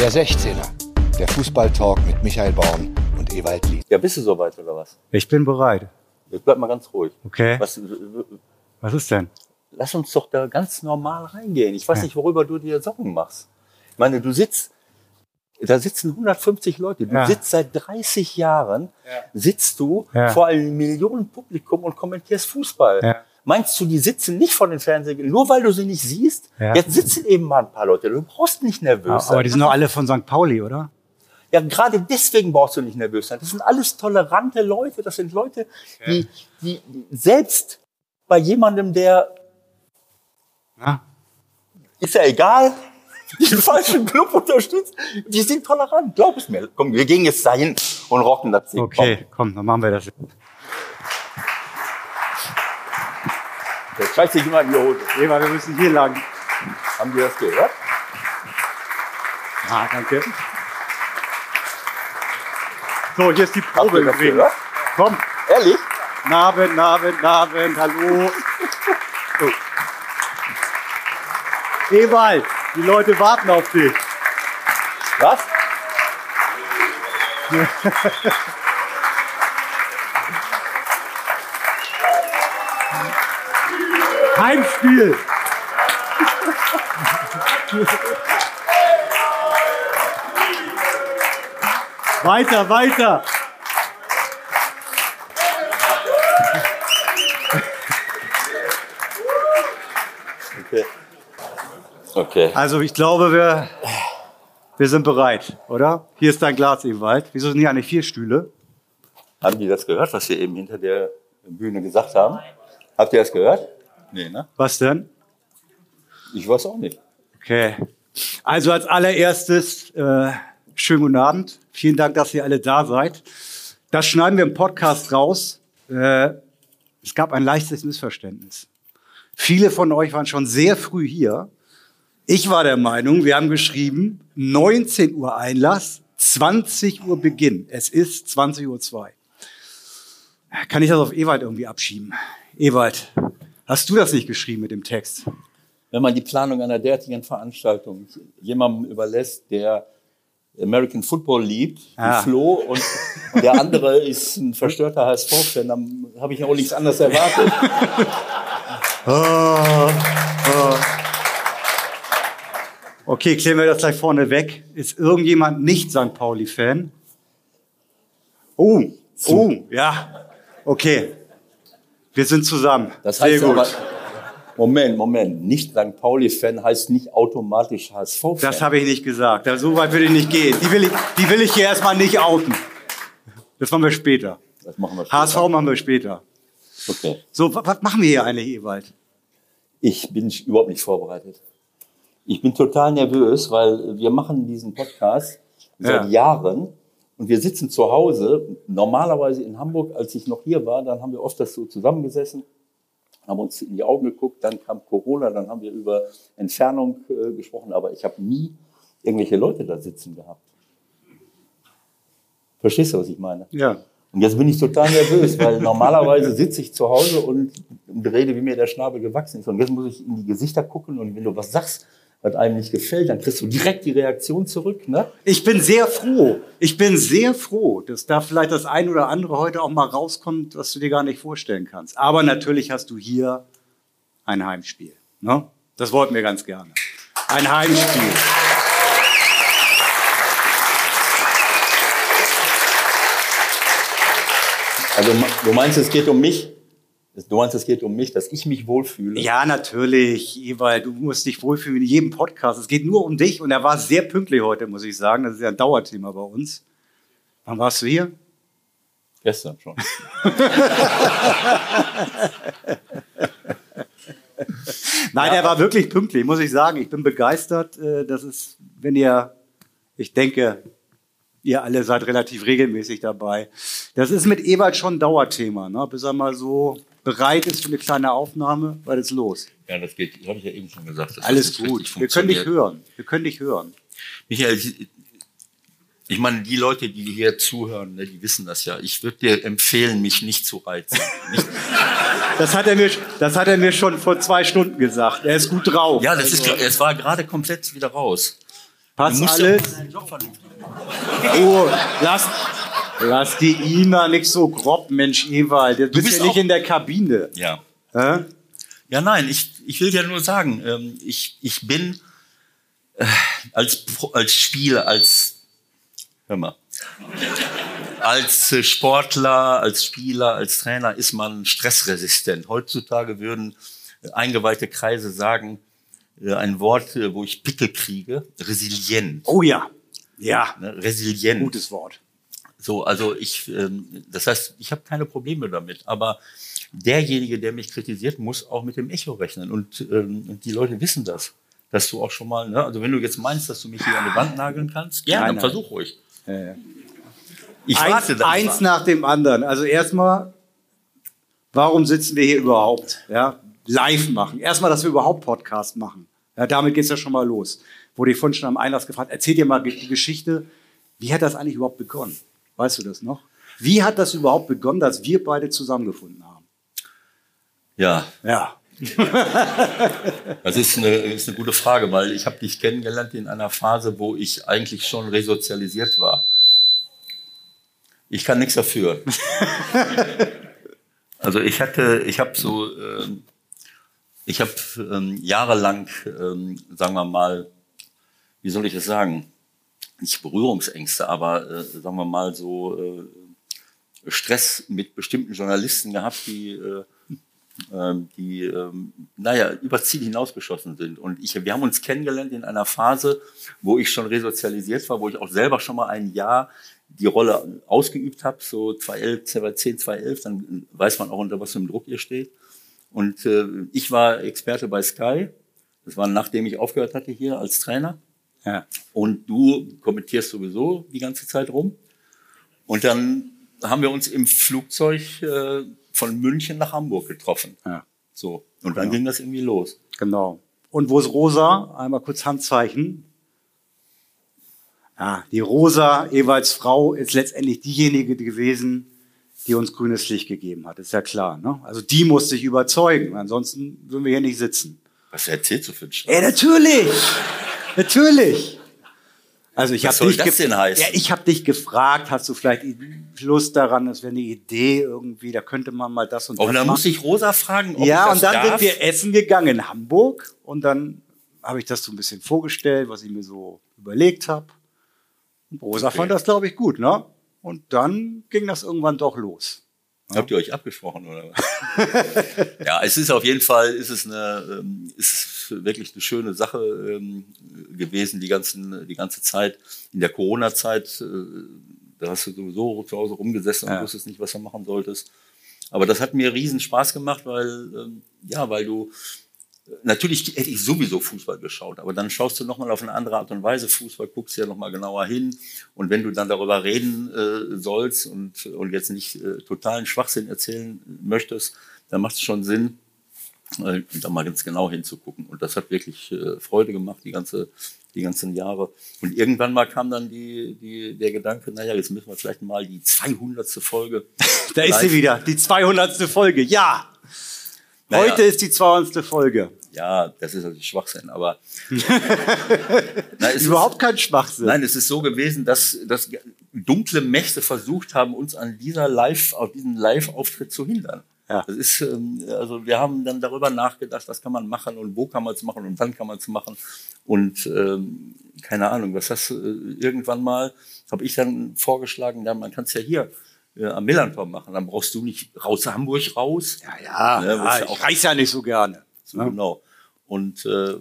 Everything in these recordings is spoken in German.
Der 16er, der Fußballtalk mit Michael Baum und Ewald Lied. Ja, bist du soweit oder was? Ich bin bereit. Jetzt bleib mal ganz ruhig. Okay. Was, Was ist denn? lass uns doch da ganz normal reingehen. Ich weiß Ja. nicht, worüber du dir Sorgen machst. Ich meine, du sitzt, da sitzen 150 Leute. Du Ja. sitzt seit 30 Jahren, sitzt du Ja. vor einem Millionen Publikum und kommentierst Fußball. Meinst du, die sitzen nicht vor den Fernsehgeräten, nur weil du sie nicht siehst? Ja. Jetzt sitzen eben mal ein paar Leute. Du brauchst nicht nervös sein. Aber die sind doch alle von St. Pauli, oder? Ja, gerade deswegen brauchst du nicht nervös sein. Das sind alles tolerante Leute. Das sind Leute, die, die selbst bei jemandem, der Ja. ist ja egal, den falschen Club unterstützt, die sind tolerant. Glaub es mir. Komm, wir gehen jetzt dahin und rocken das Ding. Okay, komm, dann machen wir das. Jetzt scheiß dich immer in die Hose. Eva, wir müssen hier lang. Haben die das gehört? Ah, danke. So, hier ist die Probe übrigens. Komm, Ehrlich? Nabend, Nabend, Nabend, hallo. So. Ewald, die Leute warten auf dich. Was? Heimspiel. weiter, weiter. Okay. Okay. Also ich glaube, wir, wir sind bereit, oder? Hier ist dein Glas, Ewald. Wieso sind hier eigentlich vier Stühle? Haben die das gehört, was wir eben hinter der Bühne gesagt haben? Habt ihr das gehört? Nee, ne? Was denn? Ich weiß auch nicht. Okay. Also als allererstes, äh, schönen guten Abend. Vielen Dank, dass ihr alle da seid. Das schneiden wir im Podcast raus. Äh, es gab ein leichtes Missverständnis. Viele von euch waren schon sehr früh hier. Ich war der Meinung, wir haben geschrieben, 19 Uhr Einlass, 20 Uhr Beginn. Es ist 20.02 Uhr. Kann ich das auf Ewald irgendwie abschieben? Ewald, hast du das nicht geschrieben mit dem Text? Wenn man die Planung einer derartigen Veranstaltung jemandem überlässt, der American Football liebt, Ah. wie Flo, und der andere ist ein verstörter HSV-Fan, dann habe ich auch nichts anderes erwartet. Okay, klären wir das gleich vorne weg. Ist irgendjemand nicht St. Pauli-Fan? Oh, oh, ja. Okay. Wir sind zusammen. Das heißt Sehr gut. aber, Moment, Moment, nicht St. Pauli-Fan heißt nicht automatisch HSV-Fan. das habe ich nicht gesagt. So weit will ich nicht gehen. Die will ich, die will ich hier erstmal nicht outen. Das machen wir später. Das machen wir später. HSV machen wir später. Okay. So, wa- was machen wir hier eigentlich, Ewald? Ich bin überhaupt nicht vorbereitet. Ich bin total nervös, weil wir machen diesen Podcast seit Ja. Jahren und wir sitzen zu Hause. Normalerweise in Hamburg, als ich noch hier war, dann haben wir oft das so zusammengesessen, haben uns in die Augen geguckt, dann kam Corona, dann haben wir über Entfernung äh, gesprochen, aber ich habe nie irgendwelche Leute da sitzen gehabt. Verstehst du, was ich meine? Ja. Und jetzt bin ich total nervös, weil normalerweise sitze ich zu Hause und, und rede, wie mir der Schnabel gewachsen ist. Und jetzt muss ich in die Gesichter gucken und wenn du was sagst, was einem nicht gefällt, dann kriegst du direkt die Reaktion zurück. Ne? Ich bin sehr froh. Ich bin sehr froh, dass da vielleicht das ein oder andere heute auch mal rauskommt, was du dir gar nicht vorstellen kannst. Aber natürlich hast du hier ein Heimspiel. Ne? Das wollten wir ganz gerne. Ein Heimspiel. Also du meinst, es geht um mich? Du meinst, es geht um mich, dass ich mich wohlfühle? Ja, natürlich, Ewald, du musst dich wohlfühlen in jedem Podcast. Es geht nur um dich und er war sehr pünktlich heute, muss ich sagen. Das ist ja ein Dauerthema bei uns. Wann warst du hier? Gestern schon. Nein, er war wirklich pünktlich, muss ich sagen. Ich bin begeistert. äh, Das ist, wenn ihr, ich denke, ihr alle seid relativ regelmäßig dabei. Das ist mit Ewald schon ein Dauerthema, ne? bis er mal so bereit ist für eine kleine Aufnahme, weil es los. Ja, das geht, habe ich ja eben schon gesagt. Alles das gut. Wir können dich hören. Wir können dich hören. Michael, ich- meine, die Leute, die hier zuhören, ne, die wissen das ja. Ich würde dir empfehlen, mich nicht zu reizen. Nicht, Das hat er mir, das hat er mir schon vor zwei Stunden gesagt. Er ist gut drauf. ja, das ist, Also, es war gerade komplett wieder raus. Passt alles? ja Oh, lass, lass die Ina nicht so grob, Mensch, Ewald. Du bist, bist ja nicht in der Kabine. Ja. Hä? Ja, nein, ich, ich will ja nur sagen, ähm, ich, ich bin äh, als, als Spieler, als, hör mal, als äh, Sportler, als Spieler, als Trainer ist man stressresistent. Heutzutage würden äh, eingeweihte Kreise sagen, äh, ein Wort, äh, wo ich Pickel kriege, resilient. Oh ja. Ja, Ne? Resilient. gutes Wort. So, also ich, ähm, das heißt, ich habe keine Probleme damit. Aber derjenige, der mich kritisiert, muss auch mit dem Echo rechnen. Und, ähm, die Leute wissen das. Dass du auch schon mal, ne? also wenn du jetzt meinst, dass du mich hier an die Wand nageln kannst, gerne, Nein, dann nein. versuch ruhig. Ja, ja. Ich Eins, warte da. eins nach dem anderen. Also erstmal, warum sitzen wir hier überhaupt? Ja, live machen. Erstmal, dass wir überhaupt Podcast machen. Ja, damit geht's ja schon mal los. Wurde ich vorhin schon am Einlass gefragt, erzähl dir mal die Geschichte. Wie hat das eigentlich überhaupt begonnen? Weißt du das noch? Wie hat das überhaupt begonnen, dass wir beide zusammengefunden haben? Ja, Ja. das ist eine, ist eine gute Frage, weil ich habe dich kennengelernt in einer Phase, wo ich eigentlich schon resozialisiert war. Ich kann nichts dafür. also ich hatte, ich habe so, ähm, ich habe ähm, jahrelang, ähm, sagen wir mal, wie soll ich es sagen, nicht Berührungsängste, aber äh, sagen wir mal so äh, Stress mit bestimmten Journalisten gehabt, die äh, ähm, die, ähm, naja, über Ziel hinausgeschossen sind. Und ich, wir haben uns kennengelernt in einer Phase, wo ich schon resozialisiert war, wo ich auch selber schon mal ein Jahr die Rolle ausgeübt habe, so 2011, 2010, 2011, dann weiß man auch, unter was für einem Druck ihr steht. Und äh, ich war Experte bei Sky. Das war nachdem ich aufgehört hatte hier als Trainer. Ja. Und du kommentierst sowieso die ganze Zeit rum. Und dann haben wir uns im Flugzeug äh, von München nach Hamburg getroffen. Ja. So. Und dann ging das irgendwie los. Genau. Und wo ist Rosa? Einmal kurz Handzeichen. Ja, die Rosa, Ewalds Frau, ist letztendlich diejenige gewesen, die uns grünes Licht gegeben hat. Ist ja klar. Ne? Also die muss sich überzeugen. Ansonsten würden wir hier nicht sitzen. Was erzählst du für einen Scheiß? Ey, natürlich. Natürlich. Also ich Was soll dich das ge- denn heißen? Ja, ich habe dich gefragt, hast du vielleicht Lust daran, das wäre eine Idee irgendwie, da könnte man mal das und Und das dann machen. muss ich Rosa fragen, ob Ja, ich und das dann darf. sind wir essen gegangen in Hamburg und dann habe ich das so ein bisschen vorgestellt, was ich mir so überlegt habe. Und Rosa Okay. fand das, glaube ich, gut, ne? Und dann ging das irgendwann doch los. Habt ihr euch abgesprochen oder was? ja, es ist auf jeden Fall, ist es eine, ähm, ist es wirklich eine schöne Sache ähm, gewesen, die ganzen, die ganze Zeit. In der Corona-Zeit, äh, da hast du sowieso zu Hause rumgesessen und Ja. wusstest nicht, was du machen solltest. Aber das hat mir riesen Spaß gemacht, weil, ähm, ja, weil du, Natürlich hätte ich sowieso Fußball geschaut, aber dann schaust du nochmal auf eine andere Art und Weise Fußball, guckst ja nochmal genauer hin. Und wenn du dann darüber reden äh, sollst und, und jetzt nicht äh, totalen Schwachsinn erzählen möchtest, dann macht es schon Sinn, äh, da mal ganz genau hinzugucken. Und das hat wirklich äh, Freude gemacht, die, ganze, die ganzen Jahre. Und irgendwann mal kam dann die, die, der Gedanke, naja, jetzt müssen wir vielleicht mal die 200. Folge. Da ist sie wieder, die 200. Folge. Ja, Naja. heute ist die 200. Folge. Ja, das ist natürlich Schwachsinn, aber Na, es ist- Überhaupt kein Schwachsinn. Nein, es ist so gewesen, dass, dass dunkle Mächte versucht haben, uns an dieser Live, auf diesen Live-Auftritt zu hindern. Ja. Das ist, ähm, also wir haben dann darüber nachgedacht, was kann man machen und wo kann man es machen und wann kann man es machen. Und ähm, keine Ahnung, was das äh, irgendwann mal, habe ich dann vorgeschlagen, ja, man kann es ja hier äh, am Millantor machen. Dann brauchst du nicht raus Hamburg raus. ja, ja, Ne, ja ich auch- reiß ja nicht so gerne. So, Genau. Und äh,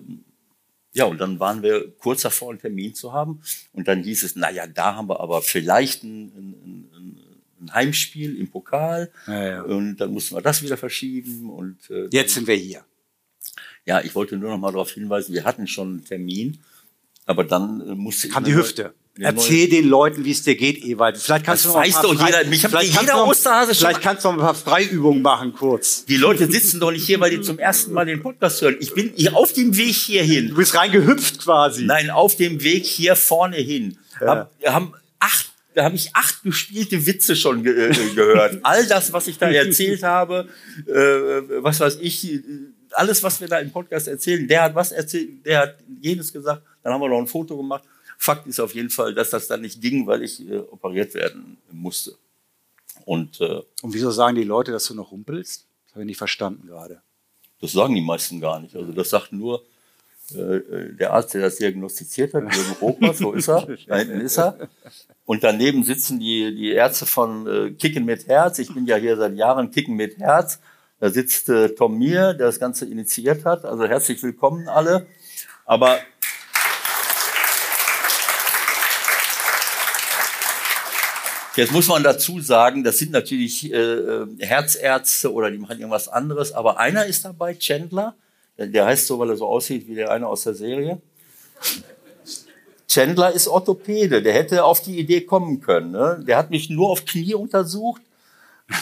ja, und dann waren wir kurz davor, einen Termin zu haben. Und dann hieß es, na ja, da haben wir aber vielleicht ein, ein, ein, ein Heimspiel im Pokal. Ja, ja. Und dann mussten wir das wieder verschieben. Und äh, Jetzt sind wir hier. ja, ich wollte nur noch mal darauf hinweisen, wir hatten schon einen Termin, aber dann äh, musste Kam ich die eine Hüfte. Erzähl den Leuten, wie es dir geht, Ewald. Vielleicht kannst Das du noch ein weiß paar doch jeder. Mich hat jeder noch- Osterhase schon Vielleicht kannst du noch ein paar Freiübungen machen, kurz. Die Leute sitzen doch nicht hier, weil die zum ersten Mal den Podcast hören. Ich bin hier auf dem Weg hierhin. Du bist reingehüpft quasi. Nein, auf dem Weg hier vorne hin. Hab, haben acht, da habe ich acht gespielte Witze schon ge äh, gehört. All das, was ich da erzählt habe, äh, was weiß ich, alles, was wir da im Podcast erzählen, der hat was erzählt, der hat jenes gesagt, dann haben wir noch ein Foto gemacht. Fakt ist auf jeden Fall, dass das dann nicht ging, weil ich äh, operiert werden musste. Und, äh, Und wieso sagen die Leute, dass du noch rumpelst? Das habe ich nicht verstanden gerade. das sagen die meisten gar nicht. Also das sagt nur äh, äh, der Arzt, der das diagnostiziert hat, Jürgen Ropers, wo ist er? Da hinten ist er. Und daneben sitzen die, die Ärzte von äh, Kicken mit Herz. Ich bin ja hier seit Jahren Kicken mit Herz. Da sitzt äh, Tom Mir, der das Ganze initiiert hat. Also herzlich willkommen alle. Aber Jetzt muss man dazu sagen, das sind natürlich äh, äh, Herzärzte oder die machen irgendwas anderes, aber einer ist dabei, Chandler, der, heißt so, weil er so aussieht wie der eine aus der Serie. Chandler ist Orthopäde, der hätte auf die Idee kommen können. Ne? Der hat mich nur auf Knie untersucht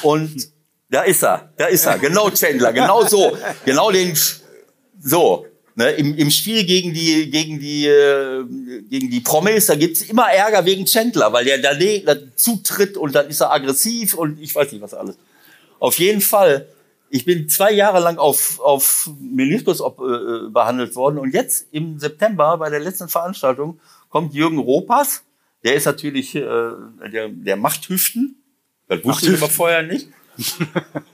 und da ist er, da ist er, genau Chandler, genau so, genau den, so. Ne, im, Im Spiel gegen die, gegen die, äh, gegen die Promis, da gibt's immer Ärger wegen Chandler, weil der daneben dazu tritt und dann ist er aggressiv und ich weiß nicht was alles. Auf jeden Fall, ich bin zwei Jahre lang auf, auf Meniskus ob, äh, behandelt worden und jetzt im September bei der letzten Veranstaltung kommt Jürgen Ropas, der ist natürlich, äh, der, der macht Hüften, das wusste ich aber vorher nicht.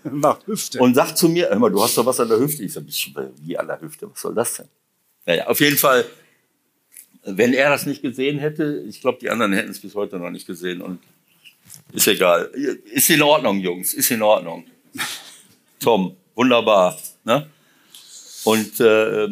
Macht Hüfte. Und sagt zu mir, hör mal, du hast doch was an der Hüfte. Ich sag, wie an der Hüfte, was soll das denn? Naja, auf jeden Fall, wenn er das nicht gesehen hätte, ich glaube, die anderen hätten es bis heute noch nicht gesehen und ist egal. Ist in Ordnung, Jungs, ist in Ordnung. Tom, wunderbar. Ne? Und äh,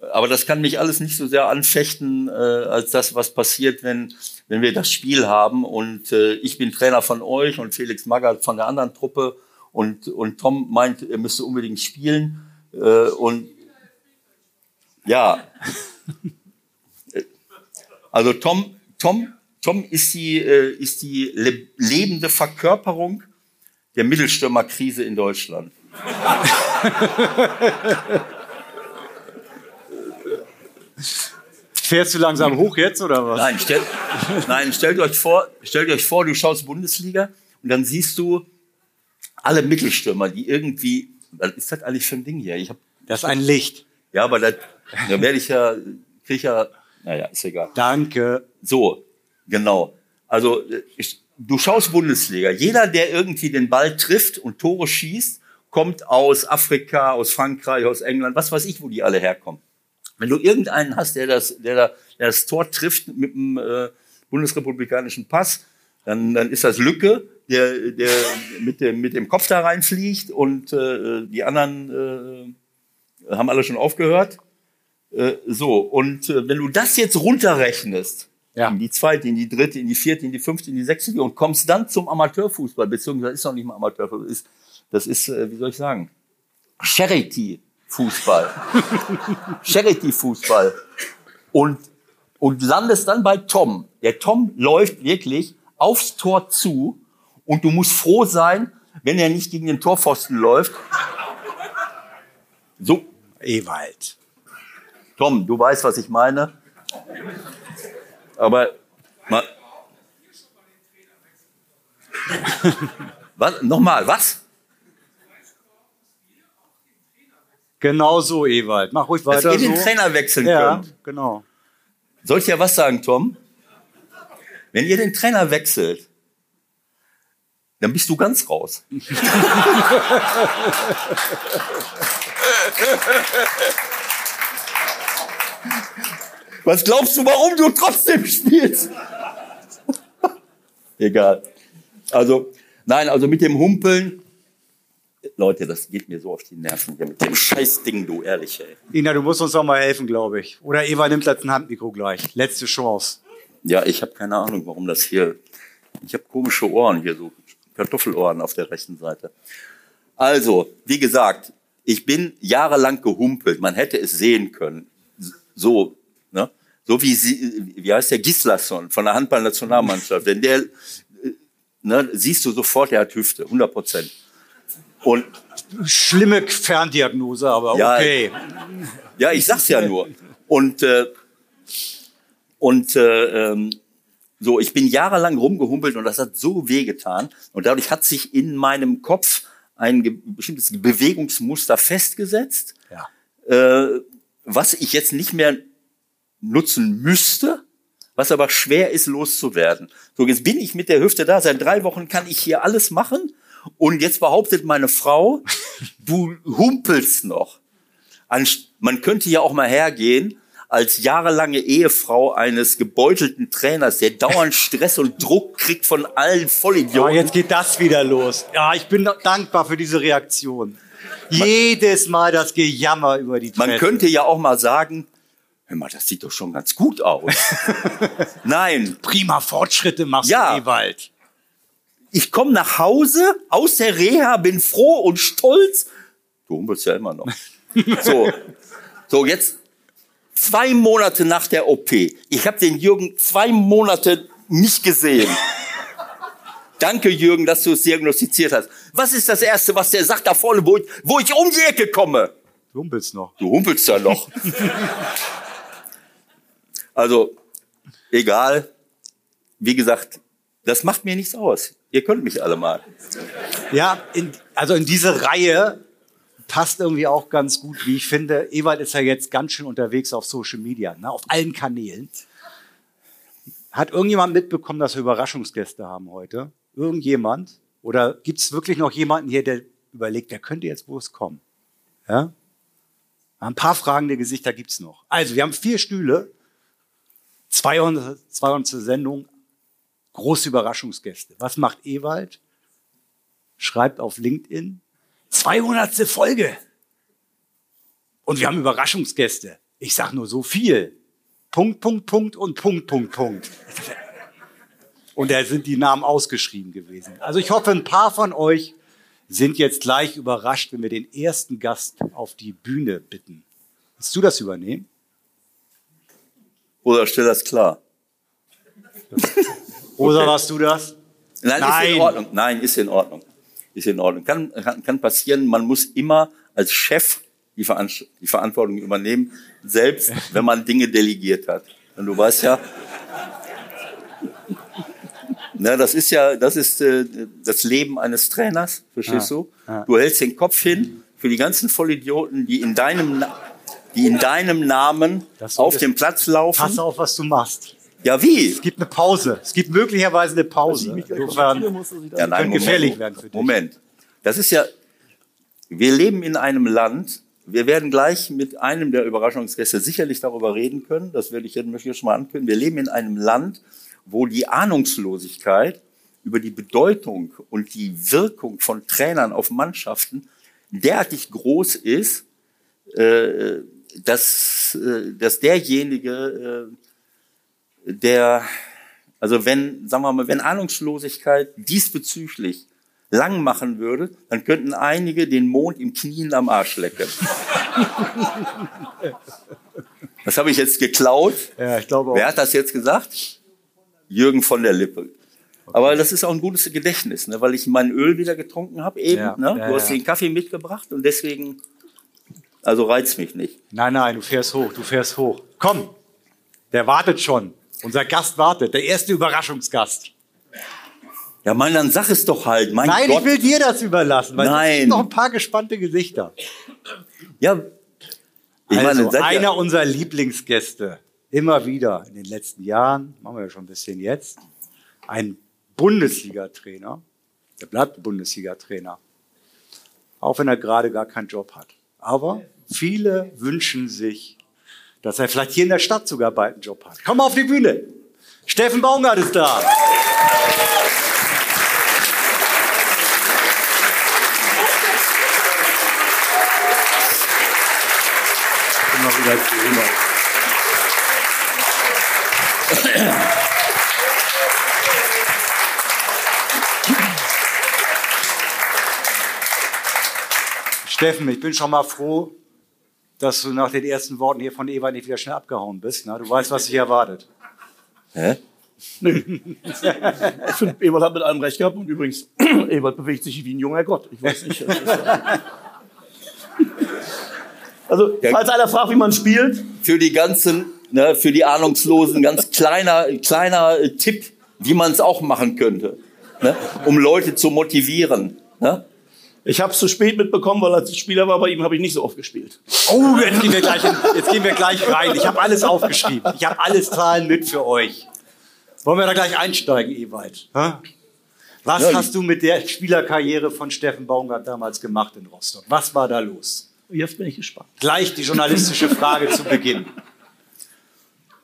aber das kann mich alles nicht so sehr anfechten, äh, als das, was passiert, wenn, wenn wir das Spiel haben. Und äh, ich bin Trainer von euch und Felix Magath von der anderen Truppe. Und, und Tom meint, er müsste unbedingt spielen. Äh, und ja, also Tom, Tom, Tom ist die, äh, ist die le lebende Verkörperung der Mittelstürmerkrise in Deutschland. Fährst du langsam hoch jetzt oder was? Nein, stell, nein, stellt euch vor, stellt euch vor, du schaust Bundesliga und dann siehst du alle Mittelstürmer, die irgendwie, was ist das eigentlich für ein Ding hier? Ich hab, Das ist ein Licht. ja, aber das, da werde ich ja, krieg ich ja, naja, ist egal. Danke. So, genau. Also ich, du schaust Bundesliga. Jeder, der irgendwie den Ball trifft und Tore schießt, kommt aus Afrika, aus Frankreich, aus England, was weiß ich, wo die alle herkommen. Wenn du irgendeinen hast, der das, der, der das Tor trifft mit dem äh, bundesrepublikanischen Pass, dann, dann ist das Lücke, der, der mit, dem, mit dem Kopf da reinfliegt und äh, die anderen äh, haben alle schon aufgehört. Äh, so, und äh, wenn du das jetzt runterrechnest, Ja. in die zweite, in die dritte, in die vierte, in die fünfte, in die sechste Liga und kommst dann zum Amateurfußball, beziehungsweise ist noch nicht mal Amateurfußball, ist, das ist, äh, wie soll ich sagen, Charity-Fußball. Charity-Fußball. Und, und landest dann bei Tom. Der Tom läuft wirklich aufs Tor zu und du musst froh sein, wenn er nicht gegen den Torpfosten läuft. So, Ewald. Tom, du weißt, was ich meine. Aber. Was? Nochmal, was? Genau so, Ewald. Mach ruhig Dass weiter ihr den so. Trainer wechseln ja, könnt. genau. Soll ich ja was sagen, Tom? Wenn ihr den Trainer wechselt, dann bist du ganz raus. Was glaubst du, warum du trotzdem spielst? Egal. Also, nein, also mit dem Humpeln, Leute, das geht mir so auf die Nerven hier mit dem Scheißding, du, ehrlich, ey. Ina, du musst uns doch mal helfen, glaube ich. Oder Ewald nimmt jetzt ein Handmikro gleich. Letzte Chance. Ja, ich habe keine Ahnung, warum das hier. Ich habe komische Ohren hier, so Kartoffelohren auf der rechten Seite. Also, wie gesagt, ich bin jahrelang gehumpelt. Man hätte es sehen können. So, ne? So wie sie, wie heißt der Gislason von der Handballnationalmannschaft. Wenn der, äh, ne, siehst du sofort, der hat Hüfte, 100 Prozent. Und Schlimme Ferndiagnose, aber Ja, okay. Ja, ich sag's ja nur. Und äh, und äh, ähm, so, ich bin jahrelang rumgehumpelt und das hat so wehgetan und dadurch hat sich in meinem Kopf ein bestimmtes Bewegungsmuster festgesetzt, Ja. äh, was ich jetzt nicht mehr nutzen müsste, was aber schwer ist loszuwerden. So, jetzt bin ich mit der Hüfte da, seit drei Wochen kann ich hier alles machen und jetzt behauptet meine Frau, du humpelst noch. Man könnte ja auch mal hergehen als jahrelange Ehefrau eines gebeutelten Trainers, der dauernd Stress und Druck kriegt von allen Vollidioten. Ja, jetzt geht das wieder los. Ja, ich bin dankbar für diese Reaktion. Man, Jedes Mal das Gejammer über die Man könnte ja auch mal sagen, hör mal, das sieht doch schon ganz gut aus. Nein. Prima Fortschritte machst ja. du, Ewald. Ich komme nach Hause aus der Reha, bin froh und stolz. Du humpelst ja immer noch. So, so jetzt zwei Monate nach der OP. Ich habe den Jürgen zwei Monate nicht gesehen. Danke, Jürgen, dass du es diagnostiziert hast. Was ist das Erste, was der sagt da vorne, wo ich, wo ich um die Ecke komme? Du humpelst noch. Du humpelst ja noch. also, egal. Wie gesagt, das macht mir nichts aus. Ihr könnt mich alle mal. Ja, in, also in diese Reihe passt irgendwie auch ganz gut, wie ich finde. Ewald ist ja jetzt ganz schön unterwegs auf Social Media, ne, auf allen Kanälen. Hat irgendjemand mitbekommen, dass wir Überraschungsgäste haben heute? Irgendjemand? Oder gibt es wirklich noch jemanden hier, der überlegt, der könnte jetzt wo es kommen? Ja? Ein paar fragende Gesichter gibt's noch. Also, wir haben vier Stühle, zwei unsere, zwei unsere große Überraschungsgäste. Was macht Ewald? Schreibt auf LinkedIn, 200. Folge. Und wir haben Überraschungsgäste. Ich sag nur so viel. Punkt, Punkt, Punkt und Punkt, Punkt, Punkt. Und da sind die Namen ausgeschrieben gewesen. Also ich hoffe, ein paar von euch sind jetzt gleich überrascht, wenn wir den ersten Gast auf die Bühne bitten. Willst du das übernehmen? Oder stell das klar. Rosa, warst du das? Nein, Nein, ist in Ordnung. Nein, ist in Ordnung ist in Ordnung. Kann, kann, kann passieren, man muss immer als Chef die, die Verantwortung übernehmen, selbst wenn man Dinge delegiert hat. Und du weißt ja, na, das ist ja, das ist äh, das Leben eines Trainers, verstehst ja, du? Ja. Du hältst den Kopf hin für die ganzen Vollidioten, die in deinem, die in deinem Namen auf dem Platz laufen. Pass auf, was du machst. Ja, wie? Es gibt eine Pause. Es gibt möglicherweise eine Pause. Insofern ja, nein, gefährlich Moment, werden für dich. Moment. Das ist ja, wir leben in einem Land, wir werden gleich mit einem der Überraschungsgäste sicherlich darüber reden können. Das werde ich jetzt, möchte ich schon mal ankündigen. Wir leben in einem Land, wo die Ahnungslosigkeit über die Bedeutung und die Wirkung von Trainern auf Mannschaften derartig groß ist, äh, dass, äh, dass derjenige, äh, der, also wenn, sagen wir mal, wenn Ahnungslosigkeit diesbezüglich lang machen würde, dann könnten einige den Mond im Knien am Arsch lecken. das habe ich jetzt geklaut. Ja, ich glaube auch. Wer hat das jetzt gesagt? Jürgen von der Lippe. Aber das ist auch ein gutes Gedächtnis, ne, weil ich mein Öl wieder getrunken habe eben. Ja, ne? Ja, du hast ja. den Kaffee mitgebracht und deswegen, also reizt mich nicht. Nein, nein, du fährst hoch, du fährst hoch. Komm, der wartet schon. Unser Gast wartet, der erste Überraschungsgast. Ja, Mann, dann sag es doch halt. Mein Nein, Gott. ich will dir das überlassen, weil Nein. es sind noch ein paar gespannte Gesichter. Ja, ich also, meine, einer ja unserer Lieblingsgäste, immer wieder in den letzten Jahren, machen wir ja schon ein bisschen jetzt, ein Bundesliga-Trainer, der bleibt Bundesliga-Trainer, auch wenn er gerade gar keinen Job hat. Aber viele wünschen sich dass er vielleicht hier in der Stadt sogar bald einen Job hat. Komm auf die Bühne. Steffen Baumgart ist da. Immer wieder zu Steffen, ich bin schon mal froh, dass du nach den ersten Worten hier von Eva nicht wieder schnell abgehauen bist. Ne? Du weißt, was dich erwartet. Hä? Nee. ich finde, Ewald hat mit allem recht gehabt und übrigens, Ewald bewegt sich wie ein junger Gott. Ich weiß nicht. also, falls einer fragt, wie man spielt. Für die ganzen, ne, für die Ahnungslosen, ganz kleiner, kleiner Tipp, wie man es auch machen könnte, ne, um Leute zu motivieren. Ne? Ich habe es zu spät mitbekommen, weil als ich Spieler war bei ihm, habe ich nicht so oft gespielt. Oh, jetzt gehen wir gleich, in, jetzt gehen wir gleich rein. Ich habe alles aufgeschrieben. Ich habe alles Zahlen mit für euch. Wollen wir da gleich einsteigen, Ewald? Was Ja, hast du mit der Spielerkarriere von Steffen Baumgart damals gemacht in Rostock? Was war da los? Jetzt bin ich gespannt. Gleich die journalistische Frage zu Beginn.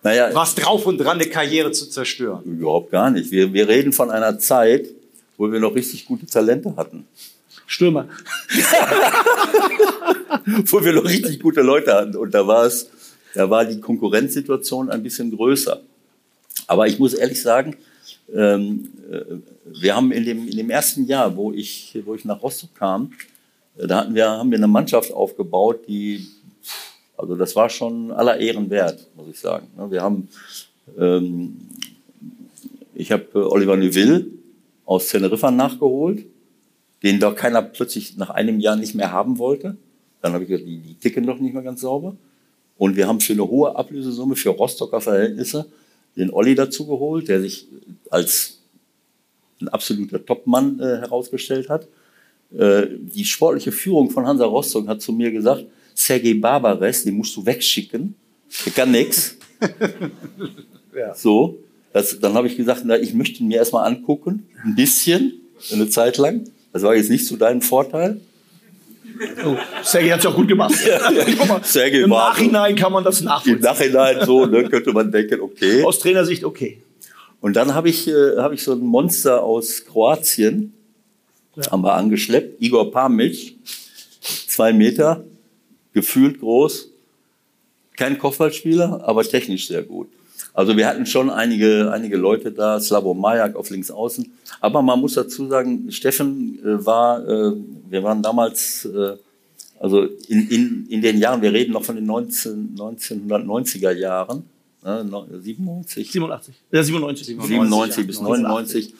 Naja, Was drauf und dran, eine Karriere zu zerstören? überhaupt gar nicht. Wir, wir reden von einer Zeit, wo wir noch richtig gute Talente hatten. Stürmer. wo wir noch richtig gute Leute hatten. Und da war es, da war die Konkurrenzsituation ein bisschen größer. Aber ich muss ehrlich sagen, ähm, äh, wir haben in dem, in dem ersten Jahr, wo ich, wo ich nach Rostock kam, äh, da hatten wir, haben wir eine Mannschaft aufgebaut, die, also das war schon aller Ehren wert, muss ich sagen. Ne, Wir haben, ähm, ich habe äh, Oliver Neuville aus Teneriffa nachgeholt, den doch keiner plötzlich nach einem Jahr nicht mehr haben wollte. Dann habe ich gesagt, die, die ticken doch nicht mehr ganz sauber. Und wir haben für eine hohe Ablösesumme für Rostocker Verhältnisse den Olli dazu geholt, der sich als ein absoluter Topmann äh, herausgestellt hat. Äh, die sportliche Führung von Hansa Rostock hat zu mir gesagt, Sergei Barbares, den musst du wegschicken, der kann nix. So, das, dann habe ich gesagt, na, ich möchte ihn mir erstmal angucken, ein bisschen, eine Zeit lang. Das war jetzt nicht zu deinem Vorteil. Oh, Sergei hat es ja auch gut gemacht. Guck mal, Sergei Im Nachhinein kann man das Im nachvollziehen. Nachhinein so, ne, könnte man denken, okay. Aus Trainersicht okay. Und dann habe ich, äh, hab ich so ein Monster aus Kroatien, haben wir angeschleppt, Igor Pamic, zwei Meter, gefühlt groß, kein Kopfballspieler, aber technisch sehr gut. Also wir hatten schon einige, einige Leute da, Slavo Majak auf links außen. Aber man muss dazu sagen, Steffen äh, war, äh, wir waren damals, äh, also in, in, in den Jahren, wir reden noch von den 19, 1990er Jahren, ne, no- 97, 87. Ja, 97. 97 bis 99.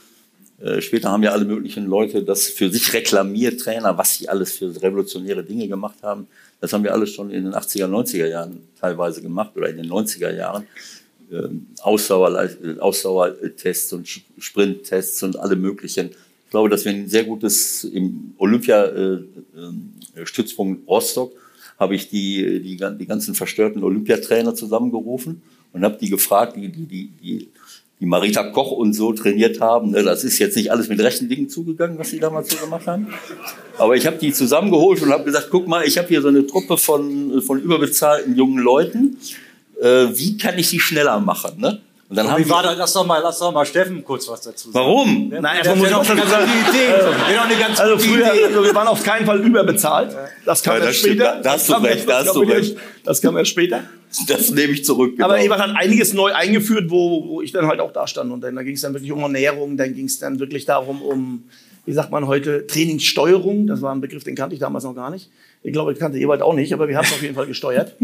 Äh, Später haben ja alle möglichen Leute das für sich reklamiert, Trainer, was sie alles für revolutionäre Dinge gemacht haben. Das haben wir alles schon in den 80er, 90er Jahren teilweise gemacht oder in den 90er Jahren. Ähm, Ausdauer, Ausdauertests und Sprinttests und alle möglichen. Ich glaube, dass wir ein sehr gutes im Olympia-Stützpunkt Rostock habe ich die, die, die ganzen verstörten Olympiatrainer zusammengerufen und habe die gefragt, die, die, die, die, die Marita Koch und so trainiert haben. Ne, Das ist jetzt nicht alles mit rechten Dingen zugegangen, was sie damals so gemacht haben. Aber ich habe die zusammengeholt und habe gesagt, guck mal, ich habe hier so eine Truppe von, von überbezahlten jungen Leuten. Äh, wie kann ich sie schneller machen? Ne? Und dann haben Wie war das? Lass doch mal, lass doch mal Steffen kurz was dazu sagen. Warum? Der, Nein, erstmal muss ich auch schon eine sagen, ganz gute Idee. Also gute früher, Idee. also wir waren auf keinen Fall überbezahlt. Das kam Ja, erst später. Da hast du Das kam recht, erst- da das hast du recht. Das kam erst später. Das nehme ich zurück. Aber genau. Ewald hat einiges neu eingeführt, wo, wo ich dann halt auch da stand. Und dann, da ging es dann wirklich um Ernährung, dann ging es dann wirklich darum, um, wie sagt man heute, Trainingssteuerung. Das war ein Begriff, den kannte ich damals noch gar nicht. Ich glaube, ich kannte Ewald auch nicht, aber wir haben es auf jeden Fall gesteuert.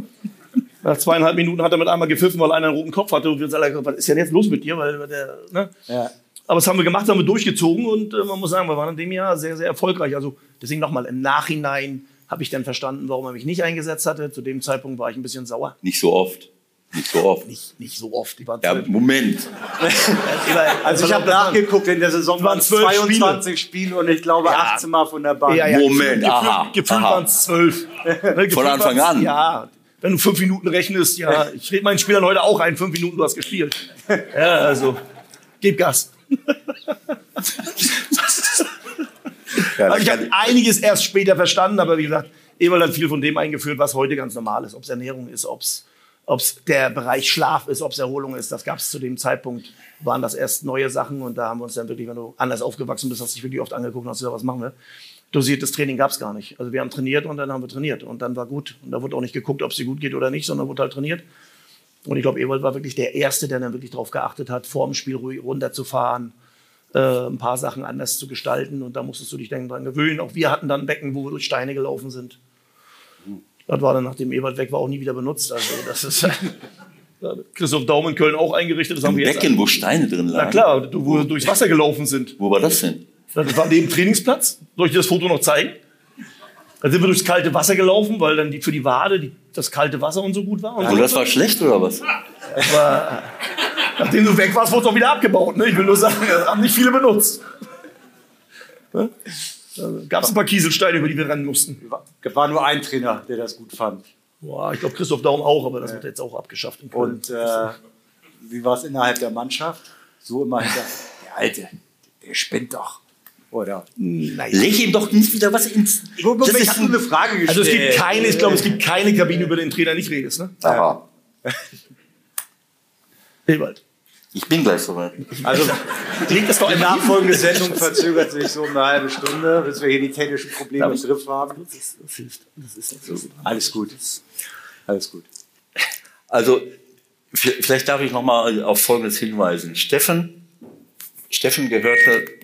Nach zweieinhalb Minuten hat er mit einmal gepfiffen, weil einer einen roten Kopf hatte. Und wir haben gesagt, was ist denn jetzt los mit dir? Weil der, ne? Ja. Aber das haben wir gemacht, haben wir durchgezogen und äh, man muss sagen, wir waren in dem Jahr sehr, sehr erfolgreich. Also deswegen nochmal, im Nachhinein habe ich dann verstanden, warum er mich nicht eingesetzt hatte. Zu dem Zeitpunkt war ich ein bisschen sauer. Nicht so oft. Nicht so oft. Nicht, nicht so oft. Die waren Ja, zwölf. Moment. Also ich habe nachgeguckt, in der Saison waren waren es zwölf 22 Spiele. und ich glaube Ja. 18 Mal von der Bank. Ja, ja, Moment, gefühlt, aha, Gefühlt, waren es zwölf. Ne, gefühlt Von Anfang an? Ja. Wenn du fünf Minuten rechnest, ja, ich rede meinen Spielern heute auch ein, fünf Minuten, du hast gespielt. Ja, also, gib Gas. Ja, Also ich habe einiges erst später verstanden, aber wie gesagt, Ewald hat viel von dem eingeführt, was heute ganz normal ist. Ob es Ernährung ist, ob es der Bereich Schlaf ist, ob es Erholung ist. Das gab es zu dem Zeitpunkt, waren das erst neue Sachen und da haben wir uns dann wirklich, wenn du anders aufgewachsen bist, hast du dich wirklich oft angeguckt und hast gesagt, was machen wir? Dosiertes Training gab es gar nicht. Also wir haben trainiert und dann haben wir trainiert und dann war gut. Und da wurde auch nicht geguckt, ob es dir gut geht oder nicht, sondern wurde halt trainiert. Und ich glaube, Ewald war wirklich der Erste, der dann wirklich darauf geachtet hat, vor dem Spiel ruhig runterzufahren, äh, ein paar Sachen anders zu gestalten. Und da musstest du dich dann dran gewöhnen. Auch wir hatten dann Becken, wo wir durch Steine gelaufen sind. Das war dann, nachdem Ewald weg war, auch nie wieder benutzt. Also das ist Christoph Daum in Köln auch eingerichtet. Das haben Ein wir jetzt. Becken, wo Steine drin lagen. Na klar, wo wir durchs Wasser gelaufen sind. Wo war das denn? Das war neben dem Trainingsplatz. Soll ich dir das Foto noch zeigen? Da sind wir durchs kalte Wasser gelaufen, weil dann die, für die Wade die, das kalte Wasser und so gut war. Und Und so. das war schlecht oder was? Aber nachdem du weg warst, wurde es auch wieder abgebaut. Ne? Ich will nur sagen, das haben nicht viele benutzt. Ne? Gab es ein paar Kieselsteine, über die wir rennen mussten. War nur ein Trainer, der das gut fand. Boah, ich glaube Christoph Daum auch, aber das wird jetzt auch abgeschafft. In Köln. Und äh, wie war es innerhalb der Mannschaft? So immer hinter. Der Alte, der spinnt doch. Oder? Nein. Leg ihm doch nicht wieder was ins. Das ich ist habe nur eine Frage gestellt. Also es gibt keine, ich glaube, es gibt keine Kabine, über den Trainer nicht redest, ne? Aha. Ewald. Ich bin gleich soweit. Also, Leg das doch die einfach nachfolgende Sendung verzögert sich so um eine halbe Stunde, bis wir hier die technischen Probleme im Griff haben. Das hilft. Das ist so. Alles gut. Alles gut. Also, vielleicht darf ich noch mal auf Folgendes hinweisen. Steffen, Steffen gehörte, das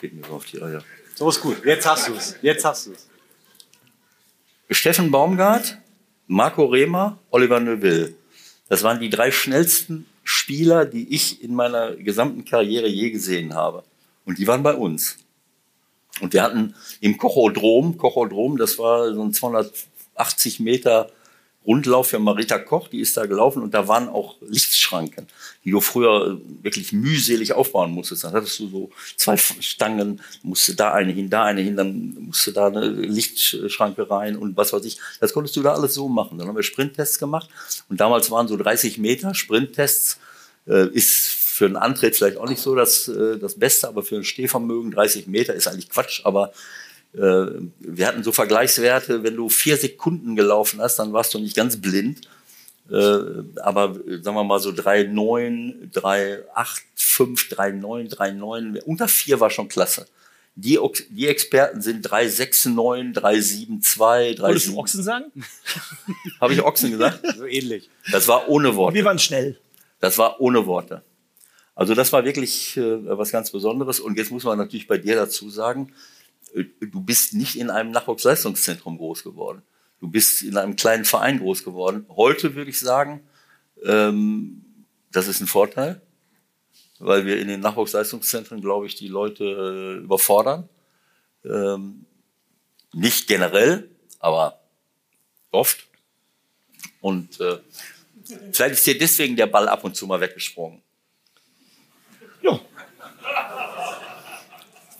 geht mir so auf die Eier. So ist gut. Jetzt hast du es. Jetzt hast du es. Steffen Baumgart, Marco Rehmer, Oliver Neuville. Das waren die drei schnellsten Spieler, die ich in meiner gesamten Karriere je gesehen habe. Und die waren bei uns. Und wir hatten im Kochodrom, Kochodrom, das war so ein 280 Meter Rundlauf für Marita Koch, die ist da gelaufen und da waren auch Lichtschranken, die du früher äh, wirklich mühselig aufbauen musstest. Dann hattest du so zwei Stangen, musste da eine hin, da eine hin, dann musste da eine Lichtschranke rein und was weiß ich. Das konntest du da alles so machen. Dann haben wir Sprinttests gemacht und damals waren so 30 Meter Sprinttests. Äh, ist für einen Antritt vielleicht auch nicht so das, äh, das Beste, aber für ein Stehvermögen 30 Meter ist eigentlich Quatsch, aber wir hatten so Vergleichswerte, wenn du vier Sekunden gelaufen hast, dann warst du nicht ganz blind. Äh, aber äh, sagen wir mal so 3,9, 3,8, 5, 3,9, 3,9, unter vier war schon klasse. Die, die Experten sind 3,69, 3,72, Wolltest du 3,7. Ochsen sagen? Habe ich Ochsen gesagt? So ähnlich. Das war ohne Worte. Wir waren schnell. Das war ohne Worte. Also das war wirklich äh, was ganz Besonderes. Und jetzt muss man natürlich bei dir dazu sagen, äh, du bist nicht in einem Nachwuchsleistungszentrum groß geworden. Du bist in einem kleinen Verein groß geworden. Heute würde ich sagen, ähm, das ist ein Vorteil, weil wir in den Nachwuchsleistungszentren, glaube ich, die Leute äh, überfordern. Ähm, nicht generell, aber oft. Und äh, vielleicht ist dir deswegen der Ball ab und zu mal weggesprungen. Ja,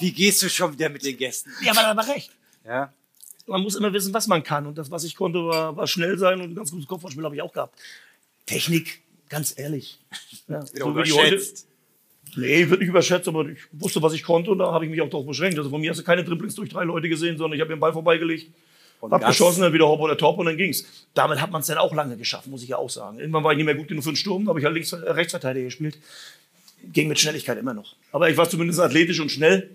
Wie gehst du schon wieder mit den Gästen? ja aber da war recht. Ja. Man muss immer wissen, was man kann. Und das, was ich konnte, war, war schnell sein und ein ganz gutes Kopfballspiel habe ich auch gehabt. Technik, ganz ehrlich. Ja, so wie die heute. Nee, ich würde nicht überschätzt, aber ich wusste, was ich konnte und da habe ich mich auch darauf beschränkt. Also von mir hast du keine Dribblings durch drei Leute gesehen, sondern ich habe den Ball vorbeigelegt, Und hab das- geschossen, dann wieder hopp oder top und dann ging's. Damit hat man es dann auch lange geschafft, muss ich ja auch sagen. Irgendwann war ich nicht mehr gut genug für den Sturm, habe ich halt links, äh, Rechtsverteidiger gespielt. Ging mit Schnelligkeit immer noch. Aber ich war zumindest athletisch und schnell.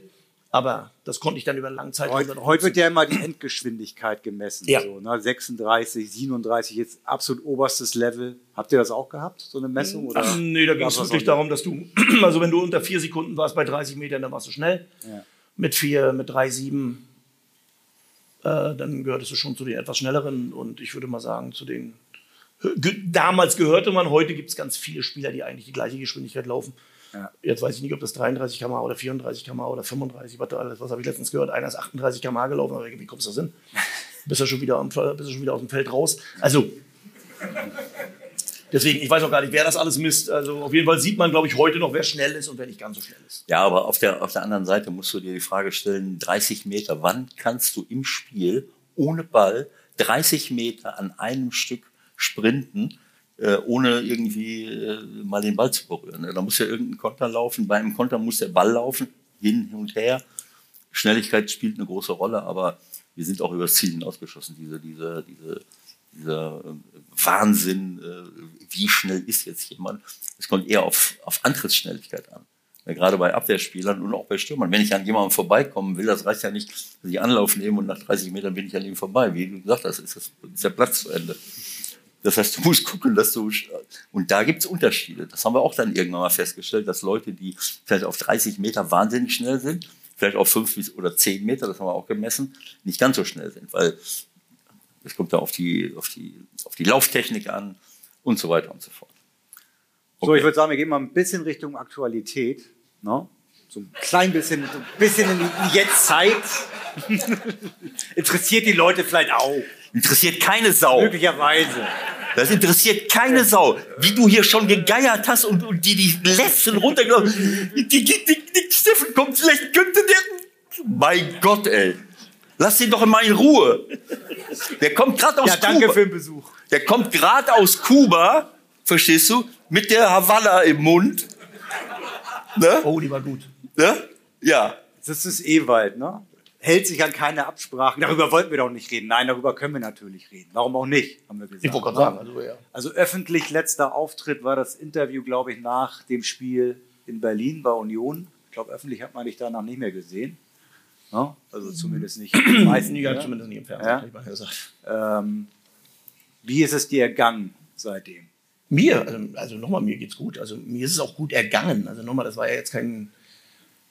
Aber das konnte ich dann über einen langen Zeitraum Heute, heute wird ja immer die Endgeschwindigkeit gemessen. Ja. So, ne? 36, 37, jetzt absolut oberstes Level. Habt ihr das auch gehabt, so eine Messung? Oder Ach, nee, da ging es wirklich darum, dass du, also wenn du unter vier Sekunden warst bei 30 Metern, dann warst du schnell. Ja. Mit vier, mit drei, sieben, äh, dann gehörtest du schon zu den etwas schnelleren und ich würde mal sagen, zu den, damals gehörte man, heute gibt es ganz viele Spieler, die eigentlich die gleiche Geschwindigkeit laufen. Ja. Jetzt weiß ich nicht, ob das 33 km oder 34 km oder 35, was, alles- was habe ich letztens gehört, einer ist 38 km gelaufen, aber wie kommst du da hin? Bist du schon wieder, am, bist du schon wieder aus dem Feld raus? Also, Deswegen, ich weiß auch gar nicht, wer das alles misst. Also auf jeden Fall sieht man, glaube ich, heute noch, wer schnell ist und wer nicht ganz so schnell ist. Ja, aber auf der, auf der anderen Seite musst du dir die Frage stellen, 30 Meter, wann kannst du im Spiel ohne Ball 30 Meter an einem Stück sprinten, äh, ohne irgendwie äh, mal den Ball zu berühren? ne? Da muss ja irgendein Konter laufen. Bei einem Konter muss der Ball laufen, hin und her. Schnelligkeit spielt eine große Rolle, aber wir sind auch übers Ziel hinausgeschossen. Diese, diese, diese, dieser äh, Wahnsinn, wie schnell ist jetzt jemand? Es kommt eher auf, auf Antrittsschnelligkeit an. Gerade bei Abwehrspielern und auch bei Stürmern. Wenn ich an jemandem vorbeikommen will, das reicht ja nicht, dass ich Anlauf nehme und nach 30 Metern bin ich an ihm vorbei. Wie du gesagt hast, ist, das, ist der Platz zu Ende. Das heißt, du musst gucken, dass du. Und da gibt's Unterschiede. Das haben wir auch dann irgendwann mal festgestellt, dass Leute, die vielleicht auf 30 Meter wahnsinnig schnell sind, vielleicht auf 5 bis- oder 10 Meter, das haben wir auch gemessen, nicht ganz so schnell sind. Weil es kommt da auf die, auf die, auf die Lauftechnik an und so weiter und so fort. So, ich würde sagen, wir gehen mal ein bisschen Richtung Aktualität. Ne? So ein klein bisschen, so ein bisschen in die Jetztzeit. Interessiert die Leute vielleicht auch. Interessiert keine Sau. Möglicherweise. Das interessiert keine Sau. Wie du hier schon gegeiert hast und, und die die letzten runtergelaufen. Die, die, die, die, Steffen kommt, vielleicht könnte der Mein Gott, ey. Lass ihn doch mal in Ruhe. Der kommt gerade aus Ja, danke Kuba. für den Besuch. Der kommt gerade aus Kuba, verstehst du? Mit der Havanna im Mund. Ne? Oh, die war gut. Ne? Ja. Das ist Ewald, ne? Hält sich an keine Absprachen. Darüber wollten wir doch nicht reden. Nein, darüber können wir natürlich reden. Warum auch nicht, haben wir gesagt. Ich wollte gerade sagen, also ja. Also öffentlich letzter Auftritt war das Interview, glaube ich, nach dem Spiel in Berlin bei Union. Ich glaube, öffentlich hat man dich danach nicht mehr gesehen. Ja? Also zumindest nicht. Meistens, Ja, ne? zumindest nicht im Fernsehen. Ja. gesagt. ähm, wie ist es dir ergangen seitdem? Mir, also, also nochmal, mir geht's gut. Also mir ist es auch gut ergangen. Also nochmal, das war ja jetzt kein,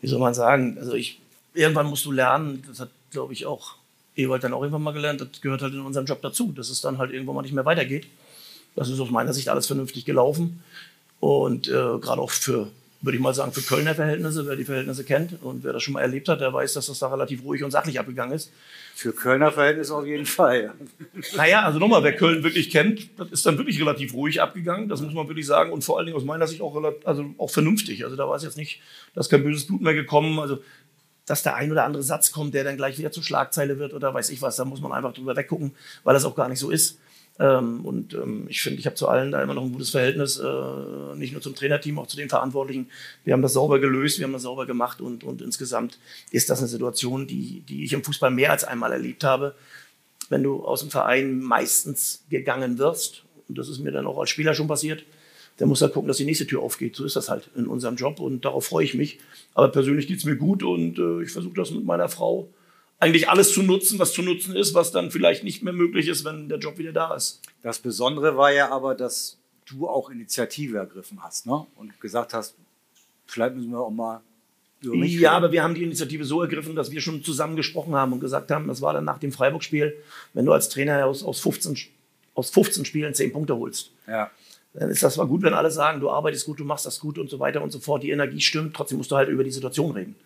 wie soll man sagen, also ich, irgendwann musst du lernen, das hat, glaube ich, auch Ewald dann auch irgendwann mal gelernt, das gehört halt in unserem Job dazu, dass es dann halt irgendwann mal nicht mehr weitergeht. Das ist aus meiner Sicht alles vernünftig gelaufen. Und äh, gerade auch für, würde ich mal sagen, für Kölner Verhältnisse, wer die Verhältnisse kennt und wer das schon mal erlebt hat, der weiß, dass das da relativ ruhig und sachlich abgegangen ist. Für Kölner Verhältnisse auf jeden Fall. Naja, also nochmal, wer Köln wirklich kennt, das ist dann wirklich relativ ruhig abgegangen, das muss man wirklich sagen. Und vor allen Dingen aus meiner Sicht auch, also auch vernünftig. Also da war es jetzt nicht, da ist kein böses Blut mehr gekommen. Also, dass der ein oder andere Satz kommt, der dann gleich wieder zur Schlagzeile wird oder weiß ich was, da muss man einfach drüber weggucken, weil das auch gar nicht so ist. Ähm, und ähm, ich finde, ich habe zu allen da immer noch ein gutes Verhältnis, äh, nicht nur zum Trainerteam, auch zu den Verantwortlichen. Wir haben das sauber gelöst, wir haben das sauber gemacht und, und insgesamt ist das eine Situation, die, die ich im Fußball mehr als einmal erlebt habe. Wenn du aus dem Verein meistens gegangen wirst, und das ist mir dann auch als Spieler schon passiert, dann muss er gucken, dass die nächste Tür aufgeht. So ist das halt in unserem Job und darauf freue ich mich. Aber persönlich geht's mir gut und äh, ich versuche das mit meiner Frau eigentlich alles zu nutzen, was zu nutzen ist, was dann vielleicht nicht mehr möglich ist, wenn der Job wieder da ist. Das Besondere war ja aber, dass du auch Initiative ergriffen hast ne? und gesagt hast, vielleicht müssen wir auch mal über mich Ja, aber wir haben die Initiative so ergriffen, dass wir schon zusammen gesprochen haben und gesagt haben, das war dann nach dem Freiburg-Spiel, wenn du als Trainer aus, aus, 15, aus 15 Spielen 10 Punkte holst, ja. Dann ist das zwar gut, wenn alle sagen, du arbeitest gut, du machst das gut und so weiter und so fort, die Energie stimmt, trotzdem musst du halt über die Situation reden.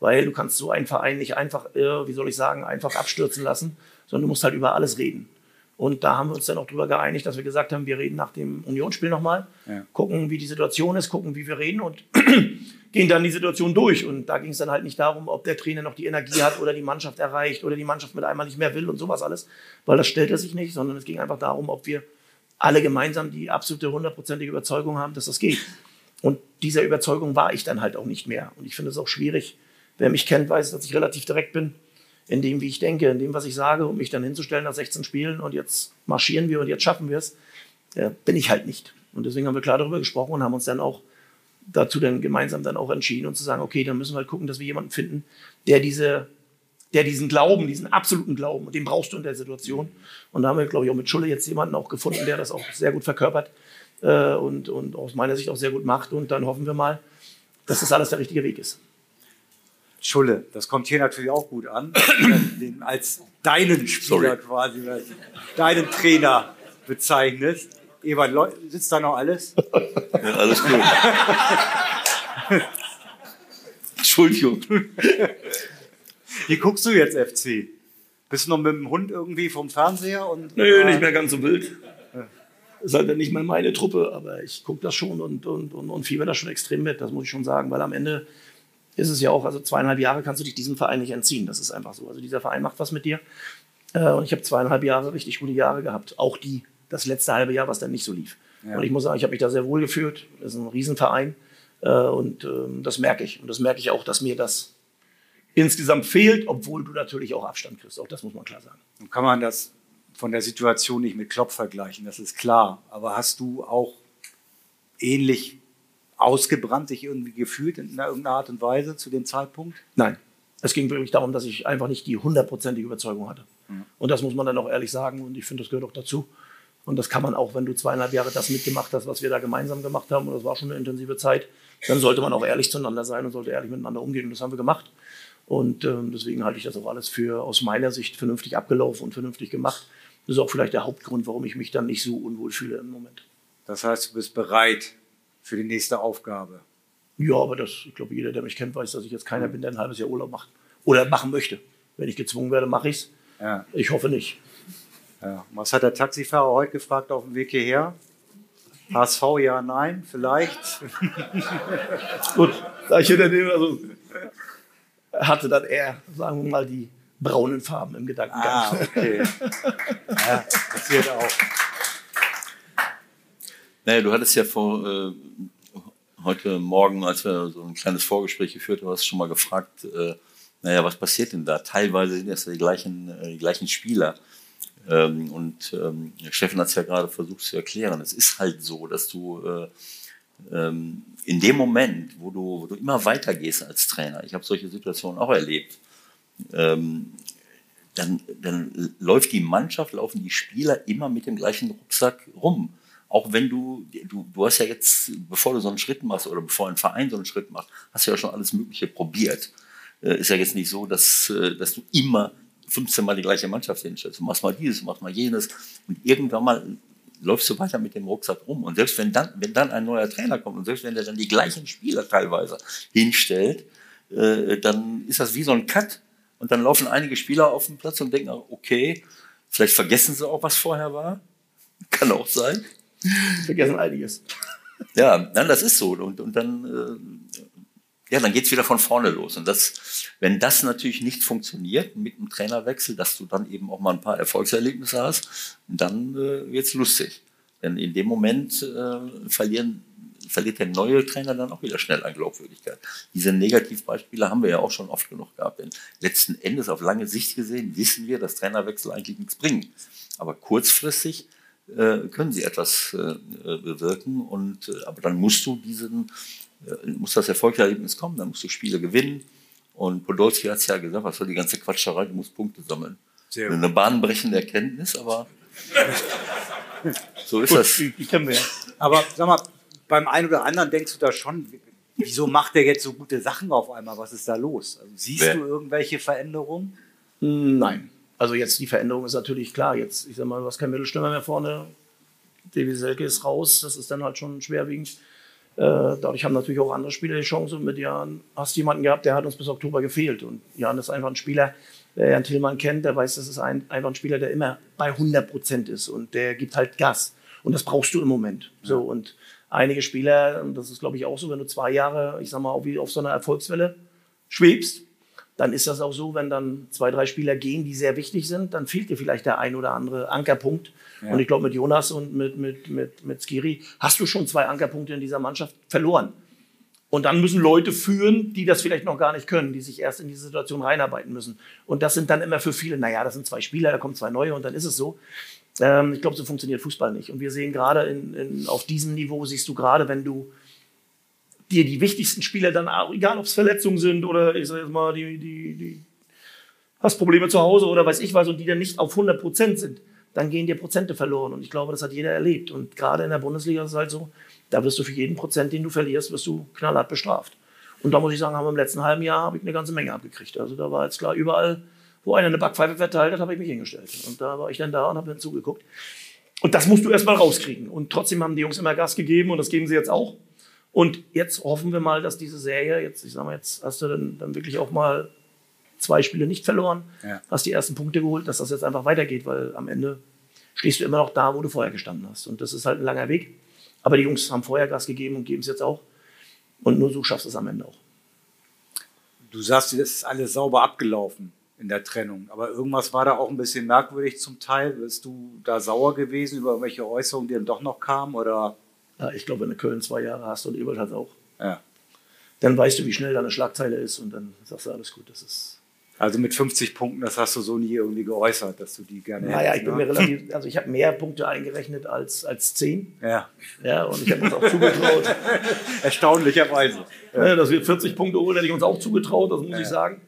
Weil du kannst so einen Verein nicht einfach, äh, wie soll ich sagen, einfach abstürzen lassen, sondern du musst halt über alles reden. Und da haben wir uns dann auch darüber geeinigt, dass wir gesagt haben, wir reden nach dem Unionsspiel nochmal, Ja. gucken, wie die Situation ist, gucken, wie wir reden und gehen dann die Situation durch. Und da ging es dann halt nicht darum, ob der Trainer noch die Energie hat oder die Mannschaft erreicht oder die Mannschaft mit einmal nicht mehr will und sowas alles, weil das stellte sich nicht, sondern es ging einfach darum, ob wir alle gemeinsam die absolute hundertprozentige Überzeugung haben, dass das geht. Und dieser Überzeugung war ich dann halt auch nicht mehr. Und ich finde es auch schwierig. Wer mich kennt, weiß, dass ich relativ direkt bin in dem, wie ich denke, in dem, was ich sage, um mich dann hinzustellen nach 16 Spielen und jetzt marschieren wir und jetzt schaffen wir es, äh, bin ich halt nicht. Und deswegen haben wir klar darüber gesprochen und haben uns dann auch dazu dann gemeinsam dann auch entschieden und zu sagen, okay, dann müssen wir halt gucken, dass wir jemanden finden, der diese, der diesen Glauben, diesen absoluten Glauben, und den brauchst du in der Situation. Und da haben wir, glaube ich, auch mit Schulle jetzt jemanden auch gefunden, der das auch sehr gut verkörpert äh, und, und aus meiner Sicht auch sehr gut macht. Und dann hoffen wir mal, dass das alles der richtige Weg ist. Schulle, das kommt hier natürlich auch gut an, den als deinen Spieler quasi, als deinen Trainer bezeichnest. Ewald, Leu- sitzt da noch alles? Ja, alles gut. Entschuldigung. Wie guckst du jetzt FC? Bist du noch mit dem Hund irgendwie vom Fernseher? Und, Nö, nicht mehr ganz so wild. Ist halt nicht mehr meine Truppe, aber ich gucke das schon und, und, und, und fieber das schon extrem mit, das muss ich schon sagen, weil am Ende ist es ja auch, also zweieinhalb Jahre kannst du dich diesem Verein nicht entziehen, das ist einfach so. Also dieser Verein macht was mit dir äh, und ich habe zweieinhalb Jahre richtig gute Jahre gehabt, auch die, das letzte halbe Jahr, was dann nicht so lief. Ja. Und ich muss sagen, ich habe mich da sehr wohl gefühlt, das ist ein Riesenverein äh, und ähm, das merke ich und das merke ich auch, dass mir das insgesamt fehlt, obwohl du natürlich auch Abstand kriegst, auch das muss man klar sagen. Nun kann man das von der Situation nicht mit Klopp vergleichen, das ist klar. Aber hast du auch ähnlich ausgebrannt dich irgendwie gefühlt in irgendeiner Art und Weise zu dem Zeitpunkt? Nein. Es ging wirklich darum, dass ich einfach nicht die hundertprozentige Überzeugung hatte. Und das muss man dann auch ehrlich sagen und ich finde, das gehört auch dazu. Und das kann man auch, wenn du zweieinhalb Jahre das mitgemacht hast, was wir da gemeinsam gemacht haben, und das war schon eine intensive Zeit, dann sollte man auch ehrlich zueinander sein und sollte ehrlich miteinander umgehen. Und das haben wir gemacht. Und ähm, deswegen halte ich das auch alles für aus meiner Sicht vernünftig abgelaufen und vernünftig gemacht. Das ist auch vielleicht der Hauptgrund, warum ich mich dann nicht so unwohl fühle im Moment. Das heißt, du bist bereit für die nächste Aufgabe. Ja, aber das, ich glaube, jeder, der mich kennt, weiß, dass ich jetzt keiner bin, der ein halbes Jahr Urlaub macht. Oder machen möchte. Wenn ich gezwungen werde, mache ich es. Ja, Ich hoffe nicht. ja. Was hat der Taxifahrer heute gefragt auf dem Weg hierher? HSV, ja, nein, vielleicht. Gut, da ich hinter dem, also hatte dann eher, sagen wir mal, die braunen Farben im Gedankengang. Ah, okay. ja, passiert auch. Naja, du hattest ja vor äh, heute Morgen, als wir so ein kleines Vorgespräch geführt haben, hast schon mal gefragt, äh, naja, was passiert denn da? Teilweise sind das die gleichen, äh, die gleichen Spieler. Ähm, und ähm, Steffen hat es ja gerade versucht zu erklären. Es ist halt so, dass du äh, ähm, in dem Moment, wo du, wo du immer weitergehst als Trainer, ich habe solche Situationen auch erlebt, ähm, dann, dann läuft die Mannschaft, laufen die Spieler immer mit dem gleichen Rucksack rum. Auch wenn du, du, du hast ja jetzt, bevor du so einen Schritt machst oder bevor ein Verein so einen Schritt macht, hast du ja schon alles Mögliche probiert. Äh, ist ja jetzt nicht so, dass, äh, dass du immer 15 Mal die gleiche Mannschaft hinstellst. Du machst mal dieses, machst mal jenes. Und irgendwann mal läufst du weiter mit dem Rucksack rum. Und selbst wenn dann, wenn dann ein neuer Trainer kommt und selbst wenn der dann die gleichen Spieler teilweise hinstellt, äh, dann ist das wie so ein Cut. Und dann laufen einige Spieler auf den Platz und denken, okay, vielleicht vergessen sie auch, was vorher war. Kann auch sein. Vergessen einiges. Ja, dann das ist so. Und, und dann, äh, ja, dann geht's wieder von vorne los. Und das, wenn das natürlich nicht funktioniert mit einem Trainerwechsel, dass du dann eben auch mal ein paar Erfolgserlebnisse hast, dann äh, wird's lustig. Denn in dem Moment äh, verlieren, verliert der neue Trainer dann auch wieder schnell an Glaubwürdigkeit. Diese Negativbeispiele haben wir ja auch schon oft genug gehabt. Denn letzten Endes auf lange Sicht gesehen wissen wir, dass Trainerwechsel eigentlich nichts bringen. Aber kurzfristig äh, können sie etwas äh, bewirken. Und, äh, aber dann musst du diesen, muss das Erfolgserlebnis kommen, dann musst du Spiele gewinnen. Und Podolski hat es ja gesagt, was soll die ganze Quatscherei, du musst Punkte sammeln. Sehr Eine bahnbrechende Erkenntnis, aber so ist Gut, das. die, die kennen wir ja. Aber sag mal, beim einen oder anderen denkst du da schon, wieso macht der jetzt so gute Sachen auf einmal? Was ist da los? Also, siehst Wer? du irgendwelche Veränderungen? Nein. Also jetzt die Veränderung ist natürlich klar. Jetzt, ich sag mal, du hast keinen Mittelstürmer mehr vorne. Devi Selke ist raus. Das ist dann halt schon schwerwiegend. Äh, dadurch haben natürlich auch andere Spieler die Chance. Und mit Jan hast du jemanden gehabt, der hat uns bis Oktober gefehlt. Und Jan ist einfach ein Spieler, wer Jan Tillmann kennt, der weiß, das ist ein, einfach ein Spieler, der immer bei 100 Prozent ist. Und der gibt halt Gas. Und das brauchst du im Moment. So und einige Spieler, und das ist glaube ich auch so, wenn du zwei Jahre, ich sag mal, wie auf so einer Erfolgswelle schwebst, dann ist das auch so, wenn dann zwei, drei Spieler gehen, die sehr wichtig sind, dann fehlt dir vielleicht der ein oder andere Ankerpunkt. Und ich glaube, mit Jonas und mit, mit, mit, mit Skiri hast du schon zwei Ankerpunkte in dieser Mannschaft verloren. Und dann müssen Leute führen, die das vielleicht noch gar nicht können, die sich erst in diese Situation reinarbeiten müssen. Und das sind dann immer für viele, naja, das sind zwei Spieler, da kommen zwei neue und dann ist es so. Ähm, ich glaube, so funktioniert Fußball nicht. Und wir sehen gerade in, in, auf diesem Niveau, siehst du gerade, wenn du dir die wichtigsten Spieler dann, egal ob es Verletzungen sind oder ich sag jetzt mal, die, die, die hast Probleme zu Hause oder weiß ich was und die dann nicht auf 100 Prozent sind, dann gehen dir Prozente verloren. Und ich glaube, das hat jeder erlebt. Und gerade in der Bundesliga ist es halt so, da wirst du für jeden Prozent, den du verlierst, wirst du knallhart bestraft. Und da muss ich sagen, haben wir im letzten halben Jahr habe ich eine ganze Menge abgekriegt. Also da war jetzt klar, überall, wo einer eine Backpfeife verteilt hat, habe ich mich hingestellt. Und da war ich dann da und habe dann zugeguckt. Und das musst du erst mal rauskriegen. Und trotzdem haben die Jungs immer Gas gegeben und das geben sie jetzt auch. Und jetzt hoffen wir mal, dass diese Serie, jetzt, ich sag mal, jetzt hast du dann, dann wirklich auch mal zwei Spiele nicht verloren, Ja. hast die ersten Punkte geholt, dass das jetzt einfach weitergeht, weil am Ende stehst du immer noch da, wo du vorher gestanden hast. Und das ist halt ein langer Weg. Aber die Jungs haben vorher Gas gegeben und geben es jetzt auch. Und nur so schaffst du es am Ende auch. Du sagst, das ist alles sauber abgelaufen in der Trennung. Aber irgendwas war da auch ein bisschen merkwürdig zum Teil. Bist du da sauer gewesen über irgendwelche Äußerungen, die dann doch noch kamen? Oder Ja, ich glaube, wenn du Köln zwei Jahre hast und Eberl auch, ja. dann weißt du, wie schnell da eine Schlagzeile ist und dann sagst du, alles gut, das ist. Also mit 50 Punkten, das hast du so nie irgendwie geäußert, dass du die gerne Naja, ich hättest, bin ne? mir relativ, also ich habe mehr Punkte eingerechnet als, als zehn. Ja, Ja, und ich habe uns auch zugetraut. erstaunlicherweise. Ja, dass wir 40 Punkte holen, hätte ich uns auch zugetraut, das muss ich sagen.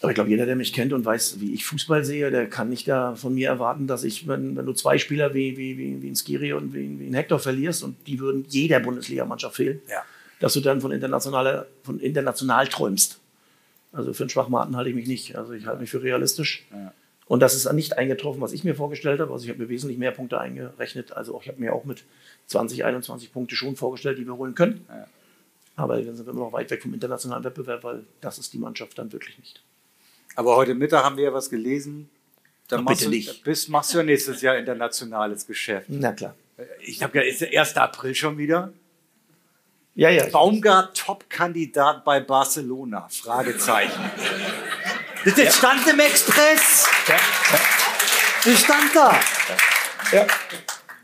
Aber ich glaube, jeder, der mich kennt und weiß, wie ich Fußball sehe, der kann nicht da von mir erwarten, dass ich, wenn, wenn du zwei Spieler wie, wie, wie, wie ein Skiri und wie, wie ein Hector verlierst und die würden jeder Bundesligamannschaft fehlen, Ja. dass du dann von, internationaler, von international träumst. Also für einen Schwachmaten halte ich mich nicht. Also ich halte mich für realistisch. Und das ist nicht eingetroffen, was ich mir vorgestellt habe. Also ich habe mir wesentlich mehr Punkte eingerechnet. Also auch, ich habe mir auch mit 20, 21 Punkte schon vorgestellt, die wir holen können. Aber dann sind wir immer noch weit weg vom internationalen Wettbewerb, weil das ist die Mannschaft dann wirklich nicht. Aber heute Mittag haben wir ja was gelesen. Dann Ach, machst bitte du, nicht. Bist, machst du ja nächstes Jahr internationales Geschäft. Na klar. Ich habe ja, ist der 1. April schon wieder. Ja, ja. Baumgart Top-Kandidat bei Barcelona? Fragezeichen. Das stand im Express. Ja, Das stand da. ja.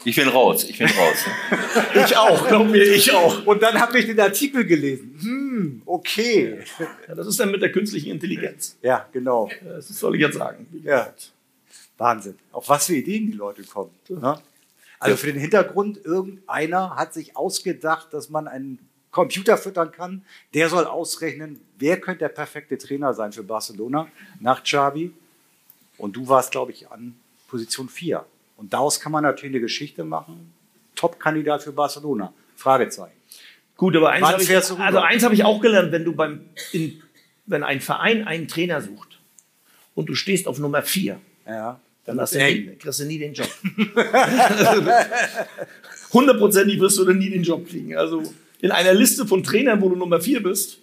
Ich bin raus, ich bin raus. Ich auch, glaub mir, ich auch. Und dann habe ich den Artikel gelesen. Hm, okay. Ja, das ist dann mit der künstlichen Intelligenz. Ja, genau. Das soll ich jetzt sagen. Ja. Wahnsinn. Auf was für Ideen die Leute kommen. Ne? Also für den Hintergrund, irgendeiner hat sich ausgedacht, dass man einen Computer füttern kann. Der soll ausrechnen, wer könnte der perfekte Trainer sein für Barcelona nach Xavi. Und du warst, glaube ich, an Position 4. Und daraus kann man natürlich eine Geschichte machen. Top-Kandidat für Barcelona. Fragezeichen. Gut, aber eins habe ich, also eins habe ich auch gelernt, wenn du beim, in, wenn ein Verein einen Trainer sucht und du stehst auf Nummer 4, Ja. dann hast du nie, kriegst du nie den Job. Hundertprozentig wirst du dann nie den Job kriegen. Also in einer Liste von Trainern, wo du Nummer 4 bist,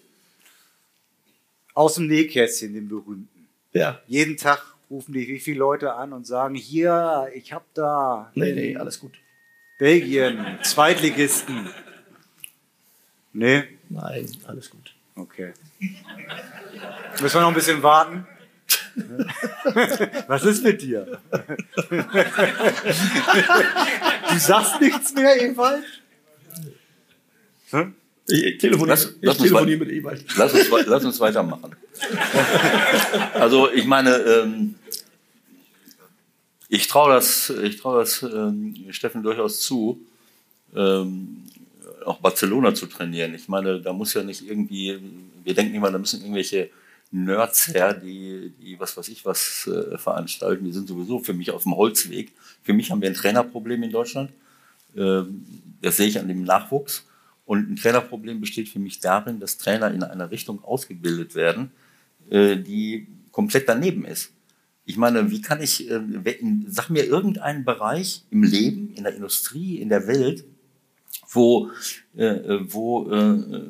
Aus dem Nähkästchen, den berühmten. ja, Jeden Tag rufen dich wie viele Leute an und sagen, hier, ich habe da nee, nee, alles gut. Belgien, Zweitligisten. Nee, Nein, alles gut. okay. Müssen wir noch ein bisschen warten? Was ist mit dir? Du sagst nichts mehr, Ewald? Hm? Ich, telefoniere, Lass- ich lass telefoniere mit Ewald. Lass uns, lass uns weitermachen. Also ich meine, ähm, ich traue das, ich traue das ähm, Steffen durchaus zu, ähm, auch Barcelona zu trainieren. Ich meine, da muss ja nicht irgendwie, wir denken immer, da müssen irgendwelche Nerds her, die, die was weiß ich was äh, veranstalten. Die sind sowieso für mich auf dem Holzweg. Für mich haben wir ein Trainerproblem in Deutschland. Ähm, das sehe ich an dem Nachwuchs. Und ein Trainerproblem besteht für mich darin, dass Trainer in einer Richtung ausgebildet werden, äh, die komplett daneben ist. Ich meine, wie kann ich, äh, sag mir irgendeinen Bereich im Leben, in der Industrie, in der Welt, wo, äh, äh, wo äh, äh,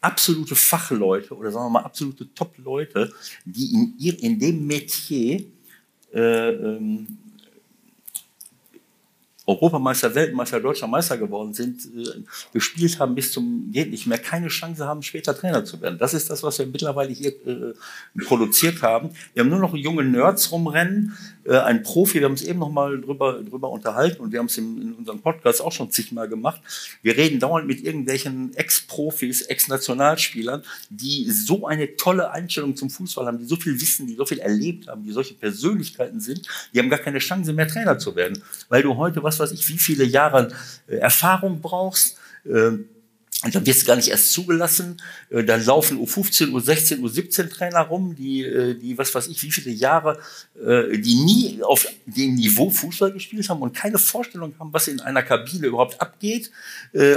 absolute Fachleute oder sagen wir mal absolute Top-Leute, die in, ihr, in dem Metier äh, ähm, Europameister, Weltmeister, deutscher Meister geworden sind, äh, gespielt haben bis zum geht nicht mehr, keine Chance haben, später Trainer zu werden. Das ist das, was wir mittlerweile hier äh, produziert haben. Wir haben nur noch junge Nerds rumrennen, ein Profi, wir haben uns eben noch mal drüber, drüber unterhalten und wir haben es in, in unserem Podcast auch schon zigmal gemacht. Wir reden dauernd mit irgendwelchen Ex-Profis, Ex-Nationalspielern, die so eine tolle Einstellung zum Fußball haben, die so viel wissen, die so viel erlebt haben, die solche Persönlichkeiten sind, die haben gar keine Chance mehr Trainer zu werden, weil du heute, was weiß ich, wie viele Jahre äh, Erfahrung brauchst. ähm, und dann wirst du gar nicht erst zugelassen. Äh, Dann laufen U15, U16, U17 Trainer rum, die, äh, die, was weiß ich, wie viele Jahre, äh, die nie auf dem Niveau Fußball gespielt haben und keine Vorstellung haben, was in einer Kabine überhaupt abgeht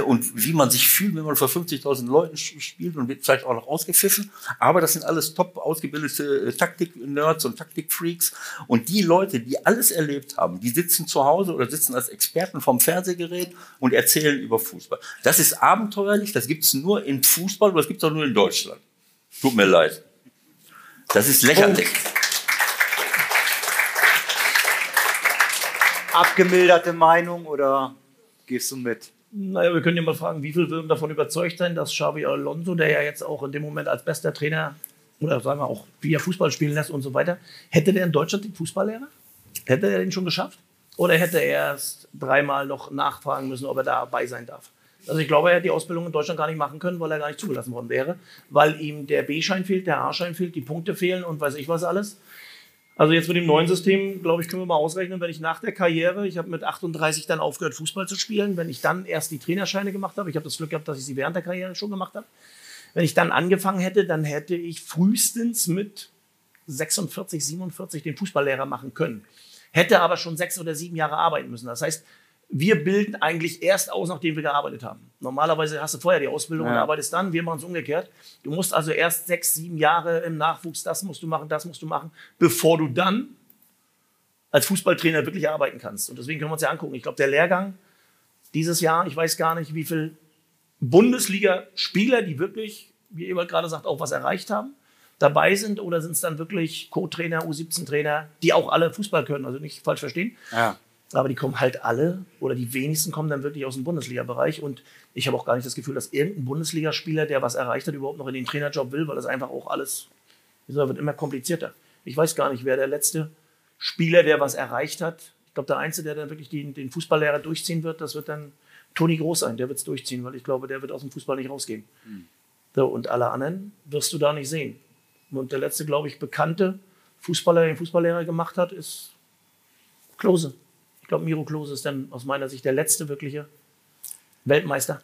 und wie man sich fühlt, wenn man vor 50.000 Leuten spielt und wird vielleicht auch noch ausgepfiffen. Aber das sind alles top ausgebildete Taktik-Nerds und Taktik-Freaks. Und die Leute, die alles erlebt haben, die sitzen zu Hause oder sitzen als Experten vom Fernsehgerät und erzählen über Fußball. Das ist abenteuerlich, das gibt es nur in Fußball und das gibt es auch nur in Deutschland. Tut mir leid. Das ist lächerlich. Abgemilderte Meinung oder gehst du mit? Naja, wir können ja mal fragen, wie viel würden davon überzeugt sein, dass Xabi Alonso, der ja jetzt auch in dem Moment als bester Trainer oder sagen wir auch, wie er Fußball spielen lässt und so weiter, hätte der in Deutschland den Fußballlehrer? Hätte er den schon geschafft? Oder hätte er erst dreimal noch nachfragen müssen, ob er dabei sein darf? Also ich glaube, er hätte die Ausbildung in Deutschland gar nicht machen können, weil er gar nicht zugelassen worden wäre, weil ihm der B-Schein fehlt, der A-Schein fehlt, die Punkte fehlen und weiß ich was alles. Also jetzt mit dem neuen System, glaube ich, können wir mal ausrechnen, wenn ich nach der Karriere, ich habe mit 38 dann aufgehört, Fußball zu spielen, wenn ich dann erst die Trainerscheine gemacht habe, ich habe das Glück gehabt, dass ich sie während der Karriere schon gemacht habe, wenn ich dann angefangen hätte, dann hätte ich frühestens mit 46, 47 den Fußballlehrer machen können. Hätte aber schon sechs oder sieben Jahre arbeiten müssen. Das heißt, wir bilden eigentlich erst aus, nachdem wir gearbeitet haben. Normalerweise hast du vorher die Ausbildung und Ja. arbeitest dann. Wir machen es umgekehrt. Du musst also erst sechs, sieben Jahre im Nachwuchs, das musst du machen, das musst du machen, bevor du dann als Fußballtrainer wirklich arbeiten kannst. Und deswegen können wir uns ja angucken. Ich glaube, der Lehrgang dieses Jahr, ich weiß gar nicht, wie viele Bundesliga-Spieler, die wirklich, wie Ebert gerade sagt, auch was erreicht haben, dabei sind oder sind es dann wirklich Co-Trainer, U17-Trainer, die auch alle Fußball können, also nicht falsch verstehen. Ja. Aber die kommen halt alle oder die wenigsten kommen dann wirklich aus dem Bundesliga-Bereich. Und ich habe auch gar nicht das Gefühl, dass irgendein Bundesligaspieler, der was erreicht hat, überhaupt noch in den Trainerjob will, weil das einfach auch alles, gesagt, wird immer komplizierter. Ich weiß gar nicht, wer der letzte Spieler, der was erreicht hat. Ich glaube, der Einzige, der dann wirklich den, den Fußballlehrer durchziehen wird, das wird dann Toni Groß sein. Der wird es durchziehen, weil ich glaube, der wird aus dem Fußball nicht rausgehen. Mhm. So, und alle anderen wirst du da nicht sehen. Und der letzte, glaube ich, bekannte Fußballer, den Fußballlehrer gemacht hat, ist Klose. Ich glaube, Miro Klose ist dann aus meiner Sicht der letzte wirkliche Weltmeister.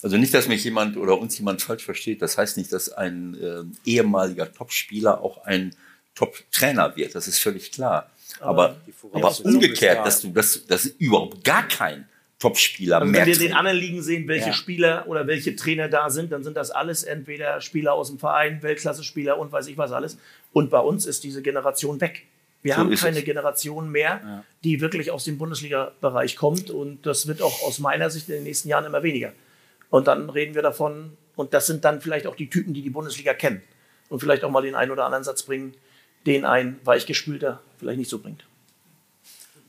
Also nicht, dass mich jemand oder uns jemand falsch versteht. Das heißt nicht, dass ein äh, ehemaliger Topspieler auch ein Top-Trainer wird. Das ist völlig klar. Aber, aber, aber umgekehrt, dass du das, das überhaupt gar kein Topspieler also Wenn wir den anderen Ligen sehen, welche ja. Spieler oder welche Trainer da sind, dann sind das alles entweder Spieler aus dem Verein, Weltklasse-Spieler und weiß ich was alles. Und bei uns ist diese Generation weg. Wir so haben keine es. Generation mehr, ja. die wirklich aus dem Bundesliga-Bereich kommt. Und das wird auch aus meiner Sicht in den nächsten Jahren immer weniger. Und dann reden wir davon, und das sind dann vielleicht auch die Typen, die die Bundesliga kennen. Und vielleicht auch mal den einen oder anderen Satz bringen, den ein weichgespülter vielleicht nicht so bringt.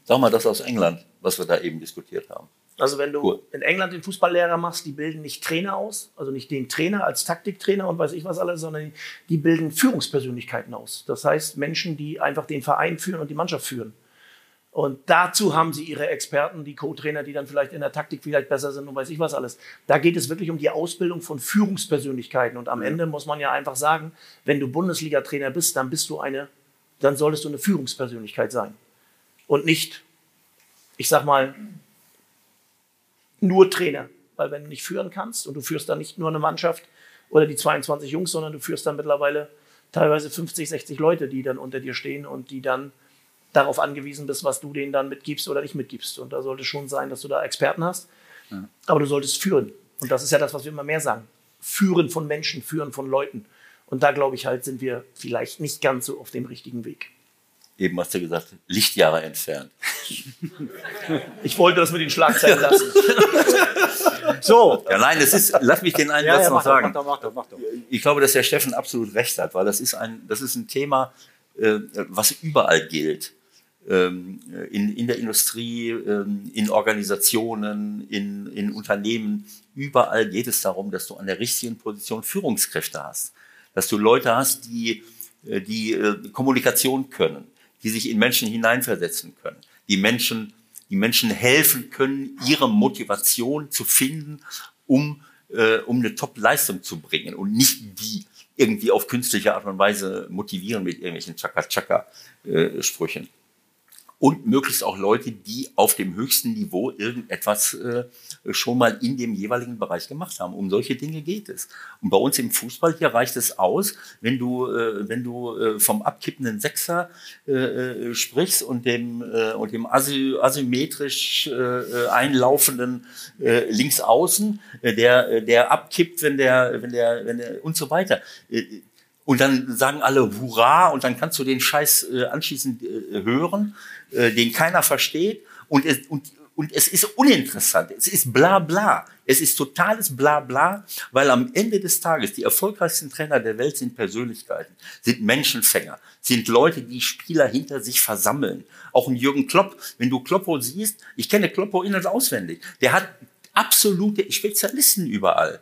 Sag mal das aus England, was wir da eben diskutiert haben. Also wenn du cool. in England den Fußballlehrer machst, die bilden nicht Trainer aus, also nicht den Trainer als Taktiktrainer und weiß ich was alles, sondern die bilden Führungspersönlichkeiten aus. Das heißt Menschen, die einfach den Verein führen und die Mannschaft führen. Und dazu haben sie ihre Experten, die Co-Trainer, die dann vielleicht in der Taktik vielleicht besser sind und weiß ich was alles. Da geht es wirklich um die Ausbildung von Führungspersönlichkeiten. Und am Ende muss man ja einfach sagen, wenn du Bundesliga-Trainer bist, dann bist du eine, dann solltest du eine Führungspersönlichkeit sein. Und nicht, ich sag mal, nur Trainer. Weil wenn du nicht führen kannst und du führst dann nicht nur eine Mannschaft oder die 22 Jungs, sondern du führst dann mittlerweile teilweise 50, 60 Leute, die dann unter dir stehen und die dann darauf angewiesen bist, was du denen dann mitgibst oder nicht mitgibst. Und da sollte schon sein, dass du da Experten hast. Ja. Aber du solltest führen. Und das ist ja das, was wir immer mehr sagen. Führen von Menschen, führen von Leuten. Und da glaube ich halt, sind wir vielleicht nicht ganz so auf dem richtigen Weg. Eben hast du gesagt, Lichtjahre entfernt. Ich wollte das mit den Schlagzeilen lassen. so. Ja, nein, das ist, lass mich den einen ja, Satz ja, noch sagen. Doch, mach doch, mach doch. Ich glaube, dass der Steffen absolut recht hat, weil das ist ein, das ist ein Thema, äh, was überall gilt. Ähm, in, in der Industrie, ähm, in Organisationen, in, in Unternehmen. Überall geht es darum, dass du an der richtigen Position Führungskräfte hast. Dass du Leute hast, die, äh, die äh, Kommunikation können die sich in Menschen hineinversetzen können, die Menschen, die Menschen helfen können, ihre Motivation zu finden, um, äh, um eine Top-Leistung zu bringen und nicht die irgendwie auf künstliche Art und Weise motivieren mit irgendwelchen Chaka-Chaka-Sprüchen. Und möglichst auch Leute, die auf dem höchsten Niveau irgendetwas äh, schon mal in dem jeweiligen Bereich gemacht haben. Um solche Dinge geht es. Und bei uns im Fußball hier reicht es aus, wenn du, äh, wenn du äh, vom abkippenden Sechser äh, äh sprichst und dem, äh, und dem asy asymmetrisch einlaufenden Linksaußen, der, der abkippt, wenn der, wenn der, wenn der und so weiter. Äh, und dann sagen alle Hurra und dann kannst du den Scheiß äh, anschließend äh, hören, äh, den keiner versteht und es, und, und es ist uninteressant. Es ist bla bla. Es ist totales bla bla, weil am Ende des Tages die erfolgreichsten Trainer der Welt sind Persönlichkeiten, sind Menschenfänger, sind Leute, die Spieler hinter sich versammeln. Auch ein Jürgen Klopp, wenn du Kloppo siehst, ich kenne Kloppo in- und auswendig, der hat absolute Spezialisten überall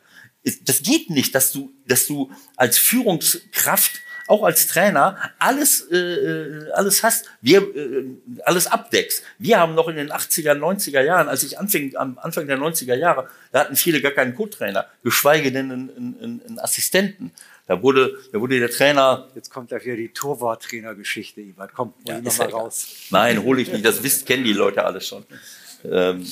das geht nicht, dass du, dass du als Führungskraft auch als Trainer alles äh, äh, alles hast, wir äh, alles abdeckst. Wir haben noch in den 80er, 90er Jahren, als ich anfing am Anfang der 90er Jahre, da hatten viele gar keinen Co-Trainer, geschweige denn einen, einen, einen Assistenten. Da wurde, da wurde der Trainer. Jetzt kommt da wieder die Torwarttrainergeschichte, Ivan. Komm, hol ja, noch mal raus. Nein, hole ich nicht. Das wisst, kennen die Leute alle schon. Ähm,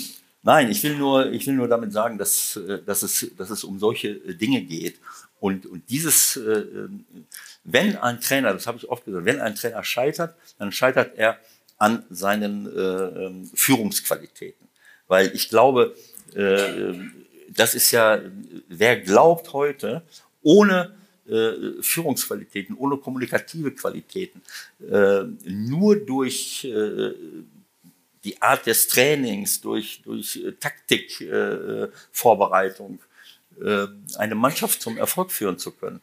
Nein, ich will nur, ich will nur damit sagen, dass, äh, dass, es, dass es um solche äh, Dinge geht. Und, und dieses, äh, wenn ein Trainer, das habe ich oft gesagt, wenn ein Trainer scheitert, dann scheitert er an seinen äh, ähm, Führungsqualitäten. Weil ich glaube, das ist ja, wer glaubt heute, ohne Führungsqualitäten, ohne kommunikative Qualitäten, nur durch die Art des Trainings, durch, durch äh, Taktikvorbereitung äh, äh, eine Mannschaft zum Erfolg führen zu können.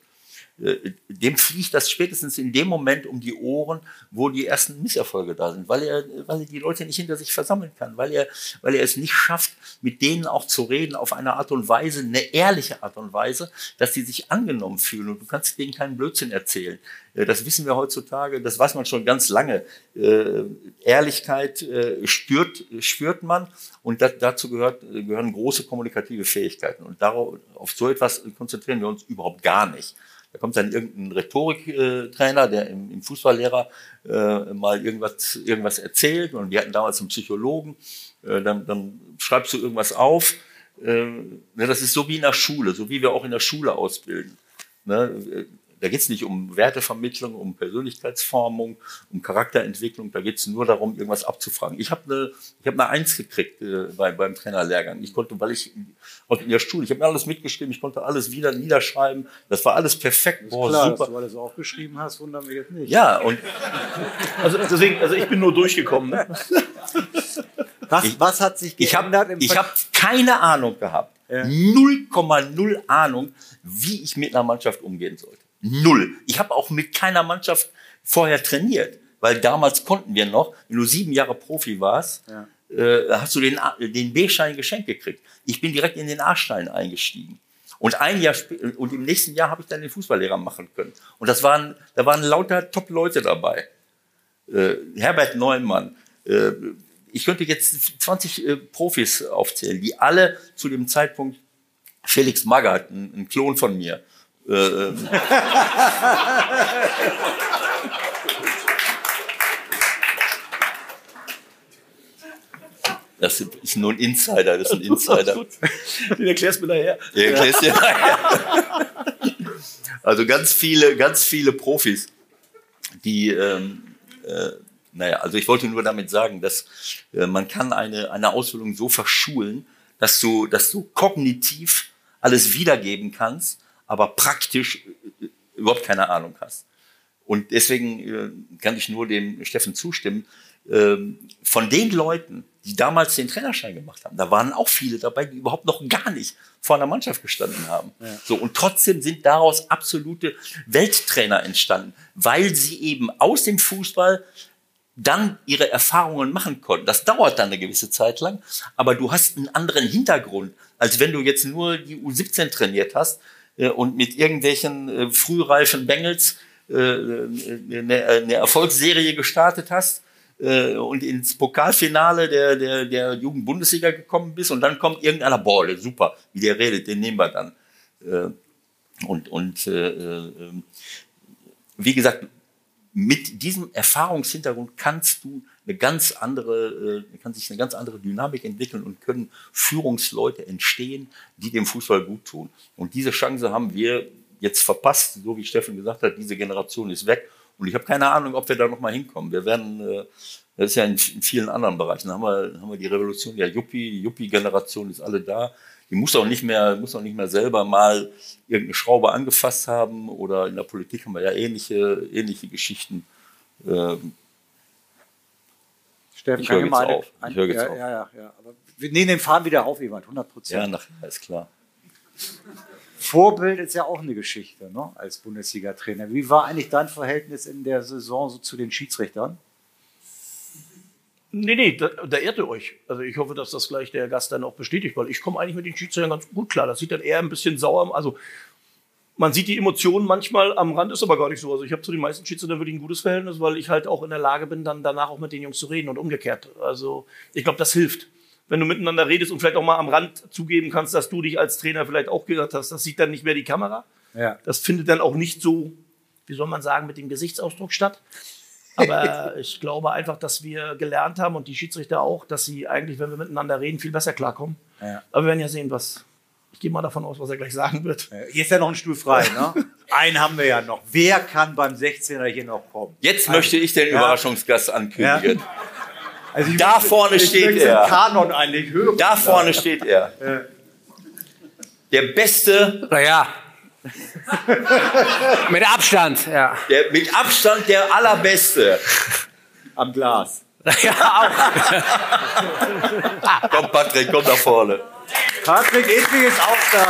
Äh, dem fliegt das spätestens in dem Moment um die Ohren, wo die ersten Misserfolge da sind, weil er, weil er die Leute nicht hinter sich versammeln kann, weil er, weil er es nicht schafft, mit denen auch zu reden auf eine Art und Weise, eine ehrliche Art und Weise, dass sie sich angenommen fühlen und du kannst denen keinen Blödsinn erzählen. Äh, das wissen wir heutzutage, das weiß man schon ganz lange. Äh, Ehrlichkeit spürt, spürt man und dazu gehört, gehören große kommunikative Fähigkeiten und darauf, auf so etwas konzentrieren wir uns überhaupt gar nicht. Da kommt dann irgendein Rhetoriktrainer, der im, im Fußballlehrer äh, mal irgendwas, irgendwas erzählt. Und wir hatten damals einen Psychologen. Äh, dann, dann schreibst du irgendwas auf. Äh, ne, das ist so wie in der Schule, so wie wir auch in der Schule ausbilden. Ne? Da geht es nicht um Wertevermittlung, um Persönlichkeitsformung, um Charakterentwicklung. Da geht es nur darum, irgendwas abzufragen. Ich habe eine, ich habe eine Eins gekriegt äh, bei, beim Trainerlehrgang. Ich konnte, weil ich in der Schule, ich habe mir alles mitgeschrieben, ich konnte alles wieder niederschreiben. Das war alles perfekt. Boah, klar, super. dass du alles aufgeschrieben hast, wundern wir jetzt nicht. Ja und also deswegen, also ich bin nur durchgekommen. Ne? Was, ich, was hat sich geändert? Ich habe hab keine Ahnung gehabt. 0,0 ja. Ahnung, wie ich mit einer Mannschaft umgehen sollte. Null. Ich habe auch mit keiner Mannschaft vorher trainiert, weil damals konnten wir noch, wenn du sieben Jahre Profi warst, ja. äh, hast du den, den B-Schein geschenkt gekriegt. Ich bin direkt in den A-Stein eingestiegen. Und ein Jahr und im nächsten Jahr habe ich dann den Fußballlehrer machen können. Und das waren, da waren lauter Top-Leute dabei. Äh, Herbert Neumann. Äh, ich könnte jetzt 20 äh, Profis aufzählen, die alle zu dem Zeitpunkt Felix Magath, ein, ein Klon von mir, äh, ähm. Das ist nur ein Insider, das ist ein Insider. Den erklärst du mir nachher. Den erklärst dir nachher. Also ganz viele, ganz viele Profis, die, ähm, äh, naja, also ich wollte nur damit sagen, dass äh, man kann eine, eine Ausbildung so verschulen, dass du, dass du kognitiv alles wiedergeben kannst, aber praktisch äh, überhaupt keine Ahnung hast. Und deswegen äh, kann ich nur dem Steffen zustimmen. Ähm, von den Leuten, die damals den Trainerschein gemacht haben, da waren auch viele dabei, die überhaupt noch gar nicht vor einer Mannschaft gestanden haben. Ja. So und trotzdem sind daraus absolute Welttrainer entstanden, weil sie eben aus dem Fußball dann ihre Erfahrungen machen konnten. Das dauert dann eine gewisse Zeit lang, aber du hast einen anderen Hintergrund, als wenn du jetzt nur die U17 trainiert hast äh, und mit irgendwelchen äh, frühreifen Bengels äh, eine, eine Erfolgsserie gestartet hast äh, und ins Pokalfinale der, der, der Jugendbundesliga gekommen bist und dann kommt irgendeiner, der super, wie der redet, den nehmen wir dann. Äh, und und äh, äh, wie gesagt, mit diesem Erfahrungshintergrund kannst du eine ganz andere, äh, kann sich eine ganz andere Dynamik entwickeln und können Führungsleute entstehen, die dem Fußball gut tun. Und diese Chance haben wir jetzt verpasst, so wie Steffen gesagt hat, diese Generation ist weg. Und ich habe keine Ahnung, ob wir da noch mal hinkommen. Wir werden, äh, das ist ja in, vielen anderen Bereichen, haben wir, haben wir die Revolution der Yuppie, Yuppie-Generation ist alle da. Die muss auch nicht mehr, muss auch nicht mehr selber mal irgendeine Schraube angefasst haben oder in der Politik haben wir ja ähnliche, ähnliche Geschichten. Steffen, ich höre jetzt eine, auf. Ich höre jetzt ja, auf. Ja, ja, ja. Aber wir nehmen den Faden wieder auf, Ewald, 100 Prozent. Ja, nachher ist klar. Vorbild ist ja auch eine Geschichte, ne, als Bundesliga-Trainer. Wie war eigentlich dein Verhältnis in der Saison so zu den Schiedsrichtern? Nee, nee, da, da ehrt ihr euch. Also ich hoffe, dass das gleich der Gast dann auch bestätigt, weil ich komme eigentlich mit den Schiedsrichtern ganz gut klar. Das sieht dann eher ein bisschen sauer. Also man sieht die Emotionen manchmal am Rand, ist aber gar nicht so. Also ich habe zu den meisten Schiedsrichtern wirklich ein gutes Verhältnis, weil ich halt auch in der Lage bin, dann danach auch mit den Jungs zu reden und umgekehrt. Also ich glaube, das hilft. Wenn du miteinander redest und vielleicht auch mal am Rand zugeben kannst, dass du dich als Trainer vielleicht auch gehört hast, das sieht dann nicht mehr die Kamera. Ja. Das findet dann auch nicht so, wie soll man sagen, mit dem Gesichtsausdruck statt. Aber ich glaube einfach, dass wir gelernt haben und die Schiedsrichter auch, dass sie eigentlich, wenn wir miteinander reden, viel besser klarkommen. Ja. Aber wir werden ja sehen, was. Ich gehe mal davon aus, was er gleich sagen wird. Hier ist ja noch ein Stuhl frei, ne? Einen haben wir ja noch. Wer kann beim 16er hier noch kommen? Jetzt also, möchte ich den ja. Überraschungsgast ankündigen. Ja. Also da möchte, vorne steht er. Kanon eigentlich hören. Da vorne steht er. Der beste. Naja. mit Abstand, ja. Der, mit Abstand der allerbeste. Am Glas. Ja, auch. komm, Patrick, komm da vorne. Patrick Edwig ist auch da.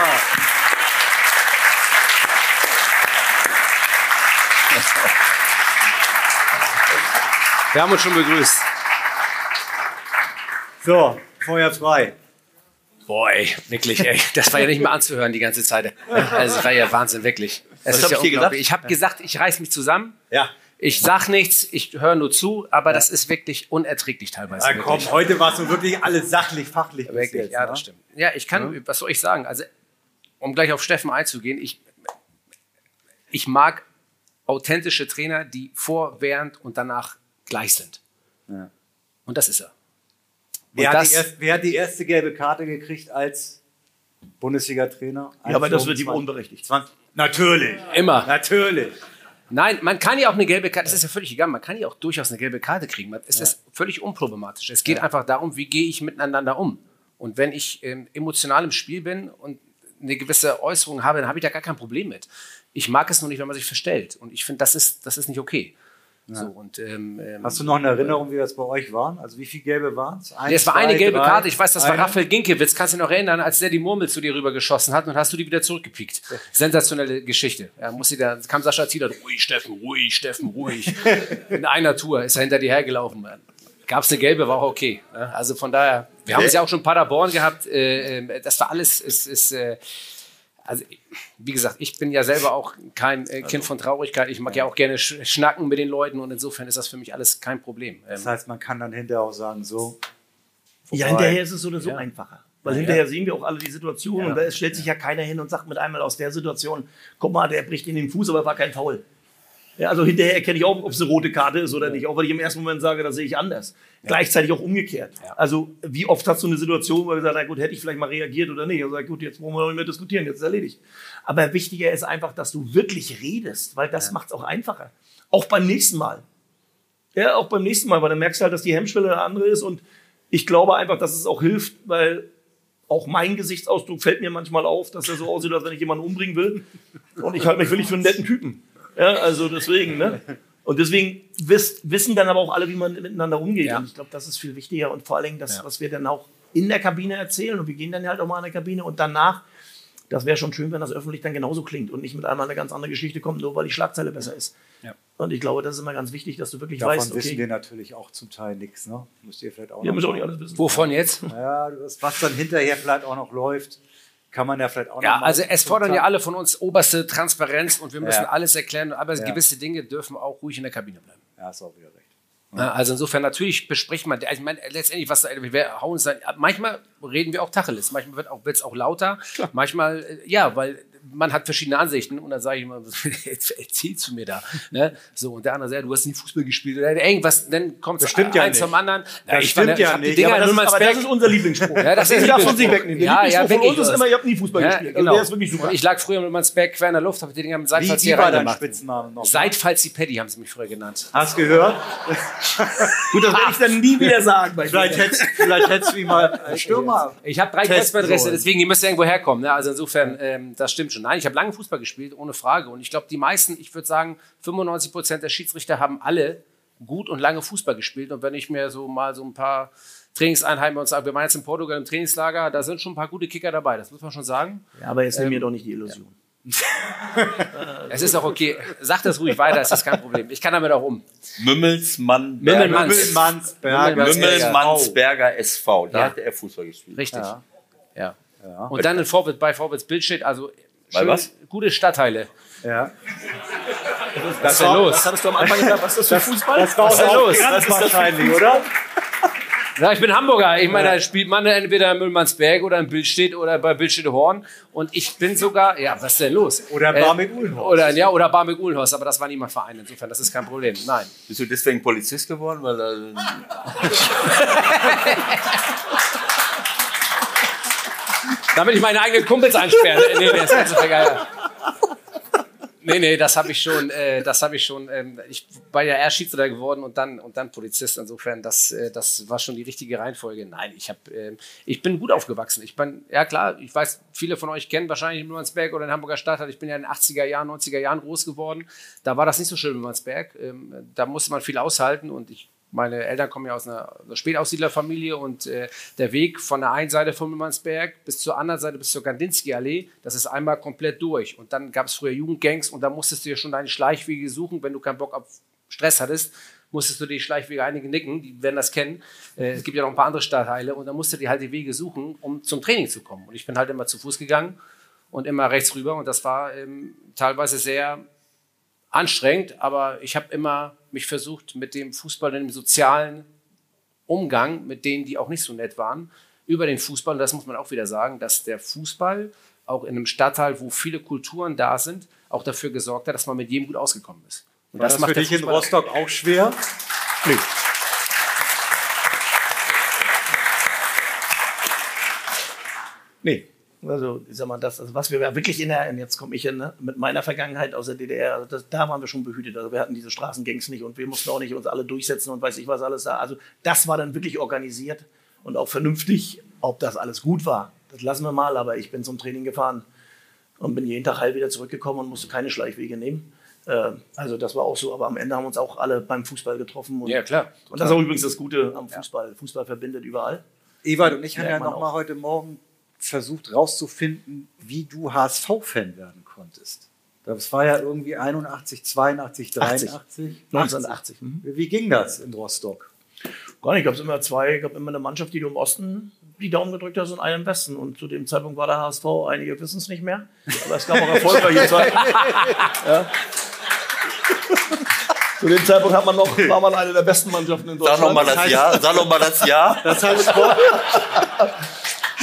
Wir haben uns schon begrüßt. So, Feuer frei. Boah, ey, wirklich, ey. Das war ja nicht mehr anzuhören die ganze Zeit. Also, das war ja Wahnsinn, wirklich. Es Was ist hab ja ich, ich habe gesagt, ich reiß mich zusammen. Ja. Ich sag nichts, ich höre nur zu, aber das ist wirklich unerträglich teilweise. Na komm, wirklich. heute war es so wirklich alles sachlich, fachlich. Wirklich, jetzt, ja, ne? das stimmt. Ja, ich kann, was soll ich sagen? Also, um gleich auf Steffen einzugehen, ich, ich mag authentische Trainer, die vor, während und danach gleich sind. Und das ist er. Wer hat, die das- erst, wer hat die erste gelbe Karte gekriegt als Bundesliga-Trainer? Ja, aber das wird ihm 20 unberechtigt. 20 Natürlich. Immer. Natürlich. Nein, man kann ja auch eine gelbe Karte, das ist ja völlig egal, man kann ja auch durchaus eine gelbe Karte kriegen. Es ist völlig unproblematisch. Es geht einfach darum, wie gehe ich miteinander um. Und wenn ich ähm, emotional im Spiel bin und eine gewisse Äußerung habe, dann habe ich da gar kein Problem mit. Ich mag es nur nicht, wenn man sich verstellt. Und ich finde, das ist, das ist nicht okay. So, und, ähm, ähm, Hast du noch eine Erinnerung, wie das bei euch war? Also wie viele gelbe waren es? Nee, es war eine gelbe Karte. Ich weiß, das war Raphael Ginkiewicz. Kannst du dich noch erinnern, als der die Murmel zu dir rübergeschossen hat und hast du die wieder zurückgepiekt. Sensationelle Geschichte. Ja, muss sie da, kam Sascha Zieler, ruhig, Steffen, ruhig, Steffen, ruhig. In einer Tour ist er hinter dir hergelaufen. Gab es eine gelbe, war auch okay. ne? Also von daher, wir haben es ja auch schon Paderborn gehabt. Äh, äh, das war alles, ist, ist äh, also wie gesagt, ich bin ja selber auch kein äh, Kind von Traurigkeit. Ich mag ja auch gerne sch schnacken mit den Leuten und insofern ist das für mich alles kein Problem. Ähm, Das heißt, man kann dann hinterher auch sagen, so. Ja, vorbei. hinterher ist es so oder so einfacher. Weil hinterher sehen wir auch alle die Situation und da stellt sich ja keiner hin und sagt mit einmal aus der Situation, guck mal, der bricht in den Fuß, aber war kein Foul. Ja, also hinterher erkenne ich auch, ob es eine rote Karte ist oder nicht, auch weil ich im ersten Moment sage, das sehe ich anders. Gleichzeitig auch umgekehrt. Also wie oft hast du eine Situation, wo du sagst, na gut, hätte ich vielleicht mal reagiert oder nicht. Also sag, gut, jetzt wollen wir noch nicht mehr diskutieren, jetzt ist erledigt. Aber wichtiger ist einfach, dass du wirklich redest, weil das macht es auch einfacher. Auch beim nächsten Mal. Ja, auch beim nächsten Mal, weil dann merkst du halt, dass die Hemmschwelle eine andere ist und ich glaube einfach, dass es auch hilft, weil auch mein Gesichtsausdruck fällt mir manchmal auf, dass er so aussieht, als wenn ich jemanden umbringen will. Und ich halte mich wirklich für einen netten Typen. Ja, also deswegen, ne? Und deswegen wiss, wissen dann aber auch alle, wie man miteinander umgeht. Ja. Und ich glaube, das ist viel wichtiger. Und vor allen Dingen das, was wir dann auch in der Kabine erzählen. Und wir gehen dann halt auch mal in der Kabine und danach, das wäre schon schön, wenn das öffentlich dann genauso klingt und nicht mit einmal eine ganz andere Geschichte kommt, nur weil die Schlagzeile besser ist. Ja. Und ich glaube, das ist immer ganz wichtig, dass du wirklich Davon weißt, wissen wir okay, natürlich auch zum Teil nichts. Ne? Müsst ihr vielleicht auch wir noch müssen auch nicht alles wissen. wovon jetzt? Ja, was dann hinterher vielleicht auch noch läuft, kann man ja vielleicht auch Ja, also es fordern ja alle von uns oberste Transparenz und wir müssen Ja. alles erklären, aber Ja. gewisse Dinge dürfen auch ruhig in der Kabine bleiben. Ja, ist auch wieder recht. Ja, also insofern natürlich bespricht man, also ich meine, letztendlich, was wir hauen uns dann, manchmal reden wir auch Tacheles, manchmal wird auch, wird's auch lauter, manchmal, äh, ja, weil man hat verschiedene Ansichten und dann sage ich immer, erzählst du mir da? Ne? So, und der andere sagt, du hast nie Fußball gespielt oder irgendwas, dann kommt stimmt ja eins nicht. zum anderen. Das ich stimmt ich ja die nicht. Aber, das ist, aber das ist unser Lieblingsspruch. Ja, das ist Den darfst uns nicht wegnehmen. Ja, ja, von uns ist immer, ihr habt nie Fußball Ja, gespielt. genau. Und der ist wirklich super. Ich lag früher mit Mannsberg quer in der Luft, habe die Dinger mit Seitfalls hier reingemacht. Seitfalls die Paddy haben sie mich früher genannt. Hast gehört? Gut, das werde ich dann nie wieder sagen. Vielleicht hättest, vielleicht hättest du ihn mal Stürmer. Ich habe drei Kreuzbandrisse, deswegen, die müsst irgendwo herkommen. Ne? Also insofern, ähm, das stimmt schon. Nein, ich habe lange Fußball gespielt, ohne Frage. Und ich glaube, die meisten, ich würde sagen, 95 Prozent der Schiedsrichter haben alle gut und lange Fußball gespielt. Und wenn ich mir so mal so ein paar Trainingseinheiten bei uns sage, wir waren jetzt in Portugal im Trainingslager, da sind schon ein paar gute Kicker dabei, das muss man schon sagen. Ja, aber jetzt nimm mir doch nicht die Illusion. Es ist auch okay. Sag das ruhig weiter, es ist kein Problem. Ich kann damit auch um. Mümmelsmann, Mümmelmanns. Mümmelmannsberger. Mümmelmanns- Mümmelmannsberger SV. Da Ja. hatte er Fußball gespielt. Richtig. Ja. Und dann in Vorwärts, bei Vorwärts Bild steht, also Bei schön, was? gute Stadtteile. Ja. Was ist denn los? Was hattest du am Anfang gesagt? Was ist das für Fußball? Das war Was ist denn los? ganz wahrscheinlich, oder? Ja, ich bin Hamburger. Ich meine, da spielt man entweder in Müllmannsberg oder in Bildstedt oder bei Bildstedt Horn. Und ich bin sogar, ja, was ist denn los? Oder Barmbek-Uhlenhorst. Oder, ja, oder Barmbek Uhlenhorst, aber das war nie mein Verein. Insofern, das ist kein Problem. Nein. Bist du deswegen Polizist geworden? Weil äh, Damit ich meine eigenen Kumpels einsperre. Nee, nee, das ist ganz geil. Nee, nee, das habe ich schon, äh, das habe ich schon, ähm, ich war ja erst Schiedsrichter geworden und dann, und dann Polizist. Insofern, das, äh, das war schon die richtige Reihenfolge. Nein, ich habe, ähm, ich bin gut aufgewachsen. Ich bin, ja klar, ich weiß, viele von euch kennen wahrscheinlich Müllernsberg oder in Hamburger Stadtteil. Ich bin ja in den 80er Jahren, 90er Jahren groß geworden. Da war das nicht so schön in Müllernsberg. Ähm, da musste man viel aushalten und ich meine Eltern kommen ja aus einer, einer Spätaussiedlerfamilie und äh, der Weg von der einen Seite von Müllernsberg bis zur anderen Seite, bis zur Kandinsky-Allee, das ist einmal komplett durch. Und dann gab es früher Jugendgangs und da musstest du ja schon deine Schleichwege suchen, wenn du keinen Bock auf Stress hattest. musstest du die Schleichwege, einige nicken, die werden das kennen. Äh, es gibt ja noch ein paar andere Stadtteile und dann musst du dir halt die Wege suchen, um zum Training zu kommen. Und ich bin halt immer zu Fuß gegangen und immer rechts rüber und das war ähm, teilweise sehr anstrengend, aber ich habe immer mich versucht, mit dem Fußball und dem sozialen Umgang mit denen, die auch nicht so nett waren, über den Fußball, und das muss man auch wieder sagen, dass der Fußball auch in einem Stadtteil, wo viele Kulturen da sind, auch dafür gesorgt hat, dass man mit jedem gut ausgekommen ist. Und War das, das macht für dich in Rostock auch schwer? Nee. Nee. Also, ich sag mal, das, also was wir wirklich in der, jetzt komme ich in, ne, mit meiner Vergangenheit aus der DDR, also das, da waren wir schon behütet. Also wir hatten diese Straßengangs nicht und wir mussten auch nicht uns alle durchsetzen und weiß ich was alles da. Also das war dann wirklich organisiert und auch vernünftig. Ob das alles gut war, das lassen wir mal, aber ich bin zum Training gefahren und bin jeden Tag heil wieder zurückgekommen und musste keine Schleichwege nehmen. Äh, also das war auch so, aber am Ende haben wir uns auch alle beim Fußball getroffen. Und, ja, klar. Und das ist auch übrigens das Gute am Fußball. Fußball verbindet überall. Ewald und ich haben ja noch mal heute Morgen versucht rauszufinden, wie du HSV-Fan werden konntest. Das war ja irgendwie 81, 82, 83. 80. 1980. Wie ging das in Rostock? Gar nicht. Ich gab immer zwei, ich gab immer eine Mannschaft, die du im Osten die Daumen gedrückt hast und eine im Westen. Und zu dem Zeitpunkt war der HSV, einige wissen es nicht mehr, aber es gab auch erfolgreiche Zeiten. ja. Zu dem Zeitpunkt hat man noch, war man eine der besten Mannschaften in Deutschland. Sag nochmal das Jahr. Sag nochmal das Jahr. Das heißt, Sport,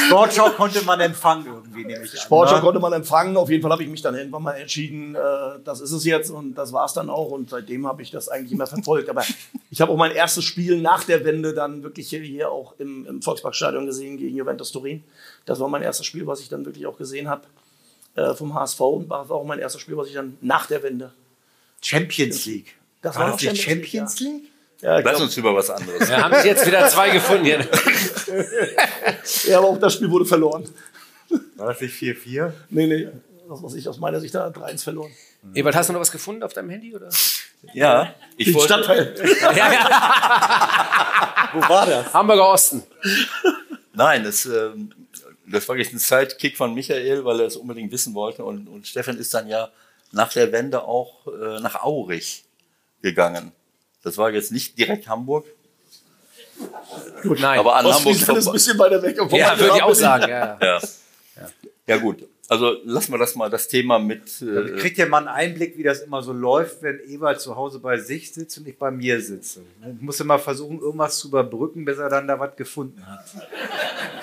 Sportschau konnte man empfangen irgendwie, nehme ich an. Sportschau ne? konnte man empfangen. Auf jeden Fall habe ich mich dann irgendwann mal entschieden, äh, das ist es jetzt und das war es dann auch. Und seitdem habe ich das eigentlich immer verfolgt. Aber ich habe auch mein erstes Spiel nach der Wende dann wirklich hier, hier auch im, im Volksparkstadion gesehen gegen Juventus Turin. Das war mein erstes Spiel, was ich dann wirklich auch gesehen habe äh, vom HSV und war auch mein erstes Spiel, was ich dann nach der Wende. Champions League. Das War war das die Champions League? Ja, ich Lass glaub, uns über was anderes. Wir haben sich jetzt wieder zwei gefunden hier. ja, aber auch das Spiel wurde verloren. War das nicht 4-4? Nee, nee. Das, was ich aus meiner Sicht da 3-1 verloren. Ewald, hast du noch was gefunden auf deinem Handy? Oder? Ja, ich Den wollte, Stadtteil. Wo war das? Hamburger Osten. Nein, das, ähm, das war jetzt ein Sidekick von Michael, weil er es unbedingt wissen wollte. Und, und Stefan ist dann ja nach der Wende auch äh, nach Aurich gegangen. Das war jetzt nicht direkt Hamburg, Gut, nein. aber an Hamburg ist ein bisschen weiter weg. ja, würde ich auch sagen. Ja. Ja. ja, gut. Also lassen wir das mal, das Thema mit. Äh, Kriegt ihr mal einen Einblick, wie das immer so läuft, wenn Ewald zu Hause bei sich sitzt und ich bei mir sitze? Ich muss immer versuchen, irgendwas zu überbrücken, bis er dann da was gefunden hat.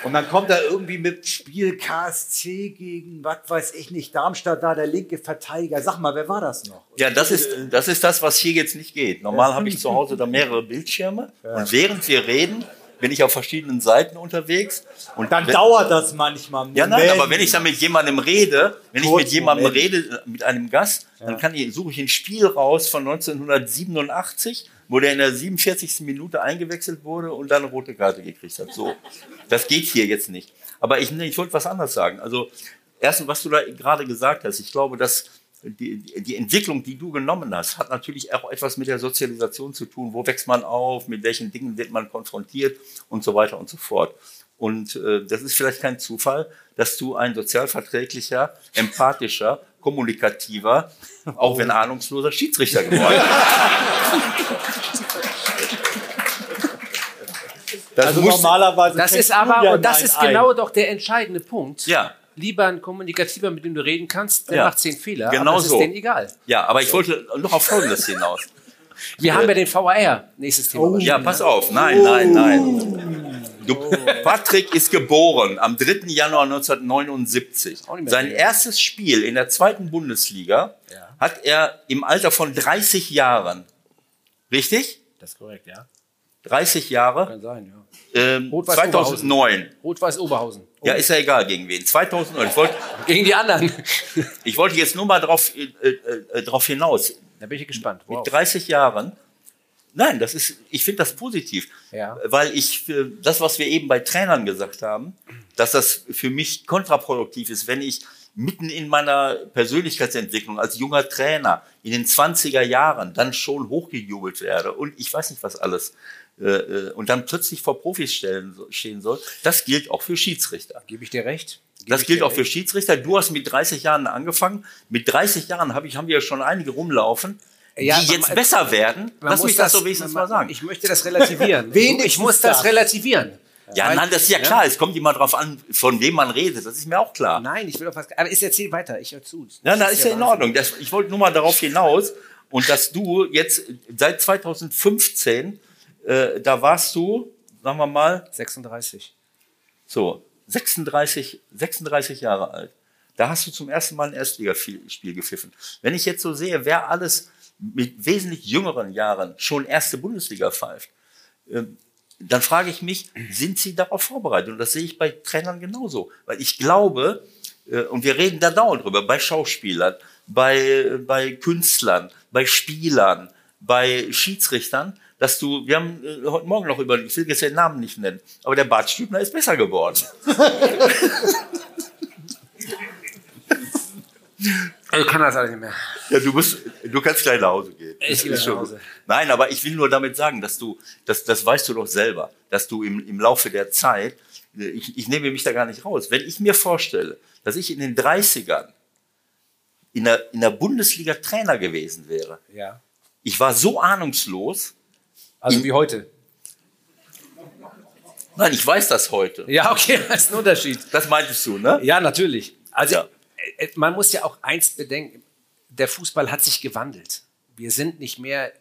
Und dann kommt er irgendwie mit Spiel KSC gegen, was weiß ich nicht, Darmstadt da, der linke Verteidiger. Sag mal, wer war das noch? Ja, das ist, das ist das, was hier jetzt nicht geht. Normal habe ich zu Hause da mehrere Bildschirme und während wir reden, bin ich auf verschiedenen Seiten unterwegs. Und Dann wenn, dauert das manchmal. ja, nein, aber wenn ich dann mit jemandem rede, wenn ich Kurz, mit jemandem Moment. rede, äh, mit einem Gast, dann kann ich, suche ich ein Spiel raus von 1987, wo der in der 47. Minute eingewechselt wurde und dann eine rote Karte gekriegt hat. So. Das geht hier jetzt nicht. Aber ich, ich wollte was anderes sagen. Also, erstens, was du da gerade gesagt hast, ich glaube, dass die, die Entwicklung, die du genommen hast, hat natürlich auch etwas mit der Sozialisation zu tun. Wo wächst man auf? Mit welchen Dingen wird man konfrontiert? Und so weiter und so fort. Und äh, das ist vielleicht kein Zufall, dass du ein sozialverträglicher, empathischer, kommunikativer, auch wenn ahnungsloser Schiedsrichter geworden bist. Das Also muss- normalerweise. Das ist aber, und das ist ein. genau doch der entscheidende Punkt. Ja. Lieber ein Kommunikativer, mit dem du reden kannst, der Ja. macht zehn Fehler. Genau aber es so. ist denen egal. Ja, aber ich wollte noch auf Folgendes hinaus. Wir haben ja den VAR. Nächstes Thema. Oh. Ja, pass auf. Nein, nein, nein. Du, Patrick ist geboren am 3. Januar 1979. Auch nicht mehr Sein viel. erstes Spiel in der zweiten Bundesliga Ja. hat er im Alter von 30 Jahren. Richtig? Das ist korrekt, ja. 30 Jahre. Kann sein, ja. Ähm, Rot-Weiß 2009. Rot-Weiß Oberhausen. Ja, ist ja egal gegen wen. 2009. Ich wollte, Gegen die anderen. ich wollte jetzt nur mal drauf, äh, äh, äh, drauf hinaus. Da bin ich gespannt. Wow. Mit 30 Jahren. Nein, das ist, ich finde das positiv. Ja. Weil ich, für das, was wir eben bei Trainern gesagt haben, dass das für mich kontraproduktiv ist, wenn ich mitten in meiner Persönlichkeitsentwicklung als junger Trainer in den 20er Jahren dann schon hochgejubelt werde und ich weiß nicht was alles äh, äh, und dann plötzlich vor Profis stellen, stehen soll. Das gilt auch für Schiedsrichter. Gebe ich dir recht? Gebe Das gilt auch für recht? Schiedsrichter. Du hast mit 30 Jahren angefangen. Mit 30 Jahren habe ich, haben wir ja schon einige rumlaufen. Ja, die man- jetzt besser werden. Man Lass muss mich das so wenigstens man- mal sagen. Ich möchte das relativieren. Wenigstens ich muss das das. relativieren. Ja, Weil- nein, das ist ja klar. Es kommt immer drauf an, von wem man redet. Das ist mir auch klar. Nein, ich will doch was. Aber ich erzähl weiter. Ich höre zu. Ja, na, Das ist ja in Wahnsinn. Ordnung. Das, ich wollte nur mal darauf hinaus. Und dass du jetzt seit 2015, äh, da warst du, sagen wir mal, 36. so 36, 36 Jahre alt. Da hast du zum ersten Mal ein Erstligaspiel gepfiffen. Wenn ich jetzt so sehe, wer alles mit wesentlich jüngeren Jahren schon erste Bundesliga pfeift, ähm, dann frage ich mich, sind sie darauf vorbereitet? Und das sehe ich bei Trainern genauso. Weil ich glaube, äh, und wir reden da dauernd drüber, bei Schauspielern, bei, bei Künstlern, bei Spielern, bei Schiedsrichtern, dass du, wir haben äh, heute Morgen noch über, ich will jetzt den Namen nicht nennen, aber der Bart Stübner ist besser geworden. Ich kann das alles nicht mehr. Ja, du musst, du kannst gleich nach Hause gehen. Ich gehe nach Hause. Nein, aber ich will nur damit sagen, dass du, das, das weißt du doch selber, dass du im, im Laufe der Zeit, äh, ich, ich nehme mich da gar nicht raus, wenn ich mir vorstelle, dass ich in den 30ern in der, in der Bundesliga Trainer gewesen wäre, Ja. ich war so ahnungslos, Also wie heute. nein, ich weiß das heute. Ja, okay, das ist ein Unterschied. Das meintest du, ne? Ja, natürlich. Also Ja. äh, man muss ja auch eins bedenken, der Fußball hat sich gewandelt. Wir sind nicht mehr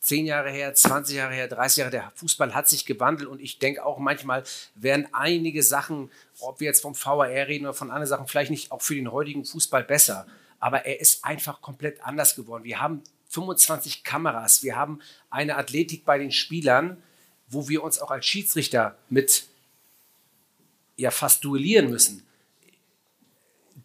10 Jahre her, 20 Jahre her, 30 Jahre, der Fußball hat sich gewandelt und ich denke auch manchmal werden einige Sachen, ob wir jetzt vom VAR reden oder von anderen Sachen, vielleicht nicht auch für den heutigen Fußball besser, aber er ist einfach komplett anders geworden. Wir haben 25 Kameras, wir haben eine Athletik bei den Spielern, wo wir uns auch als Schiedsrichter mit ja fast duellieren müssen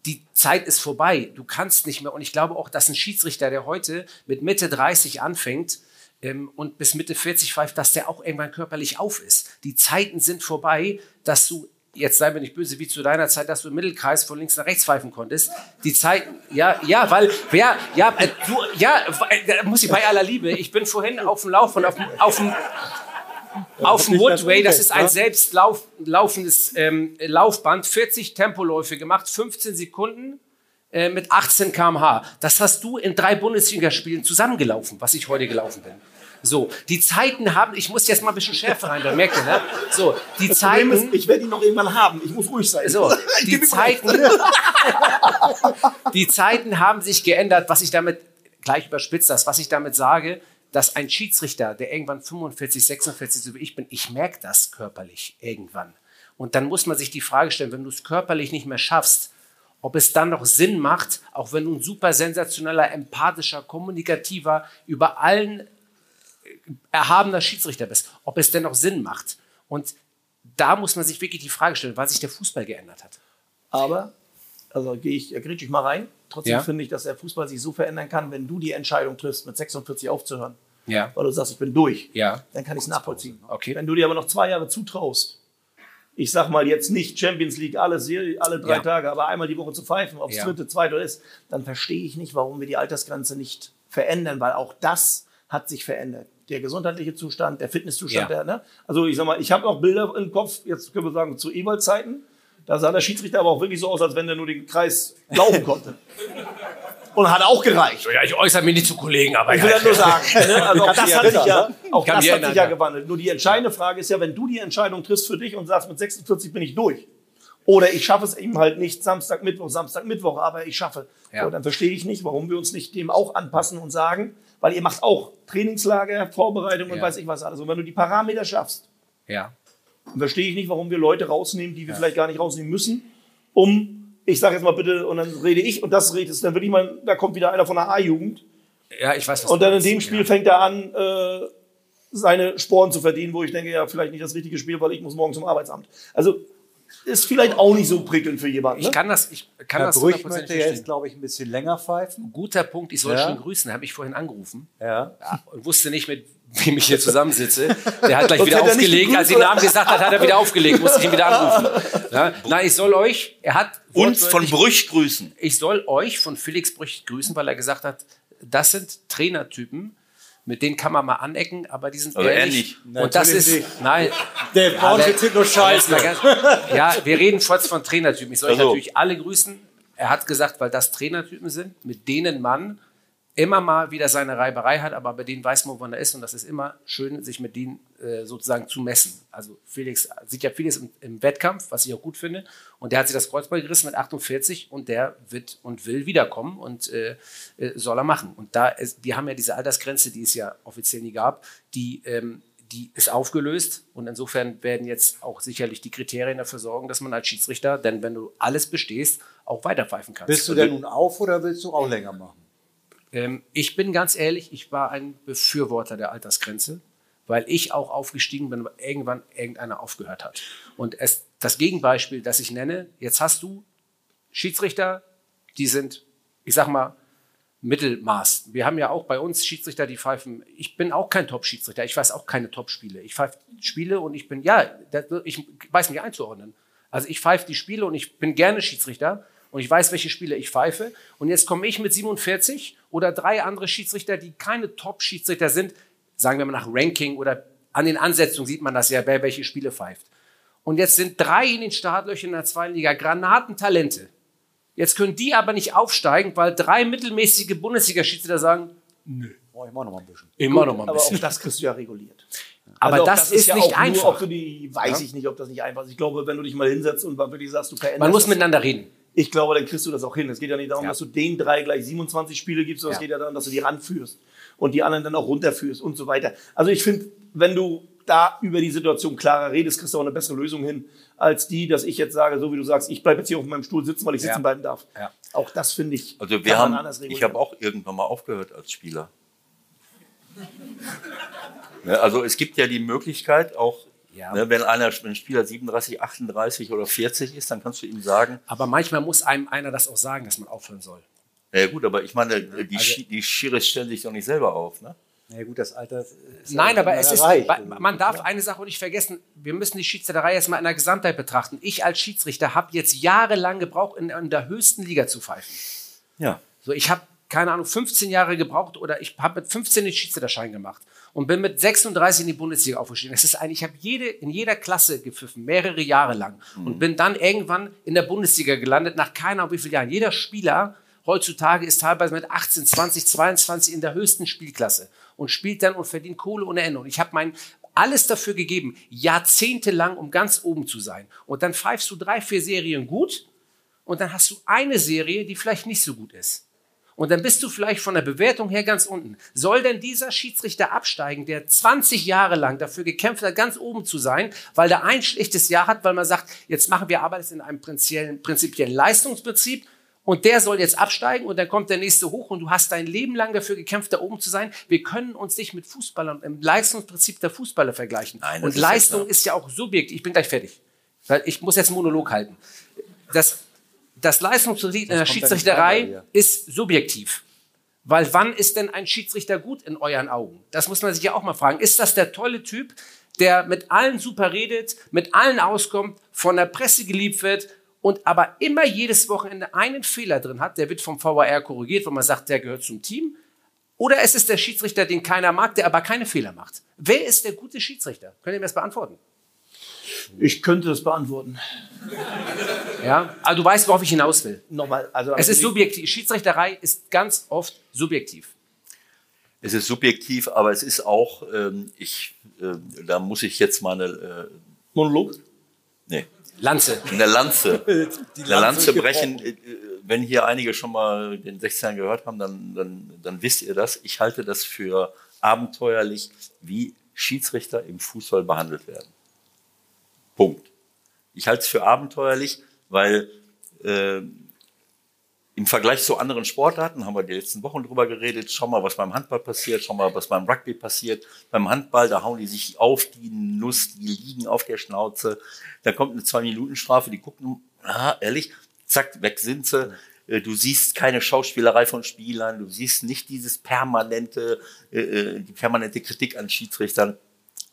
die Zeit ist vorbei. Du kannst nicht mehr. Und ich glaube auch, dass ein Schiedsrichter, der heute mit Mitte 30 anfängt ähm, und bis Mitte 40 pfeift, dass der auch irgendwann körperlich auf ist. Die Zeiten sind vorbei, dass du, jetzt sei mir nicht böse, wie zu deiner Zeit, dass du im Mittelkreis von links nach rechts pfeifen konntest. Die Zeiten, ja, ja, weil, wer, ja, äh, du, ja, äh, da muss ich bei aller Liebe, ich bin vorhin auf dem Lauf und auf dem, auf dem, auf dem Woodway, das ist ein selbst lauf, laufendes ähm, Laufband, 40 Tempoläufe gemacht, 15 Sekunden äh, mit 18 km/h. Das hast du in drei Bundesligaspielen zusammengelaufen, was ich heute gelaufen bin. So, die Zeiten haben, ich muss jetzt mal ein bisschen Schärfe rein, da merkt ihr, ne? So, die Das Zeiten. ist, ich werde ihn noch irgendwann haben. Ich muss ruhig sein. So, die. Zeiten, die Zeiten haben sich geändert. Was ich damit, gleich überspitzt das, was ich damit sage, dass ein Schiedsrichter, der irgendwann 45, 46, so wie ich bin, ich merke das körperlich irgendwann. Und dann muss man sich die Frage stellen, wenn du es körperlich nicht mehr schaffst, ob es dann noch Sinn macht, auch wenn du ein super sensationeller, empathischer, kommunikativer, über allen erhabener Schiedsrichter bist, ob es denn noch Sinn macht. Und da muss man sich wirklich die Frage stellen, weil sich der Fußball geändert hat. Aber, also gehe ich, grätsch ich mal rein. Trotzdem Ja. finde ich, dass der Fußball sich so verändern kann, wenn du die Entscheidung triffst, mit 46 aufzuhören, Ja. weil du sagst, ich bin durch, Ja. dann kann ich es nachvollziehen. Okay. Wenn du dir aber noch zwei Jahre zutraust, ich sag mal jetzt nicht Champions League alle, Serie, alle drei Ja. Tage, aber einmal die Woche zu pfeifen, ob es Ja. dritte, zweite ist, dann verstehe ich nicht, warum wir die Altersgrenze nicht verändern, weil auch das hat sich verändert. Der gesundheitliche Zustand, der Fitnesszustand, Ja. der, ne? Also ich sag mal, ich habe noch Bilder im Kopf, jetzt können wir sagen, zu Ewald-Zeiten. Da sah der Schiedsrichter aber auch wirklich so aus, als wenn er nur den Kreis laufen konnte. Und hat auch gereicht. Ja, ich äußere mich nicht zu Kollegen, aber Ich will ja nur sagen, ne? also auch das hat sich ja, auch das hat sich erinnern, ja. gewandelt. Nur die entscheidende Frage ist ja, wenn du die Entscheidung triffst für dich und sagst, mit 46 bin ich durch. Oder ich schaffe es eben halt nicht Samstag, Mittwoch, Samstag, Mittwoch, aber ich schaffe. Ja. So, dann verstehe ich nicht, warum wir uns nicht dem auch anpassen und sagen, weil ihr macht auch Trainingslager, Vorbereitung und Ja. weiß ich was alles. Und wenn du die Parameter schaffst, Ja. dann verstehe ich nicht, warum wir Leute rausnehmen, die wir vielleicht gar nicht rausnehmen müssen, um, ich sage jetzt mal bitte, und dann rede ich und das redest, dann würde ich mal, da kommt wieder einer von der A-Jugend Ja, ich weiß, was und dann in dem Spiel Ja. fängt er an, äh, seine Sporen zu verdienen, wo ich denke, ja, vielleicht nicht das richtige Spiel, weil ich muss morgen zum Arbeitsamt. Also ist vielleicht auch nicht so prickelnd für jemanden. Ich Ne? kann das, ich kann Herr das Brüch 100% möchte jetzt, glaube ich, ein bisschen länger pfeifen. Guter Punkt, ich soll Ja. schon grüßen, habe ich vorhin angerufen. Ja. Ja, und wusste nicht, mit wem ich hier zusammensitze. Der hat gleich wieder er aufgelegt. Als ich den? Namen gesagt hat, hat er wieder aufgelegt. Musste ich ihn wieder anrufen. Ja? Nein, ich soll euch, er hat Uns von Brüch grüßen. ich soll euch von Felix Brüch grüßen, weil er gesagt hat, das sind Trainertypen, mit denen kann man mal anecken, aber die sind Aber er ehrlich. nicht. Und das ist, nicht. nein. Der Ja, braucht jetzt hier nur Scheiße. Ja, wir reden kurz von Trainertypen. Ich soll euch Also. natürlich alle grüßen. Er hat gesagt, weil das Trainertypen sind, mit denen man immer mal wieder seine Reiberei hat, aber bei denen weiß man, wann er ist und das ist immer schön, sich mit denen äh, sozusagen zu messen. Also Felix sieht ja vieles im, im, Wettkampf, was ich auch gut finde und der hat sich das Kreuzband gerissen mit 48 und der wird und will wiederkommen und äh, äh, soll er machen. Und da ist, die haben ja diese Altersgrenze, die es ja offiziell nie gab, die ähm, die ist aufgelöst und insofern werden jetzt auch sicherlich die Kriterien dafür sorgen, dass man als Schiedsrichter, denn wenn du alles bestehst, auch weiterpfeifen kannst. Willst du denn nun auf oder willst du auch länger machen? Ähm, ich bin ganz ehrlich, ich war ein Befürworter der Altersgrenze, weil ich auch aufgestiegen bin, weil irgendwann irgendeiner aufgehört hat. Und es, das Gegenbeispiel, das ich nenne, jetzt hast du Schiedsrichter, die sind, ich sag mal, Mittelmaß. Wir haben ja auch bei uns Schiedsrichter, die pfeifen. Ich bin auch kein Top-Schiedsrichter. Ich weiß auch keine Top-Spiele. Ich pfeife Spiele und ich bin, ja, ich weiß mich einzuordnen. Also ich pfeife die Spiele und ich bin gerne Schiedsrichter und ich weiß, welche Spiele ich pfeife. Und jetzt komme ich mit 47 oder drei andere Schiedsrichter, die keine Top-Schiedsrichter sind, sagen wir mal nach Ranking oder an den Ansetzungen sieht man das ja, wer welche Spiele pfeift. Und jetzt sind drei in den Startlöchern in der zweiten Liga Granatentalente. Jetzt können die aber nicht aufsteigen, weil drei mittelmäßige Bundesliga-Schiedsrichter sagen, nö. Oh, immer noch mal ein bisschen. Immer noch mal ein bisschen. Aber auch das kriegst du ja reguliert. Aber Also auch das, ist ja nicht einfach. Nur, ob du die, weiß ich nicht, ob das nicht einfach ist. Ich glaube, wenn du dich mal hinsetzt und wirklich sagst, du veränderst Man muss das, miteinander reden. ich glaube, dann kriegst du das auch hin. Es geht ja nicht darum, Ja. dass du den drei gleich 27 Spiele gibst, sondern Ja. es geht ja darum, dass du die ranführst und die anderen dann auch runterführst und so weiter. Also ich finde, wenn du da über die Situation klarer redest, kriegst du auch eine bessere Lösung hin, als die, dass ich jetzt sage, so wie du sagst, ich bleibe jetzt hier auf meinem Stuhl sitzen, weil ich sitzen Ja. bleiben darf. Ja. Auch das finde ich. Also wir kann man haben, anders ich habe auch irgendwann mal aufgehört als Spieler. Ne, also es gibt ja die Möglichkeit, auch Ja. ne, wenn einer wenn ein Spieler 37, 38 oder 40 ist, dann kannst du ihm sagen, Aber manchmal muss einem einer das auch sagen, dass man aufhören soll. Ja gut, aber ich meine, die, Also die Schiris stellen sich doch nicht selber auf. Ne? Na ja, gut, das Alter ist Nein, aber es ist, erreicht. man darf eine Sache nicht vergessen, wir müssen die Schiedsrichterei jetzt mal in der Gesamtheit betrachten. Ich als Schiedsrichter habe jetzt jahrelang gebraucht, in, in der höchsten Liga zu pfeifen. Ja. So, ich habe, keine Ahnung, 15 Jahre gebraucht oder ich habe mit 15 den Schiedsrichterschein gemacht und bin mit 36 in die Bundesliga aufgestiegen. Das ist eigentlich, ich habe jede, in jeder Klasse gepfiffen, mehrere Jahre lang und bin dann irgendwann in der Bundesliga gelandet, nach keine Ahnung wie vielen Jahren. Jeder Spieler heutzutage ist teilweise mit 18, 20, 22 in der höchsten Spielklasse und spielt dann und verdient Kohle ohne Ende. Und ich habe mein alles dafür gegeben, jahrzehntelang, um ganz oben zu sein. Und dann pfeifst du drei, vier Serien gut und dann hast du eine Serie, die vielleicht nicht so gut ist. Und dann bist du vielleicht von der Bewertung her ganz unten. Soll denn dieser Schiedsrichter absteigen, der 20 Jahre lang dafür gekämpft hat, ganz oben zu sein, weil der ein schlechtes Jahr hat, weil man sagt, jetzt machen wir Arbeit in einem prinzipiellen, prinzipiellen Leistungsprinzip und der soll jetzt absteigen und dann kommt der nächste hoch und du hast dein Leben lang dafür gekämpft, da oben zu sein. Wir können uns nicht mit Fußballern im Leistungsprinzip der Fußballer vergleichen. Nein, und ist Leistung ist ja auch subjektiv. Ich bin gleich fertig. Weil ich muss jetzt einen Monolog halten. Das, das Leistungsprinzip in der Schiedsrichterei ist subjektiv. Weil wann ist denn ein Schiedsrichter gut in euren Augen? Das muss man sich ja auch mal fragen. Ist das der tolle Typ, der mit allen super redet, mit allen auskommt, von der Presse geliebt wird und aber immer jedes Wochenende einen Fehler drin hat, der wird vom VAR korrigiert, wo man sagt, der gehört zum Team? Oder es ist der Schiedsrichter, den keiner mag, der aber keine Fehler macht? Wer ist der gute Schiedsrichter? Könnt ihr mir das beantworten? Ich könnte das beantworten. Ja, aber du weißt, worauf ich hinaus will. Nochmal, also Es ist also subjektiv. Schiedsrichterei ist ganz oft subjektiv. Es ist subjektiv, aber es ist auch, ähm, ich, äh, da muss ich jetzt meine, äh, Monolog. nee, Lanze. eine Lanze, Die eine Lanze brechen. Äh, Wenn hier einige schon mal den 16 gehört haben, dann, dann, dann wisst ihr das. Ich halte das für abenteuerlich, wie Schiedsrichter im Fußball behandelt werden. Punkt. Ich halte es für abenteuerlich, weil äh, im Vergleich zu anderen Sportarten haben wir die letzten Wochen drüber geredet. Schau mal, was beim Handball passiert. Schau mal, was beim Rugby passiert. Beim Handball, da hauen die sich auf die Nuss, die liegen auf der Schnauze. Da kommt eine Zwei-Minuten-Strafe, die gucken, ah, ehrlich, zack, weg sind sie. Äh, Du siehst keine Schauspielerei von Spielern. Du siehst nicht dieses permanente, äh, äh, die permanente Kritik an Schiedsrichtern.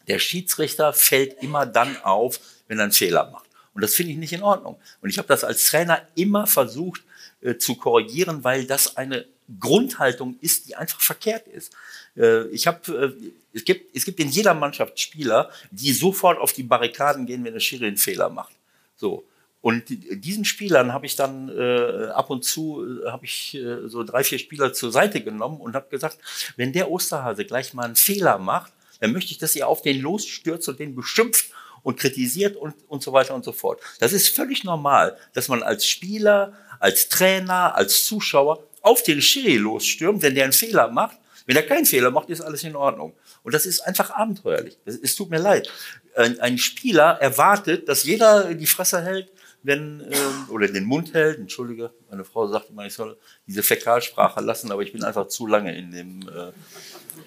Der Schiedsrichter fällt immer dann auf, wenn er einen Fehler macht. Und das finde ich nicht in Ordnung. Und ich habe das als Trainer immer versucht äh, zu korrigieren, weil das eine Grundhaltung ist, die einfach verkehrt ist. Äh, ich habe, äh, es gibt, es gibt in jeder Mannschaft Spieler, die sofort auf die Barrikaden gehen, wenn der Schiri einen Fehler macht. So. Und diesen Spielern habe ich dann äh, ab und zu habe ich äh, so drei, vier Spieler zur Seite genommen und habe gesagt, wenn der Osterhase gleich mal einen Fehler macht, dann möchte ich, dass ihr auf den losstürzt und den beschimpft und kritisiert und, und so weiter und so fort. Das ist völlig normal, dass man als Spieler, als Trainer, als Zuschauer auf den Schiri losstürmt, wenn der einen Fehler macht. Wenn er keinen Fehler macht, ist alles in Ordnung. Und das ist einfach abenteuerlich. Es tut mir leid. Ein, ein Spieler erwartet, dass jeder die Fresse hält, wenn, ähm, oder den Mund hält. Entschuldige, meine Frau sagt immer, ich soll diese Fäkalsprache lassen, aber ich bin einfach zu lange in dem.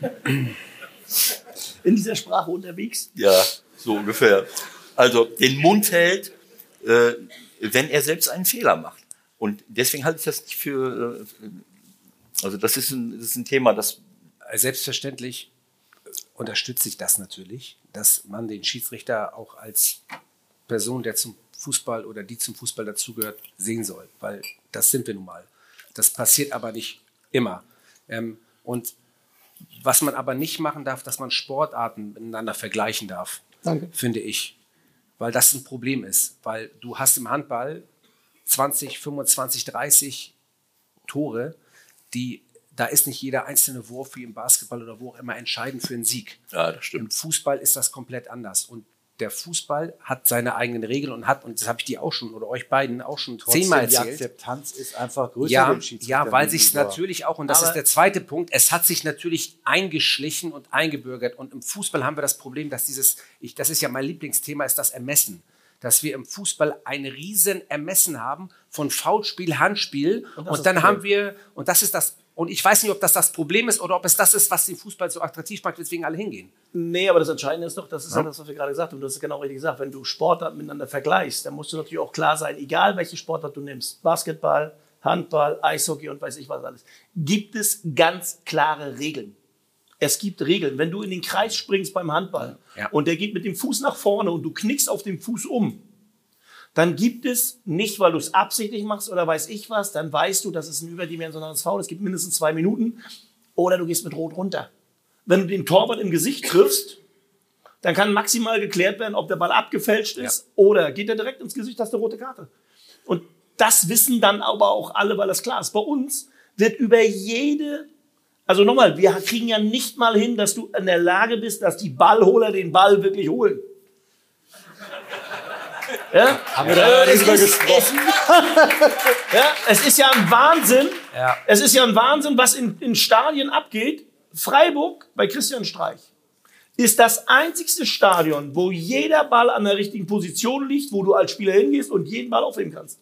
Äh in dieser Sprache unterwegs? Ja, so ungefähr. Also den Mund hält, äh, wenn er selbst einen Fehler macht. Und deswegen halte ich das nicht für. Äh, also das ist ein, das ist ein Thema, das. Selbstverständlich unterstütze ich das natürlich, dass man den Schiedsrichter auch als Person, der zum Fußball oder die zum Fußball dazugehört, sehen soll, weil das sind wir nun mal. Das passiert aber nicht immer. Ähm, und was man aber nicht machen darf, dass man Sportarten miteinander vergleichen darf, Danke. finde ich. Weil das ein Problem ist. Weil du hast im Handball 20, 25, 30 Tore, die da ist nicht jeder einzelne Wurf wie im Basketball oder wo auch immer entscheidend für einen Sieg. Ja, das stimmt. Im Fußball ist das komplett anders. Und der Fußball hat seine eigenen Regeln und hat, und das habe ich dir auch schon oder euch beiden auch schon Trotzdem, zehnmal erzählt. Die Akzeptanz ist einfach größer. Ja, ja weil sich natürlich auch, und das Aber ist der zweite Punkt, es hat sich natürlich eingeschlichen und eingebürgert. Und im Fußball haben wir das Problem, dass dieses, ich, das ist ja mein Lieblingsthema, ist das Ermessen dass wir im Fußball ein riesen Ermessen haben von Foulspiel, Handspiel und, und dann haben wir und das ist das und ich weiß nicht, ob das das Problem ist oder ob es das ist, was den Fußball so attraktiv macht, weswegen alle hingehen. Nee, aber das Entscheidende ist doch, das ist ja, das, was wir gerade gesagt haben. Du hast es genau richtig gesagt. Wenn du Sportarten miteinander vergleichst, dann musst du natürlich auch klar sein, egal welche Sportart du nimmst, Basketball, Handball, Eishockey und weiß ich was alles, gibt es ganz klare Regeln. Es gibt Regeln. Wenn du in den Kreis springst beim Handball ja. und der geht mit dem Fuß nach vorne und du knickst auf dem Fuß um, dann gibt es nicht, weil du es absichtlich machst oder weiß ich was, dann weißt du, das ist ein überdimensionales Foul, es gibt mindestens zwei Minuten oder du gehst mit Rot runter. Wenn du den Torwart im Gesicht triffst, dann kann maximal geklärt werden, ob der Ball abgefälscht ist ja. oder geht er direkt ins Gesicht, hast du rote Karte. Und das wissen dann aber auch alle, weil das klar ist. Bei uns wird über jede, also nochmal, wir kriegen ja nicht mal hin, dass du in der Lage bist, dass die Ballholer den Ball wirklich holen. Ja? Haben wir äh, darüber gesprochen? ja, es ist ja ein Wahnsinn. Ja. Es ist ja ein Wahnsinn, was in, in Stadien abgeht. Freiburg bei Christian Streich ist das einzigste Stadion, wo jeder Ball an der richtigen Position liegt, wo du als Spieler hingehst und jeden Ball aufnehmen kannst.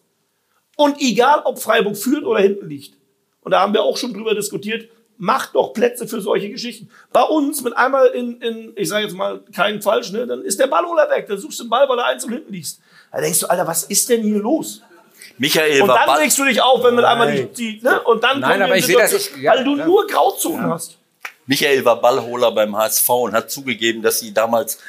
Und egal, ob Freiburg führt oder hinten liegt. Und da haben wir auch schon drüber diskutiert, macht doch Plätze für solche Geschichten. Bei uns mit einmal in, in ich sage jetzt mal keinen falsch, ne, dann ist der Ballholer weg. Dann suchst du den Ball, weil er eins und hinten liegt. Da denkst du, Alter, was ist denn hier los? Michael und dann regst du dich auf, wenn man einmal die, die ne? und dann Nein, aber ich sehe das ja, weil du ja. nur Grauzonen ja. hast. Michael war Ballholer beim HSV und hat zugegeben, dass sie damals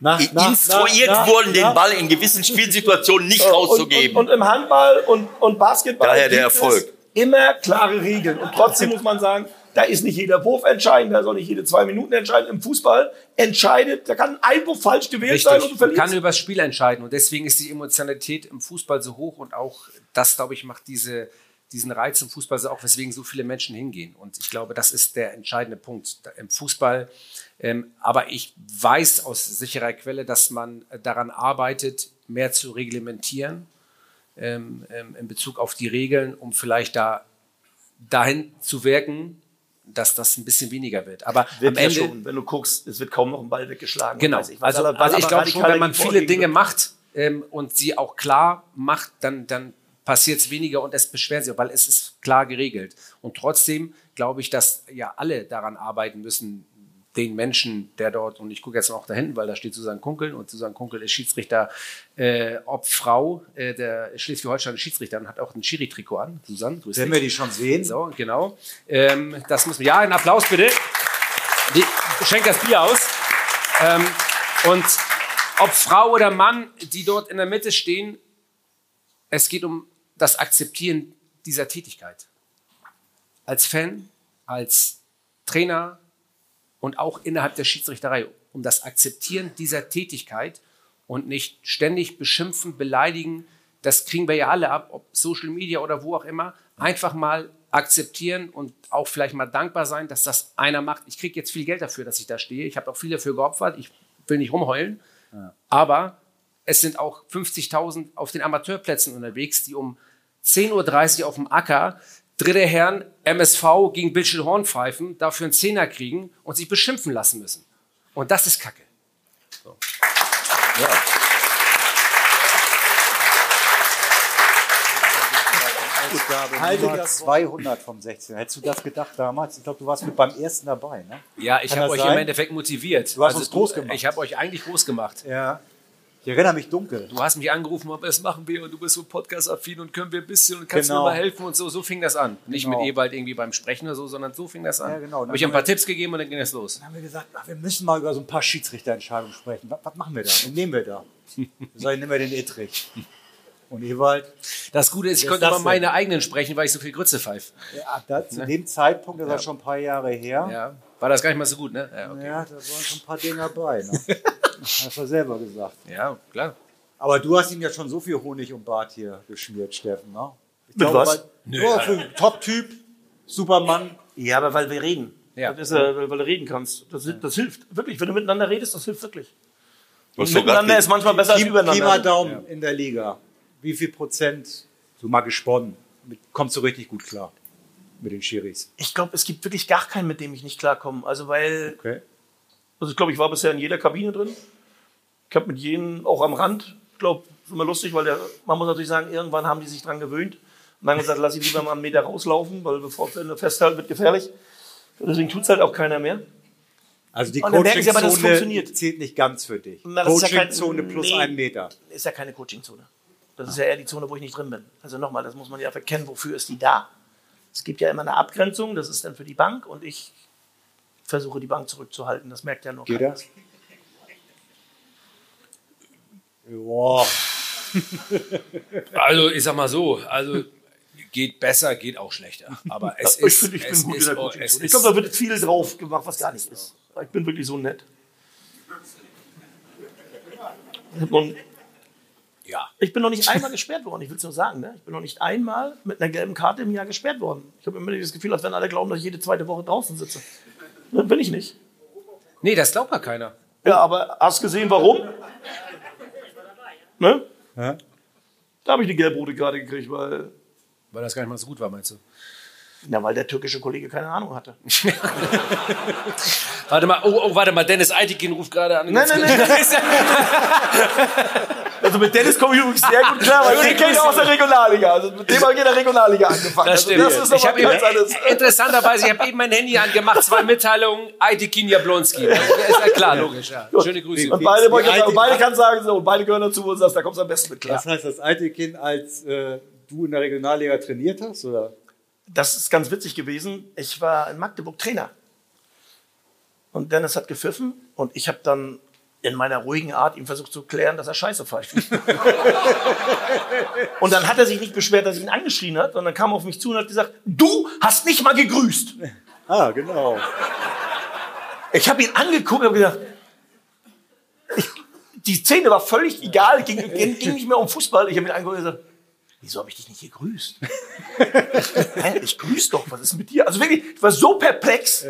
nach, instruiert nach, wurden, den Ball in gewissen Spielsituationen nicht rauszugeben. Und, und, und, im Handball und, und Basketball Daher der Erfolg. immer klare Regeln. Und trotzdem muss man sagen, da ist nicht jeder Wurf entscheidend, da ist auch nicht jede zwei Minuten entscheidend. Im Fußball entscheidet, da kann ein Wurf falsch gewählt Richtig. sein und du verlierst. kann über das Spiel entscheiden. Und deswegen ist die Emotionalität im Fußball so hoch und auch das, glaube ich, macht diese, diesen Reiz im Fußball so auch, weswegen so viele Menschen hingehen. Und ich glaube, das ist der entscheidende Punkt im Fußball. Ähm, aber ich weiß aus sicherer Quelle, dass man daran arbeitet, mehr zu reglementieren ähm, ähm, in Bezug auf die Regeln, um vielleicht da dahin zu wirken, dass das ein bisschen weniger wird. Aber wird am Ende, ja schon, wenn du guckst, es wird kaum noch ein Ball weggeschlagen. Genau. Ich also, aber, also ich glaube schon, wenn man viele Dinge macht ähm, und sie auch klar macht, dann, dann passiert es weniger und es beschweren sich, weil es ist klar geregelt. Und trotzdem glaube ich, dass ja alle daran arbeiten müssen, den Menschen, der dort, und ich gucke jetzt noch da hinten, weil da steht Susanne Kunkel und Susanne Kunkel ist Schiedsrichter, äh, ob Frau, äh, der Schleswig-Holstein Schiedsrichter und hat auch ein Schiri-Trikot an. Susanne, grüß Wenn dich. wir die schon sehen. So, genau. Ähm, das muss man, ja, einen Applaus bitte. Die, schenkt das Bier aus. Ähm, und ob Frau oder Mann, die dort in der Mitte stehen, es geht um das Akzeptieren dieser Tätigkeit. Als Fan, als Trainer, und auch innerhalb der Schiedsrichterei um das Akzeptieren dieser Tätigkeit und nicht ständig beschimpfen, beleidigen, das kriegen wir ja alle ab, ob Social Media oder wo auch immer, einfach mal akzeptieren und auch vielleicht mal dankbar sein, dass das einer macht. Ich kriege jetzt viel Geld dafür, dass ich da stehe. Ich habe auch viel dafür geopfert. Ich will nicht rumheulen. Aber es sind auch 50.000 auf den Amateurplätzen unterwegs, die um 10.30 Uhr auf dem Acker dritte Herren MSV gegen Bildschirm Horn pfeifen, dafür einen Zehner kriegen und sich beschimpfen lassen müssen. Und das ist Kacke. So. Ja. Heiliger 200 vom 16. Hättest du das gedacht damals? Ich glaube, du warst mit beim ersten dabei, ne? Ja, ich habe euch sein? im Endeffekt motiviert. Also Du hast uns groß gemacht. Ich habe euch eigentlich groß gemacht. Ja. Ich erinnere mich dunkel. Du hast mich angerufen, ob das machen wir und du bist so podcast-affin und können wir ein bisschen und kannst Genau. mir mal helfen und so. So fing das an. Nicht Genau. mit Ewald irgendwie beim Sprechen oder so, sondern so fing das an. Ja, genau. Habe ich ein paar Tipps gegeben und dann ging es los. Dann haben wir gesagt, ach, wir müssen mal über so ein paar Schiedsrichterentscheidungen sprechen. Was, was machen wir da? Wen nehmen wir da? Sag ich, nehmen wir den Etrich. Und Ewald, Das Gute ist, ich konnte das denn? meine eigenen sprechen, weil ich so viel Grütze pfeife. ja, da, zu dem Zeitpunkt, das war schon ein paar Jahre her, Ja. War das gar nicht mal so gut, ne? Ja, okay. ja, da waren schon ein paar Dinge dabei. Ne? Hast du selber gesagt. ja klar. Aber du hast ihm ja schon so viel Honig und Bart hier geschmiert, Steffen. Ne? Ich Mit was? Weil, ja, für Top-Typ, Supermann. Ja, aber weil wir reden. Ja. Das ist, äh, weil du reden kannst. Das, das hilft. Wirklich, wenn du miteinander redest, das hilft wirklich. Und miteinander ist manchmal besser als Pi mal übereinander. Daumen in der Liga. Wie viel Prozent, so mal gesponnen, kommst du richtig gut klar mit den Schiris? Ich glaube, es gibt wirklich gar keinen, mit dem ich nicht klarkomme. Also, weil, Okay. also ich glaube, ich war bisher in jeder Kabine drin. Ich habe mit jedem, auch am Rand, ich glaube, ist immer lustig, weil der, man muss natürlich sagen, irgendwann haben die sich dran gewöhnt. Und dann gesagt, lass ich lieber mal einen Meter rauslaufen, weil bevor wir festhalten, wird gefährlich. Deswegen tut es halt auch keiner mehr. Also die Coaching-Zone zählt nicht ganz für dich. Ist ja Coaching-Zone plus nee. einen Meter. ist ja keine Coaching-Zone. Das ist ja eher die Zone, wo ich nicht drin bin. Also nochmal, das muss man ja verkennen, wofür ist die da? Es gibt ja immer eine Abgrenzung, das ist dann für die Bank und ich versuche die Bank zurückzuhalten. Das merkt ja nur Geht keiner. das? Boah. Also, ich sag mal so, also geht besser, geht auch schlechter. Aber es ich ist, finde, ich es bin gut in ist, oh, es. Ich glaube, da wird viel drauf gemacht, was gar nicht ist. Ich bin wirklich so nett. Und ja. ich bin noch nicht einmal gesperrt worden, ich will es nur sagen. Ne? Ich bin noch nicht einmal mit einer gelben Karte im Jahr gesperrt worden. Ich habe immer das Gefühl, als wenn alle glauben, dass ich jede zweite Woche draußen sitze. Das bin ich nicht. Nee, das glaubt ja keiner. Ja, aber hast gesehen, warum? Ne? Ja. Da habe ich die gelb-rote Karte gekriegt, weil, Weil das gar nicht mal so gut war, meinst du? na, weil der türkische Kollege keine Ahnung hatte. Warte mal, oh, oh warte mal, Dennis Eitikin ruft gerade an. Nein, nein, nein. Also mit Dennis komme ich übrigens sehr gut klar, weil den kenne ich aus der Regionalliga. Also mit dem habe ich in der Regionalliga angefangen. Das stimmt. Also das ist ich aber habe ganz alles. interessanterweise, ich habe eben mein Handy angemacht, zwei Mitteilungen, Aitikin Jablonski. Ja, ist ja klar, logisch. Ja. Schöne Grüße. Und beide, ich und beide kann sagen, so, und beide gehören dazu und sagst, da kommst du am besten mit klar. Das heißt, das alte Kind, als äh, du in der Regionalliga trainiert hast? Oder? Das ist ganz witzig gewesen. Ich war in Magdeburg Trainer. Und Dennis hat gepfiffen und ich habe dann in meiner ruhigen Art ihm versucht zu klären, dass er Scheiße pfeift. und dann hat er sich nicht beschwert, dass ich ihn angeschrien hat, sondern kam auf mich zu und hat gesagt, du hast nicht mal gegrüßt. Ah, genau. Ich habe ihn angeguckt und habe gedacht, ich, die Szene war völlig egal, ging, ging, nicht mehr um Fußball. Ich habe ihn angeguckt und gesagt, wieso habe ich dich nicht gegrüßt? Hä, ich grüß doch, was ist mit dir? Also wirklich, ich war so perplex.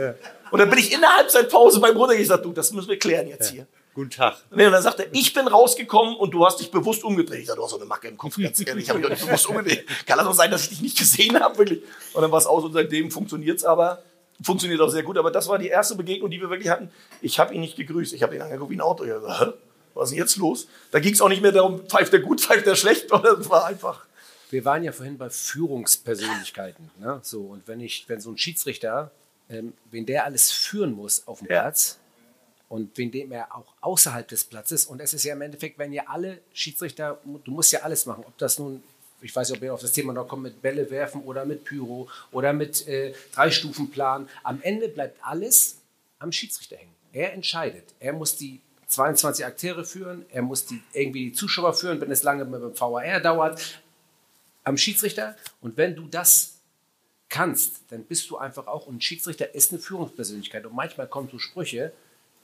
Und dann bin ich in der Halbzeitpause beim Runter gesagt, du, das müssen wir klären jetzt hier. Guten Tag. Nee, und dann sagt er, ich bin rausgekommen und du hast dich bewusst umgedreht. Ich sag, du hast so eine Macke im Kopf, ganz ehrlich, ich habe mich doch nicht bewusst umgedreht. Kann das auch sein, dass ich dich nicht gesehen habe, wirklich. Und dann war es aus und seitdem funktioniert es aber. Funktioniert auch sehr gut, aber das war die erste Begegnung, die wir wirklich hatten. Ich habe ihn nicht gegrüßt. Ich habe ihn angeguckt wie ein Auto. Ich hab gesagt, Hä? was ist denn jetzt los? Da ging es auch nicht mehr darum, pfeift er gut, pfeift er schlecht, sondern es war einfach. Wir waren ja vorhin bei Führungspersönlichkeiten. Ne? So, und wenn ich, wenn so ein Schiedsrichter, ähm, wen der alles führen muss auf dem Ja. Platz und wen dem er auch außerhalb des Platzes, und es ist ja im Endeffekt, wenn ja alle Schiedsrichter, du musst ja alles machen, ob das nun, ich weiß nicht, ob wir auf das Thema noch kommen, mit Bälle werfen oder mit Pyro oder mit äh, Drei-Stufen-Plan. Am Ende bleibt alles am Schiedsrichter hängen. Er entscheidet. Er muss die 22 Akteure führen, er muss die, irgendwie die Zuschauer führen, wenn es lange mit dem VAR dauert am Schiedsrichter. Und wenn du das kannst, dann bist du einfach auch, und ein Schiedsrichter ist eine Führungspersönlichkeit. Und manchmal kommen so Sprüche,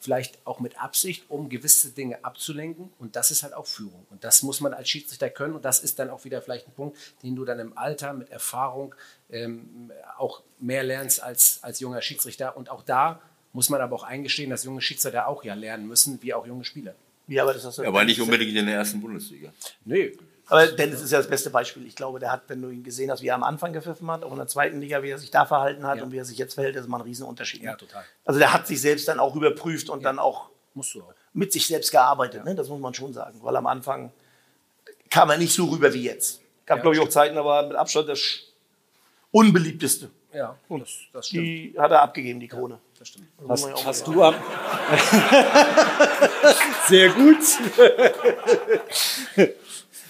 vielleicht auch mit Absicht, um gewisse Dinge abzulenken. Und das ist halt auch Führung. Und das muss man als Schiedsrichter können. Und das ist dann auch wieder vielleicht ein Punkt, den du dann im Alter mit Erfahrung ähm, auch mehr lernst als, als junger Schiedsrichter. Und auch da muss man aber auch eingestehen, dass junge Schiedsrichter auch ja lernen müssen, wie auch junge Spieler. Ja, aber das hast du Aber nicht unbedingt in der ersten Bundesliga. Nee, Aber Dennis ist ja das beste Beispiel. Ich glaube, der hat, wenn du ihn gesehen hast, wie er am Anfang gepfiffen hat, auch in der zweiten Liga, wie er sich da verhalten hat Ja. und wie er sich jetzt verhält, das ist mal ein Riesenunterschied. ja, total. Also der hat sich selbst dann auch überprüft und dann auch Musst du auch. mit sich selbst gearbeitet. Ne? Das muss man schon sagen. Weil am Anfang kam er nicht so rüber wie jetzt. Gab, Ja, glaube ich, auch Zeiten, war mit Abstand das unbeliebteste. Ja, das, das stimmt. Die hat er abgegeben, die Krone. Das stimmt. Das ja Hast, hast du am. Sehr gut.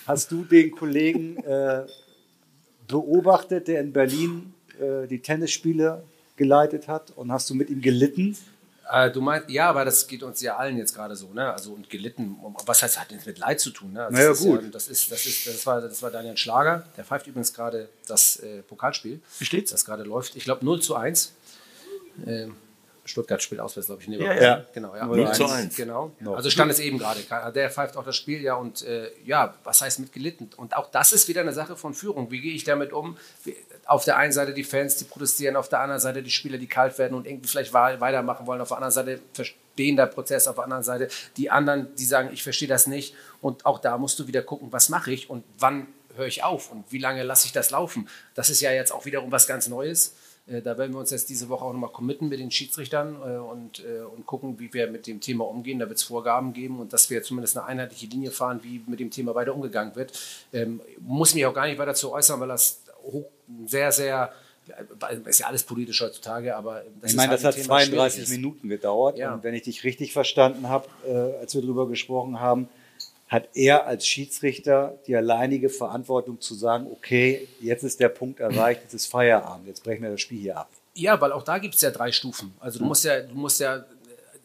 Hast du den Kollegen äh, beobachtet, der in Berlin äh, die Tennisspiele geleitet hat? Und hast du mit ihm gelitten? Äh, du meinst, ja, aber das geht uns ja allen jetzt gerade so, ne? Also und gelitten. Was heißt, hat nichts mit Leid zu tun, ne? Also Na ja, das ist gut. Ja, das ist, das ist, das war, das war Daniel Schlager. Der pfeift übrigens gerade das äh, Pokalspiel. Wie steht's? Das gerade läuft. Ich glaube 0 zu 1. Ähm, Stuttgart spielt auswärts, glaube ich, in Ja, Leverkusen. ja. Genau, ja. 0 zu 1. Genau. Also stand es eben gerade. Der pfeift auch das Spiel, ja. Und äh, ja, was heißt mit gelitten? Und auch das ist wieder eine Sache von Führung. Wie gehe ich damit um? Wie, auf der einen Seite die Fans, die protestieren, auf der anderen Seite die Spieler, die kalt werden und irgendwie vielleicht weitermachen wollen. Auf der anderen Seite verstehen der Prozess, auf der anderen Seite die anderen, die sagen, ich verstehe das nicht. Und auch da musst du wieder gucken, was mache ich und wann höre ich auf und wie lange lasse ich das laufen. Das ist ja jetzt auch wiederum was ganz Neues. Äh, Da werden wir uns jetzt diese Woche auch nochmal committen mit den Schiedsrichtern äh, und, äh, und gucken, wie wir mit dem Thema umgehen. Da wird es Vorgaben geben und dass wir zumindest eine einheitliche Linie fahren, wie mit dem Thema weiter umgegangen wird. Ähm, muss mich auch gar nicht weiter zu äußern, weil das sehr, sehr, ist ja alles politisch heutzutage, aber Ich meine, ist das halt hat ein Thema, 32 schwierig ist. Minuten gedauert. Ja. Und wenn ich dich richtig verstanden habe, als wir darüber gesprochen haben, hat er als Schiedsrichter die alleinige Verantwortung zu sagen, okay, jetzt ist der Punkt erreicht, jetzt ist Feierabend, jetzt brechen wir das Spiel hier ab. Ja, weil auch da gibt es ja drei Stufen. Also du musst ja, du musst ja,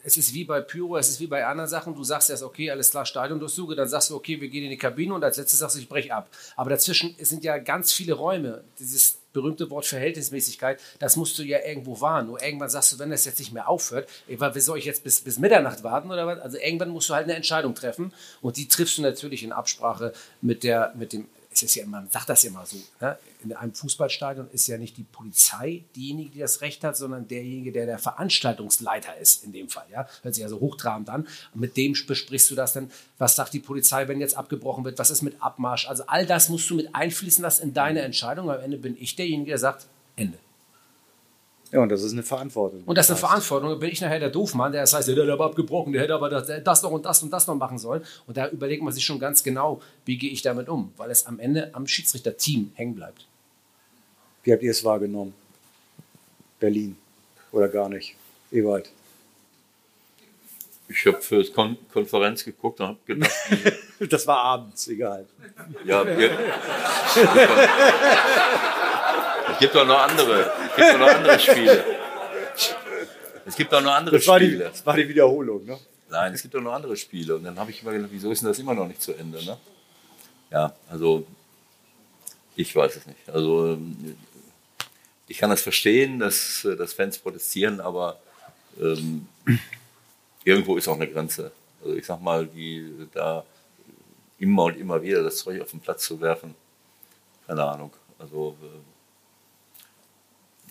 es ist wie bei Pyro, es ist wie bei anderen Sachen. Du sagst erst, okay, alles klar, Stadion durchsuche, dann sagst du, okay, wir gehen in die Kabine und als letztes sagst du, ich breche ab. Aber dazwischen sind ja ganz viele Räume. Dieses berühmte Wort Verhältnismäßigkeit, das musst du ja irgendwo wahren. Nur irgendwann sagst du, wenn das jetzt nicht mehr aufhört, wie soll ich jetzt bis, bis Mitternacht warten oder was? Also irgendwann musst du halt eine Entscheidung treffen und die triffst du natürlich in Absprache mit der, mit dem, es ist ja immer, man sagt das ja immer so, ne? in einem Fußballstadion ist ja nicht die Polizei diejenige, die das Recht hat, sondern derjenige, der der Veranstaltungsleiter ist in dem Fall. Ja? Hört sich ja so hochtrabend an. Und mit dem besprichst du das dann, was sagt die Polizei, wenn jetzt abgebrochen wird, was ist mit Abmarsch. Also all das musst du mit einfließen lassen in deine Entscheidung. Am Ende bin ich derjenige, der sagt, Ende. Ja, und das ist eine Verantwortung. Und das ist eine Verantwortung. Da bin ich nachher der Doofmann, der das heißt, der hätte aber abgebrochen, der hätte aber das, das noch und das und das noch machen sollen. Und da überlegt man sich schon ganz genau, wie gehe ich damit um, weil es am Ende am Schiedsrichterteam hängen bleibt. Wie habt ihr es wahrgenommen? Berlin oder gar nicht? Ewald. Ich habe für das Kon Konferenz geguckt und habe gedacht, Das war abends, egal. ja, wir, gibt doch noch andere, es gibt doch noch andere Spiele. Es gibt doch noch andere Das war, die, Spiele. das war die Wiederholung, ne? Nein, es gibt doch noch andere Spiele. Und dann habe ich immer gedacht, wieso ist denn das immer noch nicht zu Ende? Ne? Ja, also ich weiß es nicht. Also ich kann das verstehen, dass, dass Fans protestieren, aber ähm, irgendwo ist auch eine Grenze. Also ich sag mal, die da immer und immer wieder das Zeug auf den Platz zu werfen, keine Ahnung. Also äh,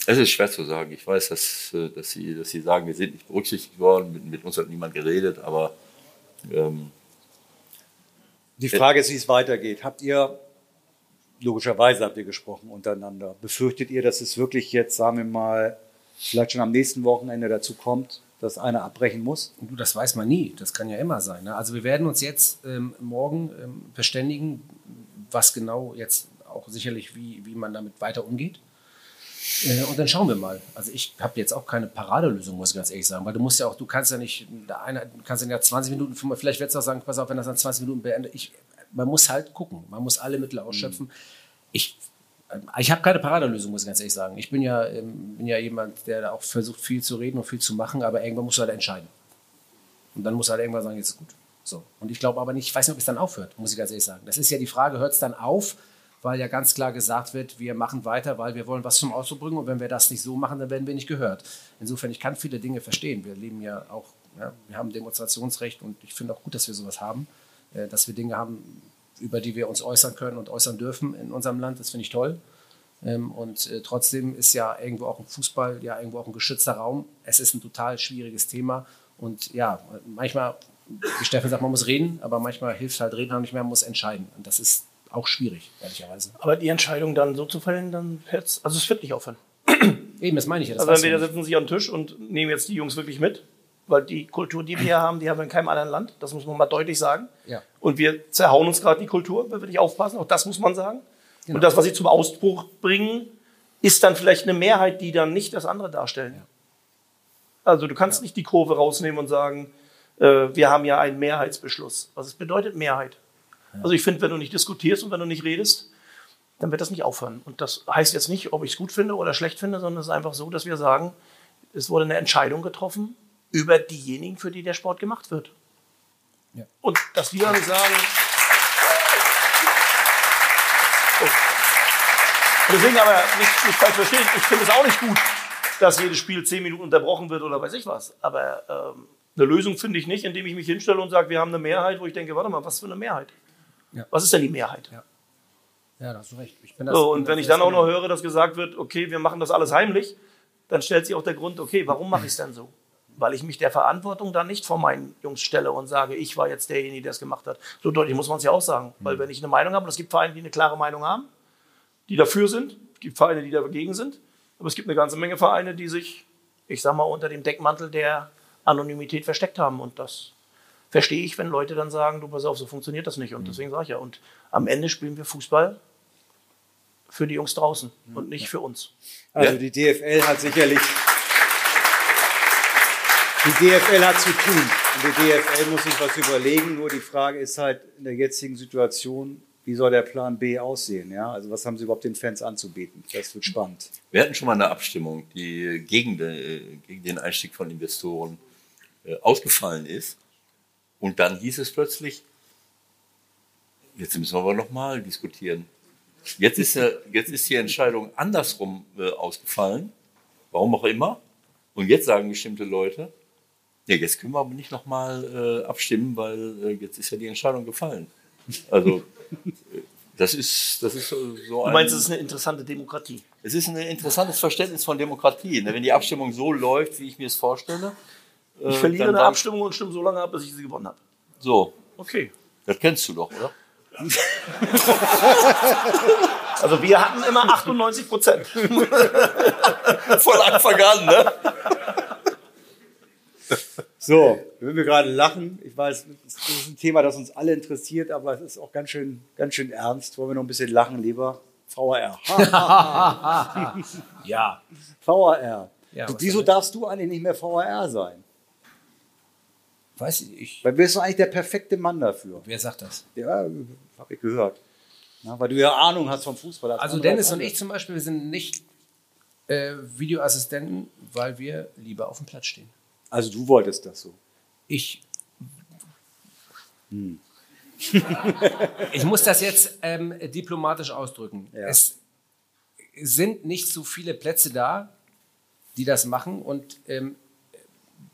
es ist schwer zu sagen. Ich weiß, dass, äh, dass, sie, dass sie sagen, wir sind nicht berücksichtigt worden, mit, mit uns hat niemand geredet, aber ähm, Die Frage ist, wie es weitergeht. Habt ihr, logischerweise habt ihr gesprochen untereinander, befürchtet ihr, dass es wirklich jetzt, sagen wir mal, vielleicht schon am nächsten Wochenende dazu kommt, dass einer abbrechen muss? Und du, das weiß man nie. Das kann ja immer sein. Ne? Also wir werden uns jetzt ähm, morgen ähm, verständigen, was genau jetzt auch sicherlich, wie, wie man damit weiter umgeht. Äh, und dann schauen wir mal. Also ich habe jetzt auch keine Paradelösung, muss ich ganz ehrlich sagen, weil du musst ja auch, du kannst ja nicht, eine, du kannst ja 20 Minuten, vielleicht wird es auch sagen, pass auf, wenn das dann 20 Minuten beendet, ich, man muss halt gucken, man muss alle Mittel ausschöpfen. Ich, äh, ich habe keine Paradelösung, muss ich ganz ehrlich sagen. Ich bin ja, ähm, bin ja jemand, der da auch versucht, viel zu reden und viel zu machen, aber irgendwann musst du halt entscheiden. Und dann muss halt irgendwann sagen, jetzt ist gut. So. Und ich glaube aber nicht, ich weiß nicht, ob es dann aufhört, muss ich ganz ehrlich sagen. Das ist ja die Frage, hört es dann auf? Weil ja ganz klar gesagt wird, wir machen weiter, weil wir wollen was zum Ausdruck bringen und wenn wir das nicht so machen, dann werden wir nicht gehört. Insofern, ich kann viele Dinge verstehen. Wir leben ja auch Ja, wir haben Demonstrationsrecht und ich finde auch gut, dass wir sowas haben, äh, dass wir Dinge haben, über die wir uns äußern können und äußern dürfen in unserem Land. Das finde ich toll. Ähm, und äh, trotzdem ist ja irgendwo auch ein Fußball ja irgendwo auch ein geschützter Raum. Es ist ein total schwieriges Thema und ja, manchmal, wie Steffen sagt, man muss reden, aber manchmal hilft halt reden auch nicht mehr, man muss entscheiden. Und das ist auch schwierig, ehrlicherweise. Aber die Entscheidung dann so zu fällen, dann hört's, also es wird nicht aufhören. Eben, das meine ich ja. Das Also entweder setzen sich an den Tisch und nehmen jetzt die Jungs wirklich mit, weil die Kultur, die wir hier haben, die haben wir in keinem anderen Land. Das muss man mal deutlich sagen. Ja. Und wir zerhauen uns gerade die Kultur, wenn wir nicht aufpassen. Auch das muss man sagen. Genau. Und das, was sie zum Ausbruch bringen, ist dann vielleicht eine Mehrheit, die dann nicht das andere darstellen. Also du kannst nicht die Kurve rausnehmen und sagen, äh, wir haben ja einen Mehrheitsbeschluss. Was es bedeutet Mehrheit? Also ich finde, wenn du nicht diskutierst und wenn du nicht redest, dann wird das nicht aufhören. Und das heißt jetzt nicht, ob ich es gut finde oder schlecht finde, sondern es ist einfach so, dass wir sagen, es wurde eine Entscheidung getroffen über diejenigen, für die der Sport gemacht wird. Ja. Und dass wir dann sagen, Oh. Und deswegen aber nicht, nicht falsch verstehen, ich finde es auch nicht gut, dass jedes Spiel zehn Minuten unterbrochen wird oder weiß ich was. Aber ähm, eine Lösung finde ich nicht, indem ich mich hinstelle und sage, wir haben eine Mehrheit, wo ich denke, warte mal, was für eine Mehrheit? Ja. Was ist denn die Mehrheit? Ja, da hast du recht. So, und wenn ich dann auch noch höre, dass gesagt wird, okay, wir machen das alles heimlich, dann stellt sich auch der Grund, okay, warum mache ich es denn so? Weil ich mich der Verantwortung dann nicht vor meinen Jungs stelle und sage, ich war jetzt derjenige, der es gemacht hat. So deutlich muss man es ja auch sagen. Weil wenn ich eine Meinung habe, und es gibt Vereine, die eine klare Meinung haben, die dafür sind, es gibt Vereine, die dagegen sind, aber es gibt eine ganze Menge Vereine, die sich, ich sag mal, unter dem Deckmantel der Anonymität versteckt haben. Und das verstehe ich, wenn Leute dann sagen, du pass auf, so funktioniert das nicht. Und deswegen sage ich ja, und am Ende spielen wir Fußball für die Jungs draußen und nicht für uns. Also die DFL hat sicherlich. Die DFL hat zu tun. Und die DFL muss sich was überlegen. Nur die Frage ist halt in der jetzigen Situation, wie soll der Plan B aussehen? Ja? Also was haben sie überhaupt den Fans anzubieten? Das wird spannend. Wir hatten schon mal eine Abstimmung, die gegen, gegen den Einstieg von Investoren äh, ausgefallen ist. Und dann hieß es plötzlich, jetzt müssen wir aber nochmal diskutieren. Jetzt ist, ja, jetzt ist die Entscheidung andersrum äh, ausgefallen, warum auch immer. Und jetzt sagen bestimmte Leute, ja, jetzt können wir aber nicht nochmal äh, abstimmen, weil äh, jetzt ist ja die Entscheidung gefallen. Also äh, das ist, das ist so so Du ein... meinst, es ist eine interessante Demokratie. Es ist ein interessantes Verständnis von Demokratie. ne? Wenn die Abstimmung so läuft, wie ich mir es vorstelle. Äh, Ich verliere eine Abstimmung und stimme so lange ab, bis ich sie gewonnen habe. So, Okay. das kennst du doch, oder? Also wir hatten immer 98 Prozent. Von Anfang an, ne? So, wenn wir gerade lachen, ich weiß, das ist ein Thema, das uns alle interessiert, aber es ist auch ganz schön, ganz schön ernst. Wollen wir noch ein bisschen lachen, lieber? VAR. Ja. VAR. Ja, wieso darfst du eigentlich nicht mehr VAR sein? Weiß ich, ich. Weil du bist doch eigentlich der perfekte Mann dafür. Wer sagt das? Ja, habe ich gehört. Na, weil du ja Ahnung hast vom Fußball. als Also Dennis und ich zum Beispiel, wir sind nicht äh, Videoassistenten, weil wir lieber auf dem Platz stehen. Also du wolltest das so. Ich. ich muss das jetzt ähm, diplomatisch ausdrücken. Ja. Es sind nicht so viele Plätze da, die das machen und ähm,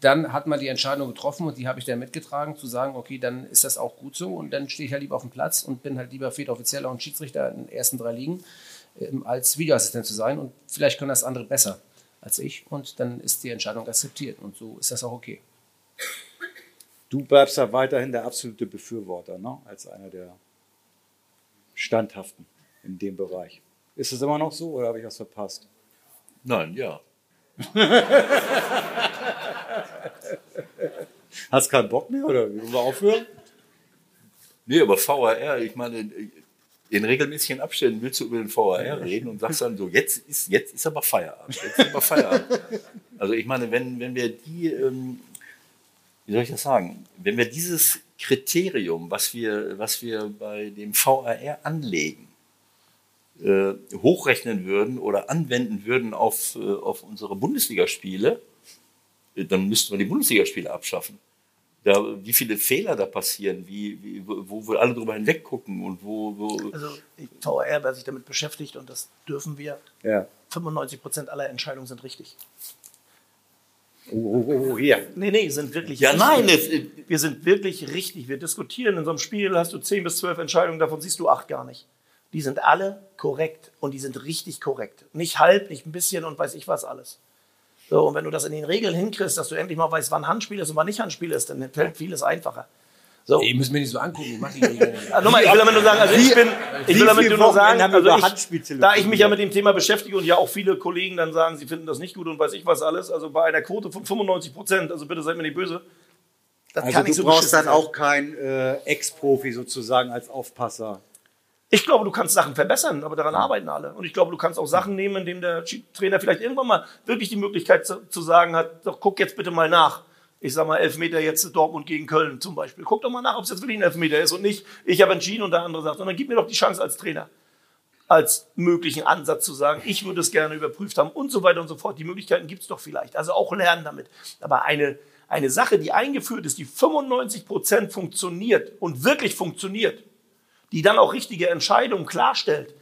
dann hat man die Entscheidung getroffen und die habe ich dann mitgetragen, zu sagen, okay, dann ist das auch gut so und dann stehe ich halt lieber auf dem Platz und bin halt lieber Offizieller und Schiedsrichter in den ersten drei Ligen, ähm, als Videoassistent zu sein und vielleicht können das andere besser als ich und dann ist die Entscheidung akzeptiert und so ist das auch okay. Du bleibst da weiterhin der absolute Befürworter, ne? als einer der Standhaften in dem Bereich. Ist es immer noch so oder habe ich was verpasst? Nein, ja. Hast keinen Bock mehr oder wollen wir aufhören? Nee, aber VAR, ich meine, in regelmäßigen Abständen willst du über den VAR reden und sagst dann so, jetzt ist, jetzt ist aber Feierabend. Jetzt ist aber Feierabend. Also ich meine, wenn, wenn wir die, ähm, wie soll ich das sagen, wenn wir dieses Kriterium, was wir, was wir bei dem VAR anlegen, äh, hochrechnen würden oder anwenden würden auf, äh, auf unsere Bundesligaspiele, äh, dann müssten wir die Bundesligaspiele abschaffen. Da, wie viele Fehler da passieren, wie, wie, wo wir alle drüber hinweg gucken und wo, wo Also VR, wer sich damit beschäftigt, und das dürfen wir, Ja. 95 Prozent aller Entscheidungen sind richtig. Oh, oh, oh, hier. Nee, nee, sind wirklich. Ja, richtig. nein, es, Wir sind wirklich richtig. Wir diskutieren in so einem Spiel, hast du 10 bis 12 Entscheidungen, davon siehst du acht gar nicht. Die sind alle korrekt und die sind richtig korrekt. Nicht halb, nicht ein bisschen und weiß ich was alles. So, und wenn du das in den Regeln hinkriegst, dass du endlich mal weißt, wann Handspiel ist und wann nicht Handspiel ist, dann fällt vieles einfacher. So. Ey, müssen wir nicht so angucken. Ich mach die Regeln. Nochmal, ich will damit nur sagen, also ich bin, ich will damit nur sagen, also ich, da ich mich ja mit dem Thema beschäftige und ja auch viele Kollegen dann sagen, sie finden das nicht gut und weiß ich was alles, also bei einer Quote von 95 Prozent, also bitte seid mir nicht böse, das Also kann du so brauchst dann sein. auch keinen äh, Ex-Profi sozusagen als Aufpasser. Ich glaube, du kannst Sachen verbessern, aber daran arbeiten alle. Und ich glaube, du kannst auch Sachen nehmen, indem der Trainer vielleicht irgendwann mal wirklich die Möglichkeit zu, zu sagen hat, doch guck jetzt bitte mal nach. Ich sag mal, Elfmeter jetzt Dortmund gegen Köln zum Beispiel. Guck doch mal nach, ob es jetzt wirklich ein Elfmeter ist und nicht, ich habe entschieden und der andere sagt, sondern gib mir doch die Chance als Trainer, als möglichen Ansatz zu sagen, ich würde es gerne überprüft haben und so weiter und so fort. Die Möglichkeiten gibt es doch vielleicht. Also auch lernen damit. Aber eine, eine Sache, die eingeführt ist, die 95 Prozent funktioniert und wirklich funktioniert, die dann auch richtige Entscheidungen klarstellt,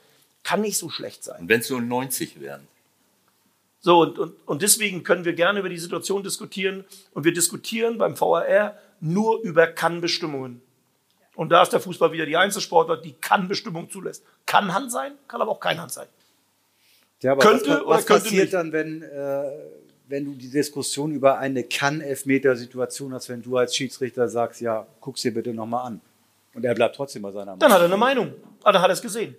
kann nicht so schlecht sein. wenn es nur 90 wären. So, und, und, und deswegen können wir gerne über die Situation diskutieren. Und wir diskutieren beim VAR nur über Kannbestimmungen. Und da ist der Fußball wieder die Einzelsportart, die Kannbestimmung zulässt. Kann Hand sein, kann aber auch kein Hand sein. Ja, aber Könnte was, oder was könnte passiert nicht? dann, wenn, äh, wenn du die Diskussion über eine Kann-Elfmeter-Situation hast, wenn du als Schiedsrichter sagst, ja, guck's dir bitte nochmal an. Und er bleibt trotzdem bei seiner Dann Meinung. hat er eine Meinung. Aber dann hat er es gesehen.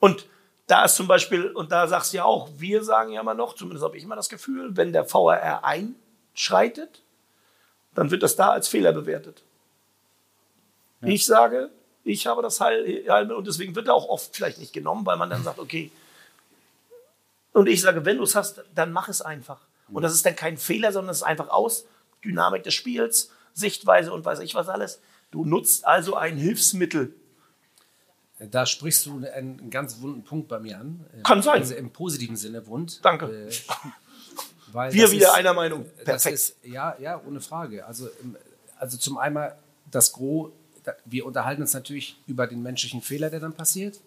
Und da ist zum Beispiel, und da sagst du ja auch, wir sagen ja immer noch, zumindest habe ich immer das Gefühl, wenn der VAR einschreitet, dann wird das da als Fehler bewertet. Ich sage, ich habe das Heil, Heil und deswegen wird er auch oft vielleicht nicht genommen, weil man dann sagt, okay. Und ich sage, wenn du es hast, dann mach es einfach. Und das ist dann kein Fehler, sondern es ist einfach aus Dynamik des Spiels, Sichtweise und weiß ich was alles. Du nutzt also ein Hilfsmittel. Da sprichst du einen, ganz wunden Punkt bei mir an. Kann sein. Also im positiven Sinne wund. Danke. Äh, weil Wir wieder ist- einer Meinung. Perfekt. ist, ja, ja, ohne Frage. Also, im- also zum einen das Gros, wir unterhalten uns natürlich über den menschlichen Fehler, der dann passiert.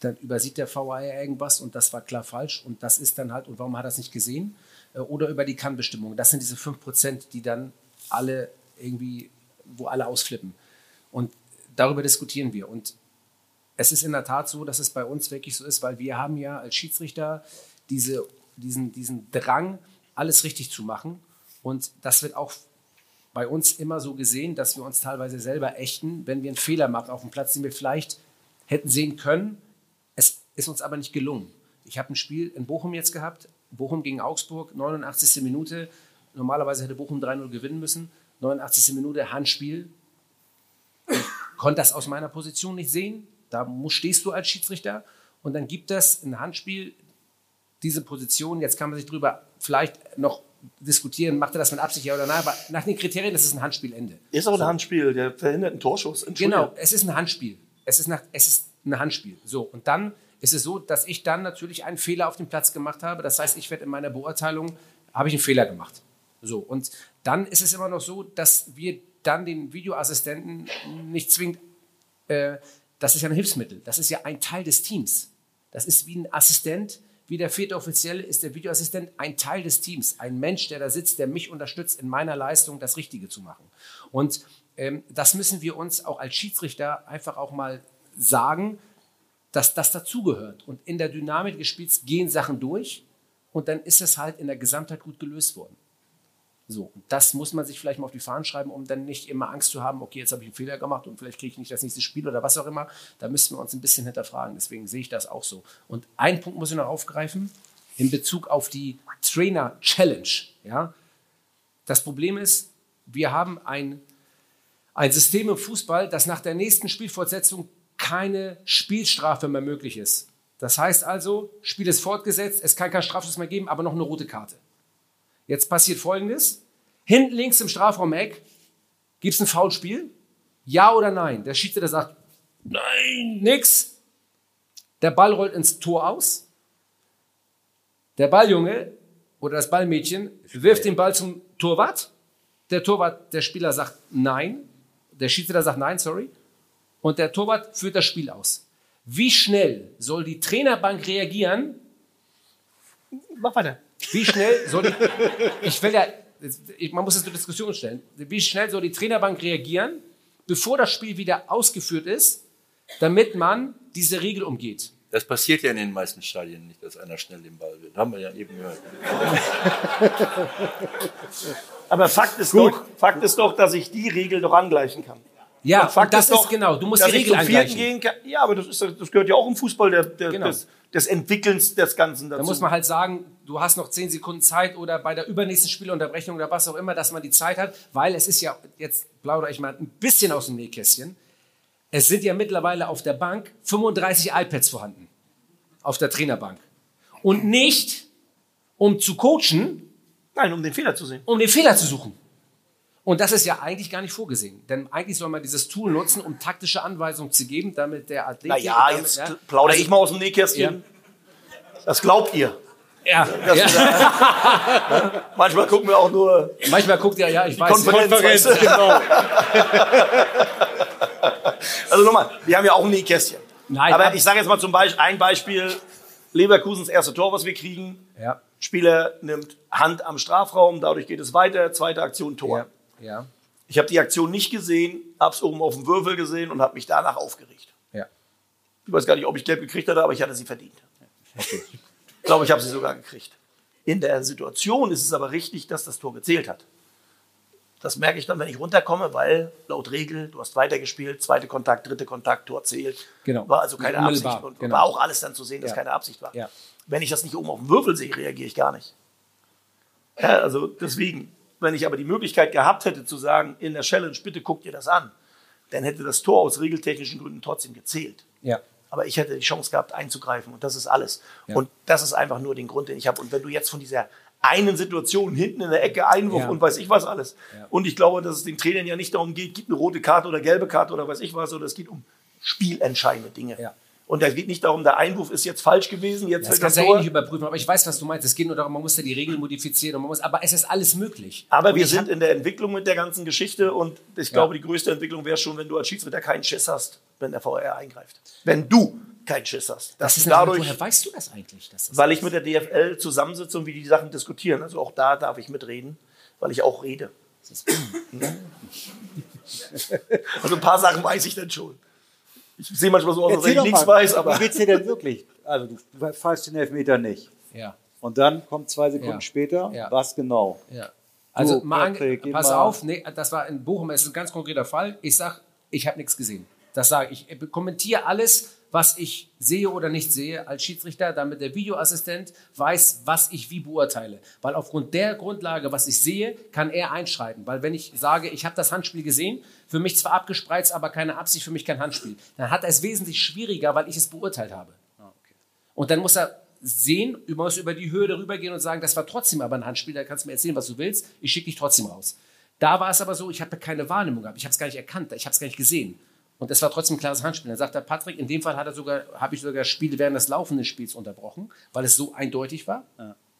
Dann übersieht der VAR irgendwas und das war klar falsch und das ist dann halt, und warum hat er es nicht gesehen? Äh, Oder über die Kannbestimmung. Das sind diese 5%, die dann alle irgendwie, wo alle ausflippen. Und darüber diskutieren wir. Und es ist in der Tat so, dass es bei uns wirklich so ist, weil wir haben ja als Schiedsrichter diese, diesen, diesen Drang, alles richtig zu machen. Und das wird auch bei uns immer so gesehen, dass wir uns teilweise selber ächten, wenn wir einen Fehler machen auf dem Platz, den wir vielleicht hätten sehen können. Es ist uns aber nicht gelungen. Ich habe ein Spiel in Bochum jetzt gehabt, Bochum gegen Augsburg, 89. Minute. Normalerweise hätte Bochum 3-0 gewinnen müssen. 89. Minute, Handspiel. Konnte das aus meiner Position nicht sehen. Da muss, stehst du als Schiedsrichter und dann gibt es ein Handspiel, diese Position. Jetzt kann man sich drüber vielleicht noch diskutieren, macht er das mit Absicht, ja oder nein, aber nach den Kriterien ist es ein Handspielende. Ist aber ein Handspiel, der verhindert einen Torschuss. Genau, es ist ein Handspiel. Es ist, nach, es ist ein Handspiel. So, und dann ist es so, dass ich dann natürlich einen Fehler auf dem Platz gemacht habe. Das heißt, ich werde in meiner Beurteilung, habe ich einen Fehler gemacht. So, und dann ist es immer noch so, dass wir dann den Videoassistenten nicht zwingend, äh, das ist ja ein Hilfsmittel, das ist ja ein Teil des Teams. Das ist wie ein Assistent, wie der vierte Offizielle ist der Videoassistent ein Teil des Teams, ein Mensch, der da sitzt, der mich unterstützt, in meiner Leistung das Richtige zu machen. Und ähm, das müssen wir uns auch als Schiedsrichter einfach auch mal sagen, dass das dazugehört. Und in der Dynamik des Spiels gehen Sachen durch und dann ist es halt in der Gesamtheit gut gelöst worden. So, das muss man sich vielleicht mal auf die Fahnen schreiben, um dann nicht immer Angst zu haben, okay, jetzt habe ich einen Fehler gemacht und vielleicht kriege ich nicht das nächste Spiel oder was auch immer. Da müssen wir uns ein bisschen hinterfragen. Deswegen sehe ich das auch so. Und einen Punkt muss ich noch aufgreifen in Bezug auf die Trainer Challenge. Ja? Das Problem ist, wir haben ein, ein System im Fußball, das nach der nächsten Spielfortsetzung keine Spielstrafe mehr möglich ist. Das heißt also, Spiel ist fortgesetzt, es kann kein Strafschuss mehr geben, aber noch eine rote Karte. Jetzt passiert Folgendes. Hinten links im Strafraum-Eck gibt es ein Foulspiel. Ja oder nein? Der Schiedsrichter sagt, nein, nix. Der Ball rollt ins Tor aus. Der Balljunge oder das Ballmädchen wirft den Ball zum Torwart. Der Torwart, der Spieler sagt nein. Der Schiedsrichter sagt nein, sorry. Und der Torwart führt das Spiel aus. Wie schnell soll die Trainerbank reagieren, Mach weiter. Wie schnell soll die, ich will ja, man muss es zur Diskussion stellen, wie schnell soll die Trainerbank reagieren, bevor das Spiel wieder ausgeführt ist, damit man diese Regel umgeht? Das passiert ja in den meisten Stadien nicht, dass einer schnell den Ball will. Haben wir ja eben gehört. Aber Fakt ist, doch, Fakt ist doch, dass ich die Regel doch angleichen kann. Ja, Und Fakt das ist, doch, genau, du musst die Regel angleichen. gehen kann. Ja, aber das, ist, das gehört ja auch im Fußball der, der, Genau. des, des Entwickelns des Ganzen dazu. Da muss man halt sagen, du hast noch zehn Sekunden Zeit oder bei der übernächsten Spielunterbrechung oder was auch immer, dass man die Zeit hat, weil es ist ja, jetzt plaudere ich mal ein bisschen aus dem Nähkästchen, es sind ja mittlerweile auf der Bank 35 iPads vorhanden. Auf der Trainerbank. Und nicht, um zu coachen, Nein, um den Fehler zu sehen. um den Fehler zu suchen. Und das ist ja eigentlich gar nicht vorgesehen. Denn eigentlich soll man dieses Tool nutzen, um taktische Anweisungen zu geben, damit der Athlet... Naja, damit, jetzt ja, plaudere also- ich mal aus dem Nähkästchen. Das glaubt ihr. Ja, ja. Manchmal gucken wir auch nur Manchmal guckt er, ja, ich weiß. Konferenz. weißt du? genau. Also nochmal, wir haben ja auch ein Nähkästchen. Nein, aber ab- ich sage jetzt mal zum Beispiel ein Beispiel. Leverkusens erste Tor, was wir kriegen. Ja, Spieler nimmt Hand am Strafraum, dadurch geht es weiter. Zweite Aktion, Tor. ja, ja, Ich habe die Aktion nicht gesehen, habe es oben auf dem Würfel gesehen und habe mich danach aufgeregt. ja. Ich weiß gar nicht, ob ich gelb gekriegt hatte, aber ich hatte sie verdient. Ich glaube, ich habe sie sogar gekriegt. In der Situation ist es aber richtig, dass das Tor gezählt hat. Das merke ich dann, wenn ich runterkomme, weil laut Regel, du hast weitergespielt, zweite Kontakt, dritte Kontakt, Tor zählt. Genau. War also keine Unmittelbar, Absicht. Und genau. war auch alles dann zu sehen, dass Ja. keine Absicht war. Ja. Wenn ich das nicht oben auf dem Würfel sehe, reagiere ich gar nicht. Ja, also deswegen, wenn ich aber die Möglichkeit gehabt hätte zu sagen, in der Challenge, bitte guckt ihr das an, dann hätte das Tor aus regeltechnischen Gründen trotzdem gezählt. ja. Aber ich hätte die Chance gehabt, einzugreifen. Und das ist alles. Ja. Und das ist einfach nur den Grund, den ich habe. Und wenn du jetzt von dieser einen Situation hinten in der Ecke Einwurf Ja. und weiß ich was alles. Ja. Und ich glaube, dass es den Trainern ja nicht darum geht, gibt eine rote Karte oder gelbe Karte oder weiß ich was, sondern es geht um spielentscheidende Dinge. Ja. Und da geht nicht darum, der Einwurf ist jetzt falsch gewesen, jetzt Das kannst du ja eh nicht überprüfen, aber ich weiß, was du meinst. Es geht nur darum, man muss ja die Regeln modifizieren und man muss, aber es ist alles möglich. Aber Und wir sind in der Entwicklung mit der ganzen Geschichte und ich glaube, die größte Entwicklung wäre schon, wenn du als Schiedsrichter keinen Schiss hast, wenn der VR eingreift. Wenn du keinen Schiss hast. das ist du dadurch, woher weißt du das eigentlich? Das weil ich mit der DFL zusammensitze und wir die Sachen diskutieren. Also auch da darf ich mitreden, weil ich auch rede. Also ein paar Sachen weiß ich dann schon. Ich sehe manchmal so aus, als wenn ich nichts mal, weiß, aber wie geht's dir denn wirklich? Also du pfeifst den Elfmeter nicht. ja, Und dann kommt zwei Sekunden Ja. später, Ja. was genau? ja. Also Du, mal, Patrick, pass mal- auf, nee, das war in Bochum, es ist ein ganz konkreter Fall. Ich sag, ich habe nichts gesehen. Das sage ich. Ich kommentiere alles, was ich sehe oder nicht sehe als Schiedsrichter, damit der Videoassistent weiß, was ich wie beurteile. Weil aufgrund der Grundlage, was ich sehe, kann er einschreiten. Weil wenn ich sage, ich habe das Handspiel gesehen, für mich zwar abgespreizt, aber keine Absicht, für mich kein Handspiel, dann hat er es wesentlich schwieriger, weil ich es beurteilt habe. Und dann muss er sehen, muss über die Höhe darüber gehen und sagen, das war trotzdem aber ein Handspiel, da kannst du mir erzählen, was du willst, ich schicke dich trotzdem raus. Da war es aber so, ich habe keine Wahrnehmung gehabt, ich habe es gar nicht erkannt, ich habe es gar nicht gesehen. Und es war trotzdem ein klares Handspiel. Dann sagt der Patrick, in dem Fall hat er sogar, habe ich sogar das Spiel während des laufenden Spiels unterbrochen, weil es so eindeutig war.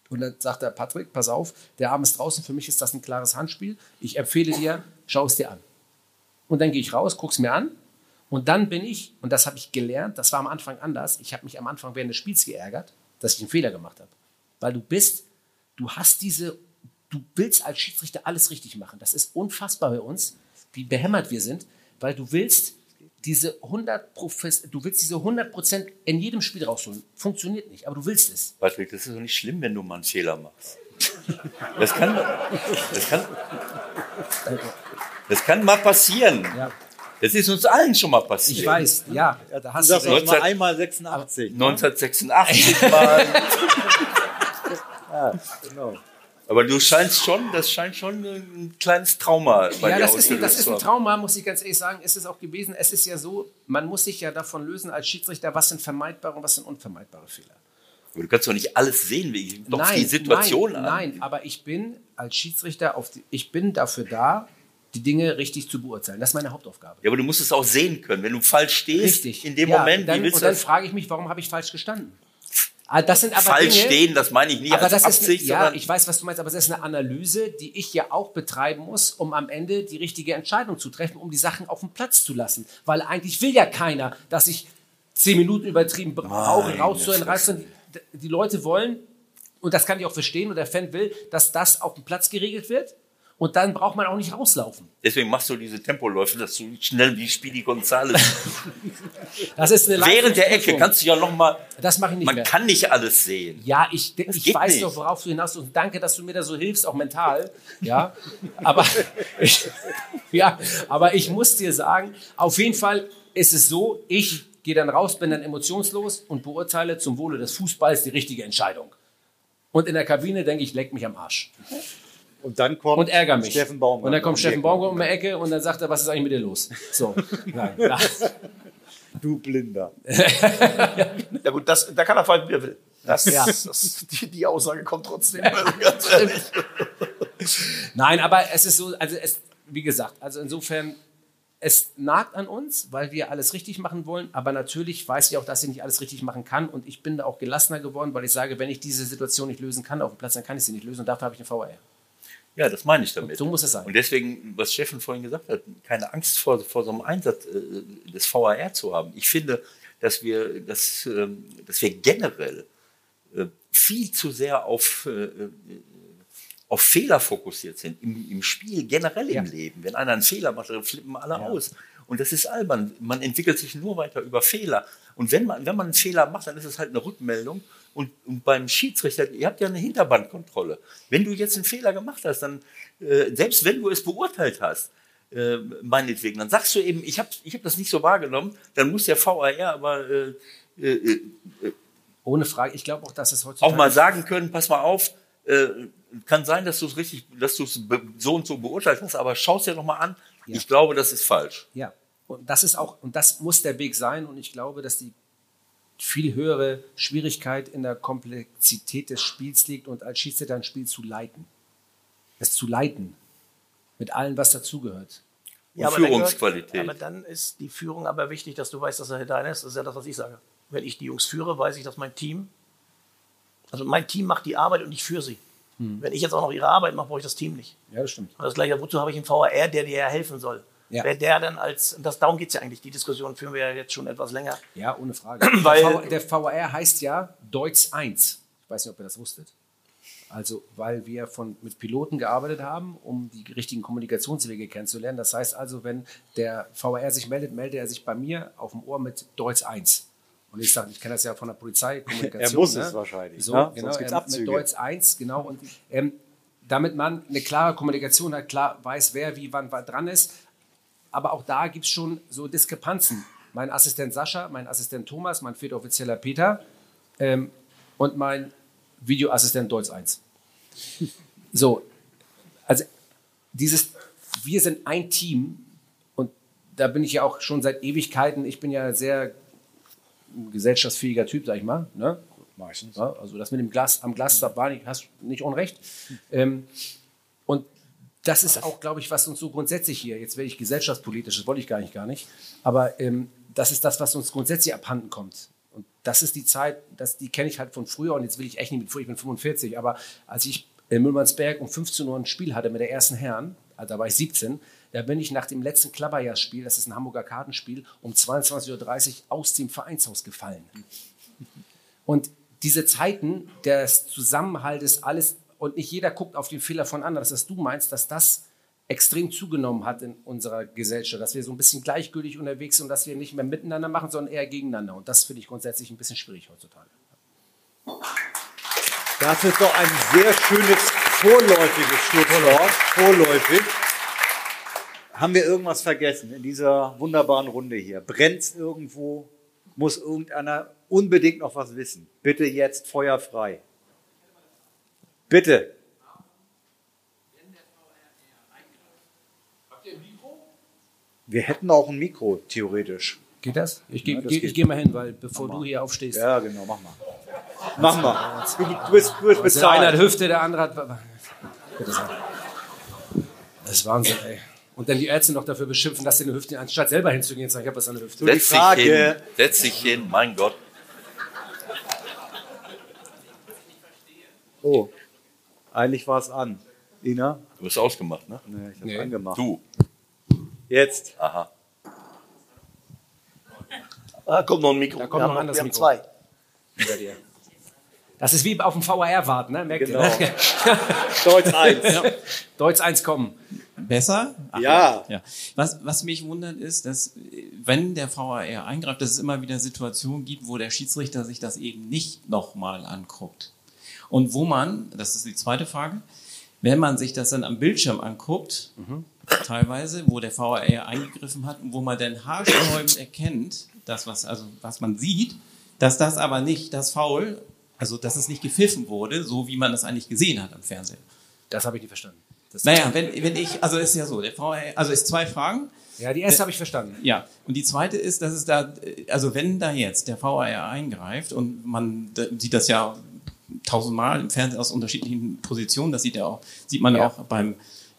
Und dann sagt der Patrick, pass auf, der Arm ist draußen, für mich ist das ein klares Handspiel. Ich empfehle dir, schau es dir an. Und dann gehe ich raus, guck's mir an. Und dann bin ich, und das habe ich gelernt, das war am Anfang anders, ich habe mich am Anfang während des Spiels geärgert, dass ich einen Fehler gemacht habe. Weil du bist, du hast diese, du willst als Schiedsrichter alles richtig machen. Das ist unfassbar bei uns, wie behämmert wir sind, weil du willst diese 100 Profes du willst diese 100 Prozent in jedem Spiel rausholen. Funktioniert nicht, aber du willst es. Patrick, das ist doch nicht schlimm, wenn du mal einen Fehler machst. Das kann, das kann, das kann mal passieren. Ja. Das ist uns allen schon mal passiert. Ich weiß, ja, da hast Du auch mal einmal 86. 1986 mal. Genau. Aber du scheinst schon, das scheint schon ein kleines Trauma bei Ja, dir das ist, ein, das ist ein. Trauma, muss ich ganz ehrlich sagen. Ist es auch gewesen. Es ist ja so, man muss sich ja davon lösen als Schiedsrichter, was sind vermeidbare und was sind unvermeidbare Fehler. Aber du kannst doch nicht alles sehen, wie doch die Situation nein, an. nein, aber ich bin als Schiedsrichter auf die, ich bin dafür da, die Dinge richtig zu beurteilen. Das ist meine Hauptaufgabe. Ja, aber du musst es auch sehen können. Wenn du falsch stehst, Richtig. in dem ja, Moment, dann, wie willst und du dann das frage ich mich, warum habe ich falsch gestanden? Ah, Das sind aber falsch Dinge, stehen? Das meine ich nie aber als das Absicht, ist, ja, ich weiß, was du meinst, aber das ist eine Analyse, die ich ja auch betreiben muss, um am Ende die richtige Entscheidung zu treffen, um die Sachen auf den Platz zu lassen. Weil eigentlich will ja keiner, dass ich zehn Minuten übertrieben brauche, rauszuhören. Die, die Leute wollen und das kann ich auch verstehen, und der Fan will, dass das auf dem Platz geregelt wird. Und dann braucht man auch nicht rauslaufen. Deswegen machst du diese Tempoläufe, dass du schnell wie Speedy Gonzales. Das ist eine Während der Ecke kannst du ja noch mal. Das mache ich nicht Man mehr. kann nicht alles sehen. Ja, ich, ich weiß nicht. doch, worauf du hinaus und danke, dass du mir da so hilfst, auch mental. Ja, aber ich, ja, aber ich muss dir sagen, auf jeden Fall ist es so, ich gehe dann raus, bin dann emotionslos und beurteile zum Wohle des Fußballs die richtige Entscheidung. Und in der Kabine denke ich, leck mich am Arsch Und dann kommt und ärgere mich. Steffen Baumgart. Und dann kommt Steffen Baumgart um die Ecke und dann sagt er, was ist eigentlich mit dir los? So, nein. Du Blinder. Ja gut, das, da kann er fallen, wie er will. Das, Ja. das, die, die Aussage kommt trotzdem. Also ganz ehrlich. Nein, aber es ist so, also es, wie gesagt, also insofern, es nagt an uns, weil wir alles richtig machen wollen, aber natürlich weiß ich auch, dass ich nicht alles richtig machen kann und ich bin da auch gelassener geworden, weil ich sage, wenn ich diese Situation nicht lösen kann auf dem Platz, dann kann ich sie nicht lösen und dafür habe ich eine VR. Ja, das meine ich damit. So muss es sein. Und deswegen, was Steffen vorhin gesagt hat, keine Angst vor, vor so einem Einsatz äh, des VAR zu haben. Ich finde, dass wir, dass, ähm, dass wir generell äh, viel zu sehr auf, äh, auf Fehler fokussiert sind. Im, im Spiel, generell im Ja. Leben. Wenn einer einen Fehler macht, dann flippen alle aus. Und das ist albern. Man entwickelt sich nur weiter über Fehler. Und wenn man, wenn man einen Fehler macht, dann ist es halt eine Rückmeldung. Und, und beim Schiedsrichter, ihr habt ja eine Hinterbandkontrolle. Wenn du jetzt einen Fehler gemacht hast, dann, äh, selbst wenn du es beurteilt hast, äh, meinetwegen, dann sagst du eben, ich habe ich hab das nicht so wahrgenommen, dann muss der VAR aber äh, äh, äh, Ohne Frage, ich glaube auch, dass es heutzutage... auch mal sagen können, pass mal auf, äh, kann sein, dass du es richtig, dass du es so und so beurteilt hast, aber schau es dir doch mal an. Ja. Ich glaube, das ist falsch. Ja, und das ist auch, und das muss der Weg sein. Und ich glaube, dass die viel höhere Schwierigkeit in der Komplexität des Spiels liegt und als Schiedsrichter ein Spiel zu leiten. Es zu leiten. Mit allem, was dazugehört. Und aber dann Führungsqualität. Gehört, aber dann ist die Führung aber wichtig, dass du weißt, dass er dein ist. Das ist ja das, was ich sage. Wenn ich die Jungs führe, weiß ich, dass mein Team, also mein Team macht die Arbeit und ich führe sie. Wenn ich jetzt auch noch ihre Arbeit mache, brauche ich das Team nicht. Ja, das stimmt. Und das gleiche, wozu habe ich einen VAR, der dir ja helfen soll? Ja. Wer der dann als, das, darum geht es ja eigentlich, die Diskussion führen wir ja jetzt schon etwas länger. Ja, ohne Frage. Weil- der, V- der VAR heißt ja Deutsch 1. Ich weiß nicht, ob ihr das wusstet. Also, weil wir von, mit Piloten gearbeitet haben, um die richtigen Kommunikationswege kennenzulernen. Das heißt also, wenn der VAR sich meldet, meldet er sich bei mir auf dem Ohr mit Deutsch 1. Und ich sage, ich kenne das ja von der Polizeikommunikation. Er muss ne? es wahrscheinlich, So, ne? genau, Sonst Abzüge. mit Deutsch 1, genau. Und ähm, damit man eine klare Kommunikation hat, klar weiß, wer wie wann wann dran ist. Aber auch da gibt es schon so Diskrepanzen. Mein Assistent Sascha, mein Assistent Thomas, mein viertoffizieller Peter ähm, und mein Videoassistent Deutsch 1. So, also dieses, wir sind ein Team und da bin ich ja auch schon seit Ewigkeiten, ich bin ja sehr gesellschaftsfähiger Typ, sag ich mal. Ne? Meistens. Ja, also das mit dem Glas am Glas da war nicht, hast nicht unrecht. Ähm, und das ist auch, glaube ich, was uns so grundsätzlich hier, jetzt werde ich gesellschaftspolitisch, das wollte ich gar nicht, gar nicht, aber ähm, das ist das, was uns grundsätzlich abhanden kommt. Und das ist die Zeit, das, die kenne ich halt von früher und jetzt will ich echt nicht mit früher, ich bin 45, aber als ich in Müllmannsberg um 15 Uhr ein Spiel hatte mit der ersten Herren, also da war ich 17, da bin ich nach dem letzten Klapperjahrspiel, das ist ein Hamburger Kartenspiel, um 22.30 Uhr aus dem Vereinshaus gefallen. Und diese Zeiten des Zusammenhaltes, alles, und nicht jeder guckt auf den Fehler von anderen, dass du meinst, dass das extrem zugenommen hat in unserer Gesellschaft, dass wir so ein bisschen gleichgültig unterwegs sind und dass wir nicht mehr miteinander machen, sondern eher gegeneinander. Und das finde ich grundsätzlich ein bisschen schwierig heutzutage. Das ist doch ein sehr schönes vorläufiges Schlusswort. Vorläufig. Haben wir irgendwas vergessen in dieser wunderbaren Runde hier? Brennt's irgendwo? Muss irgendeiner unbedingt noch was wissen? Bitte jetzt feuerfrei. Bitte. Wir hätten auch ein Mikro, theoretisch. Geht das? Ich gehe Ja, geh, geh mal hin, weil bevor du hier aufstehst. Ja, genau, mach mal. Mach mal. Du, du bist, du bist Der eine hat bezahlt. Hüfte, der andere hat. Bitte sehr. Das ist Wahnsinn, ey. Und dann die Ärzte noch dafür beschimpfen, dass sie eine Hüfte, anstatt selber hinzugehen und sagen, ich habe was an der Hüfte. Setz dich Frage- hin, setz dich hin, mein Gott. Oh, eigentlich war es an. Ina? Du bist ausgemacht, ne? Nee, ich hab's Nee. angemacht. Du. Jetzt. Aha. Ah, kommt noch ein Mikro. Da kommt wir noch ein anderes wir haben Mikro. zwei. Hinter dir. Das ist wie auf dem VAR warten, ne? Merkt Genau. ihr? Ne? Deutsch 1. Deutsch 1 kommen. Besser? Ach, Ja. ja. Was, was mich wundert ist, dass wenn der VAR eingreift, dass es immer wieder Situationen gibt, wo der Schiedsrichter sich das eben nicht nochmal anguckt. Und wo man, das ist die zweite Frage, wenn man sich das dann am Bildschirm anguckt, teilweise, wo der VAR eingegriffen hat und wo man dann haarsträubend erkennt, das, was, also, was man sieht, dass das aber nicht das Foul, also dass es nicht gepfiffen wurde, so wie man es eigentlich gesehen hat am Fernsehen. Das habe ich nicht verstanden. Das Naja, wenn, wenn ich, also ist ja so, der VAR, also ist zwei Fragen. ja, die erste habe ich verstanden. Ja, und die zweite ist, dass es da, also wenn da jetzt der VAR eingreift und man sieht das ja tausendmal im Fernsehen aus unterschiedlichen Positionen, das sieht ja auch, sieht man Ja. auch beim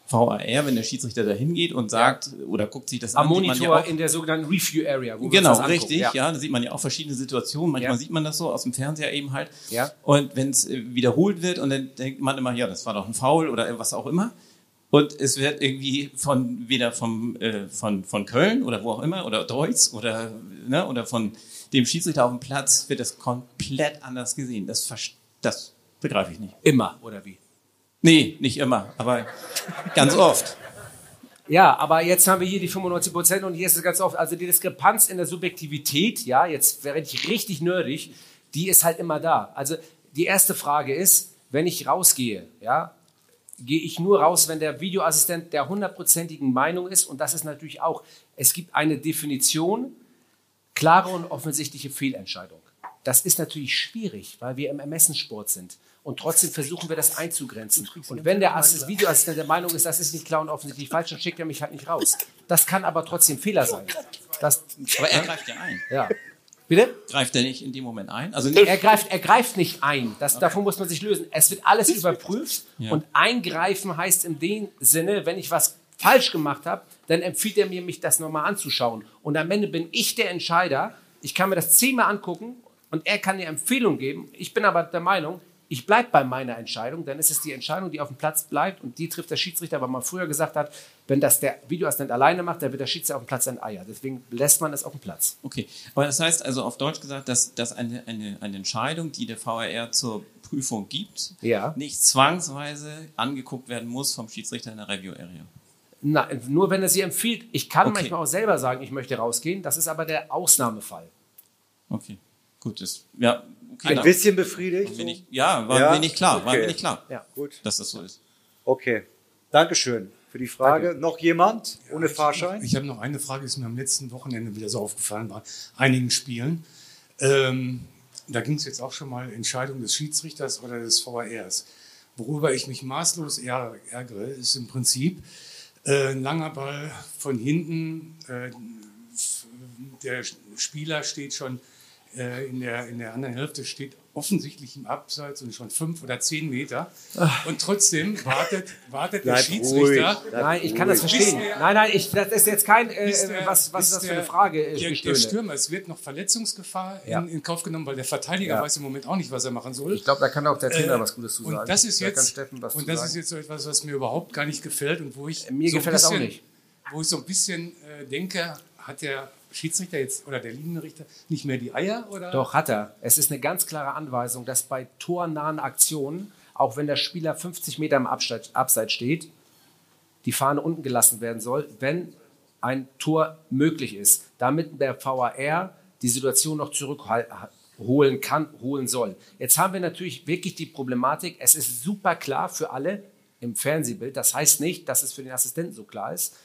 VAR, wenn der Schiedsrichter da hingeht und sagt oder guckt sich das Am an, man Monitor ja in der sogenannten Review Area. Wo Genau, richtig, ja. Da sieht man ja auch verschiedene Situationen. Manchmal Ja. sieht man das so aus dem Fernseher eben halt. Ja. Und wenn es äh, wiederholt wird und dann denkt man immer, ja, das war doch ein Foul oder was auch immer. Und es wird irgendwie von weder vom, äh, von, von Köln oder wo auch immer oder Deutz oder, ne, oder von dem Schiedsrichter auf dem Platz wird das komplett anders gesehen. Das, vers- das begreife ich nicht. Immer, oder wie? Nee, nicht immer, aber ganz oft. Ja, aber jetzt haben wir hier die 95 Prozent und hier ist es ganz oft, also die Diskrepanz in der Subjektivität, ja, jetzt wäre ich richtig nerdig, die ist halt immer da. Also die erste Frage ist, wenn ich rausgehe, ja, gehe ich nur raus, wenn der Videoassistent der hundertprozentigen Meinung ist und das ist natürlich auch, es gibt eine Definition, klare und offensichtliche Fehlentscheidung. Das ist natürlich schwierig, weil wir im Ermessenssport sind. Und trotzdem versuchen wir das einzugrenzen. Und wenn der Assist Videoassistent der Meinung ist, das ist nicht klar und offensichtlich falsch, dann schickt er mich halt nicht raus. Das kann aber trotzdem Fehler sein. Das, Aber er greift ja ein. ja. Bitte? Greift er nicht in dem Moment ein? Also nicht, Er greift, er greift nicht ein. Das, Davon muss man sich lösen. Es wird alles überprüft Ja. und eingreifen heißt in dem Sinne, wenn ich was falsch gemacht habe, dann empfiehlt er mir, mich das nochmal anzuschauen. Und am Ende bin ich der Entscheider. Ich kann mir das zehnmal angucken und er kann eine Empfehlung geben. Ich bin aber der Meinung, ich bleibe bei meiner Entscheidung, dann ist es die Entscheidung, die auf dem Platz bleibt und die trifft der Schiedsrichter, weil man früher gesagt hat, wenn das der Videoassistent alleine macht, dann wird der Schiedsrichter auf dem Platz ein Eier. Deswegen lässt man es auf dem Platz. Okay, aber das heißt also auf Deutsch gesagt, dass, dass eine, eine, eine Entscheidung, die der VAR zur Prüfung gibt, Ja. nicht zwangsweise angeguckt werden muss vom Schiedsrichter in der Review Area. Na, nur wenn er sie empfiehlt. Ich kann Okay. manchmal auch selber sagen, ich möchte rausgehen. Das ist aber der Ausnahmefall. Okay, gut, das, ja, okay. Ein dann bisschen befriedigt. bin ich, ja, war Ja, mir nicht klar, war okay. mir nicht klar, Ja. Gut. dass das so ist. Okay. Dankeschön für die Frage. Noch jemand ohne Fahrschein? Ich habe noch eine Frage, ist mir am letzten Wochenende wieder so aufgefallen bei einigen Spielen. Ähm, da ging es jetzt auch schon mal Entscheidung des Schiedsrichters oder des VARs. Worüber ich mich maßlos ärg- ärgere, ist im Prinzip äh, ein langer Ball von hinten. Äh, der Spieler steht schon äh, in, der, in der anderen Hälfte, steht offensichtlich im Abseits und schon fünf oder zehn Meter. Und trotzdem wartet, wartet der Schiedsrichter. ruhig. Nein, ich kann das ruhig. verstehen. der- Nein, nein, ich, das ist jetzt kein, äh, der- was, was ist das für eine Frage? äh, Der, der? Stürmer, es wird noch Verletzungsgefahr Ja. in, in Kauf genommen, weil der Verteidiger Ja. weiß im Moment auch nicht, was er machen soll. Ich glaube, da kann auch der Trainer Äh, was Gutes zu sagen. Und das ist Da jetzt, Steffen was und das sagen. ist jetzt so etwas, was mir überhaupt gar nicht gefällt und wo ich Mir so ein gefällt das auch bisschen, nicht. wo ich so ein bisschen äh, denke, hat der Schiedsrichter jetzt oder der Linienrichter nicht mehr die Eier oder? Doch, hat er. Es ist eine ganz klare Anweisung, dass bei tornahen Aktionen, auch wenn der Spieler 50 Meter im Abseits, steht, die Fahne unten gelassen werden soll, wenn ein Tor möglich ist, damit der VAR die Situation noch zurückholen kann, holen soll. Jetzt haben wir natürlich wirklich die Problematik, es ist super klar für alle im Fernsehbild, das heißt nicht, dass es für den Assistenten so klar ist.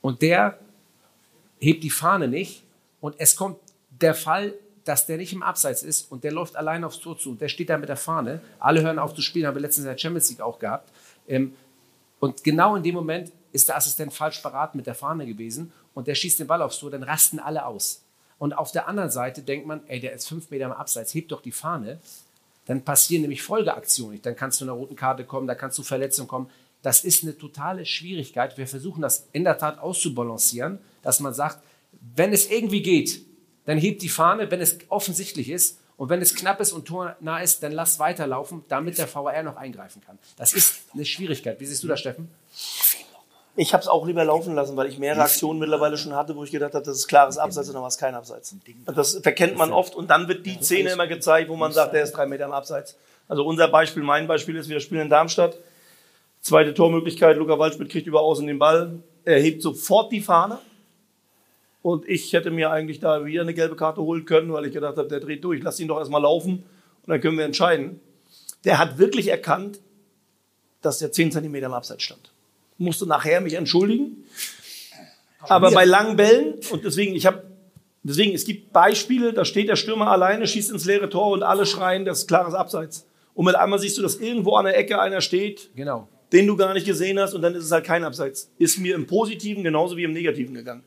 Und der hebt die Fahne nicht und es kommt der Fall, dass der nicht im Abseits ist und der läuft allein aufs Tor zu und der steht da mit der Fahne. Alle hören auf zu spielen, haben wir letztens in der Champions League auch gehabt. Ähm, und genau in dem Moment ist der Assistent falsch beraten mit der Fahne gewesen und der schießt den Ball aufs Tor, dann rasten alle aus. Und auf der anderen Seite denkt man, ey, der ist fünf Meter im Abseits, hebt doch die Fahne. Dann passieren nämlich Folgeaktionen. Dann kannst du einer roten Karte kommen, da kannst du Verletzungen kommen. Das ist eine totale Schwierigkeit. Wir versuchen das in der Tat auszubalancieren, dass man sagt, wenn es irgendwie geht, dann hebt die Fahne, wenn es offensichtlich ist. Und wenn es knapp ist und tornah ist, dann lass weiterlaufen, damit der VAR noch eingreifen kann. Das ist eine Schwierigkeit. Wie siehst du das, Steffen? Ich habe es auch lieber laufen lassen, weil ich mehrere Aktionen mittlerweile schon hatte, wo ich gedacht habe, das ist klares Abseits und dann war es kein Abseits. Das verkennt man oft und dann wird die Szene immer gezeigt, wo man sagt, der ist drei Meter im Abseits. Also unser Beispiel, mein Beispiel ist, wir spielen in Darmstadt. Zweite Tormöglichkeit, Luca Waldschmidt kriegt über außen den Ball, er hebt sofort die Fahne. Und ich hätte mir eigentlich da wieder eine gelbe Karte holen können, weil ich gedacht habe, der dreht durch, lass ihn doch erstmal laufen und dann können wir entscheiden. Der hat wirklich erkannt, dass der 10 Zentimeter im Abseits stand. Musste nachher mich entschuldigen. Aber bei langen Bällen, und deswegen, ich habe, deswegen, es gibt Beispiele, da steht der Stürmer alleine, schießt ins leere Tor und alle schreien, das ist klares Abseits. Und mit einmal siehst du, dass irgendwo an der Ecke einer steht, Genau. den du gar nicht gesehen hast, und dann ist es halt kein Abseits. Ist mir im Positiven genauso wie im Negativen gegangen.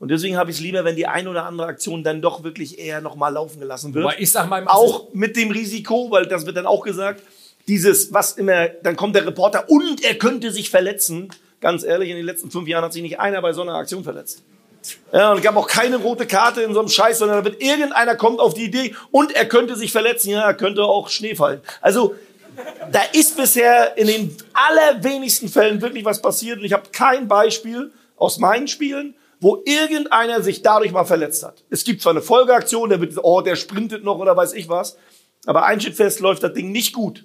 Und deswegen habe ich es lieber, wenn die ein oder andere Aktion dann doch wirklich eher nochmal laufen gelassen wird. Wobei ich sag mal, auch mit dem Risiko, weil das wird dann auch gesagt, dieses, was immer, dann kommt der Reporter und er könnte sich verletzen. Ganz ehrlich, in den letzten fünf Jahren hat sich nicht einer bei so einer Aktion verletzt. Ja, und es gab auch keine rote Karte in so einem Scheiß, sondern da wird irgendeiner kommt auf die Idee und er könnte sich verletzen. Ja, er könnte auch Schnee fallen. Also, da ist bisher in den allerwenigsten Fällen wirklich was passiert und ich habe kein Beispiel aus meinen Spielen, wo irgendeiner sich dadurch mal verletzt hat. Es gibt zwar eine Folgeaktion, der wird, oh, der sprintet noch oder weiß ich was, aber einschnittfest läuft das Ding nicht gut.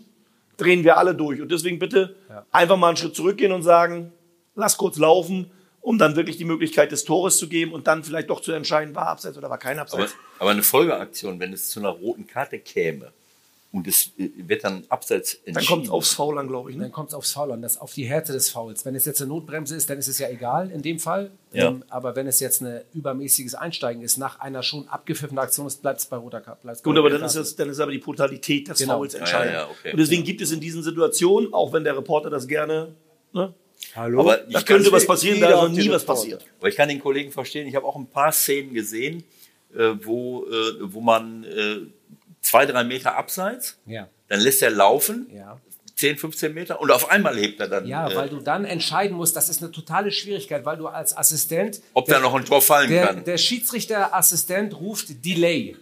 Drehen wir alle durch. Und deswegen bitte einfach mal einen Schritt zurückgehen und sagen, lass kurz laufen, um dann wirklich die Möglichkeit des Tores zu geben und dann vielleicht doch zu entscheiden, war Abseits oder war kein Aber, Abseits. aber eine Folgeaktion, wenn es zu einer roten Karte käme und es äh, wird dann abseits entschieden. dann kommt es aufs Foul an, glaube ich. Ne? Dann kommt es aufs Foul an, das auf die Härte des Fouls. Wenn es jetzt eine Notbremse ist, dann ist es ja egal in dem Fall. Ja. Ähm, aber wenn es jetzt ein übermäßiges Einsteigen ist, nach einer schon abgepfiffenen Aktion, bleibt es bei roter Karte. Gut, aber dann ist, es, dann ist aber die Brutalität des Genau. Fouls entscheidend. ja, ja, okay. Und deswegen gibt es in diesen Situationen, auch wenn der Reporter das gerne, ne, Hallo? Aber ich da könnte was passieren, da ist noch nie was passiert. Aber ich kann den Kollegen verstehen, ich habe auch ein paar Szenen gesehen, äh, wo, äh, wo man äh, zwei, drei Meter abseits, Ja. dann lässt er laufen, Ja. 10, 15 Meter und auf einmal hebt er dann, Ja, äh, weil du dann entscheiden musst, das ist eine totale Schwierigkeit, weil du als Assistent. ob da noch ein Tor fallen der, kann. der Schiedsrichterassistent ruft Delay.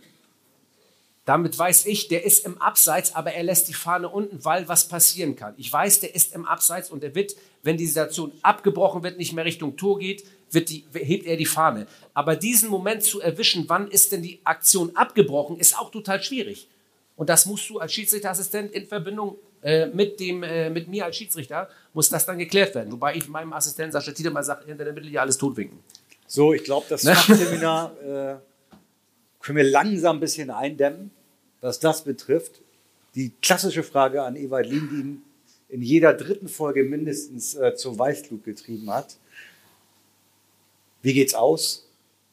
Damit weiß ich, der ist im Abseits, aber er lässt die Fahne unten, weil was passieren kann. Ich weiß, der ist im Abseits und er wird, wenn die Situation abgebrochen wird, nicht mehr Richtung Tor geht, die, hebt er die Fahne. Aber diesen Moment zu erwischen, wann ist denn die Aktion abgebrochen, ist auch total schwierig. Und das musst du als Schiedsrichterassistent in Verbindung äh, mit, dem, äh, mit mir als Schiedsrichter, muss das dann geklärt werden. Wobei ich meinem Assistenten Sascha Tiedemann sage, hinter der Mittellinie alles totwinken. So, ich glaube, das Fachseminar äh, können wir langsam ein bisschen eindämmen, was das betrifft. Die klassische Frage an Ewald ihn in jeder dritten Folge mindestens äh, zur Weißglut getrieben hat. Wie geht's aus?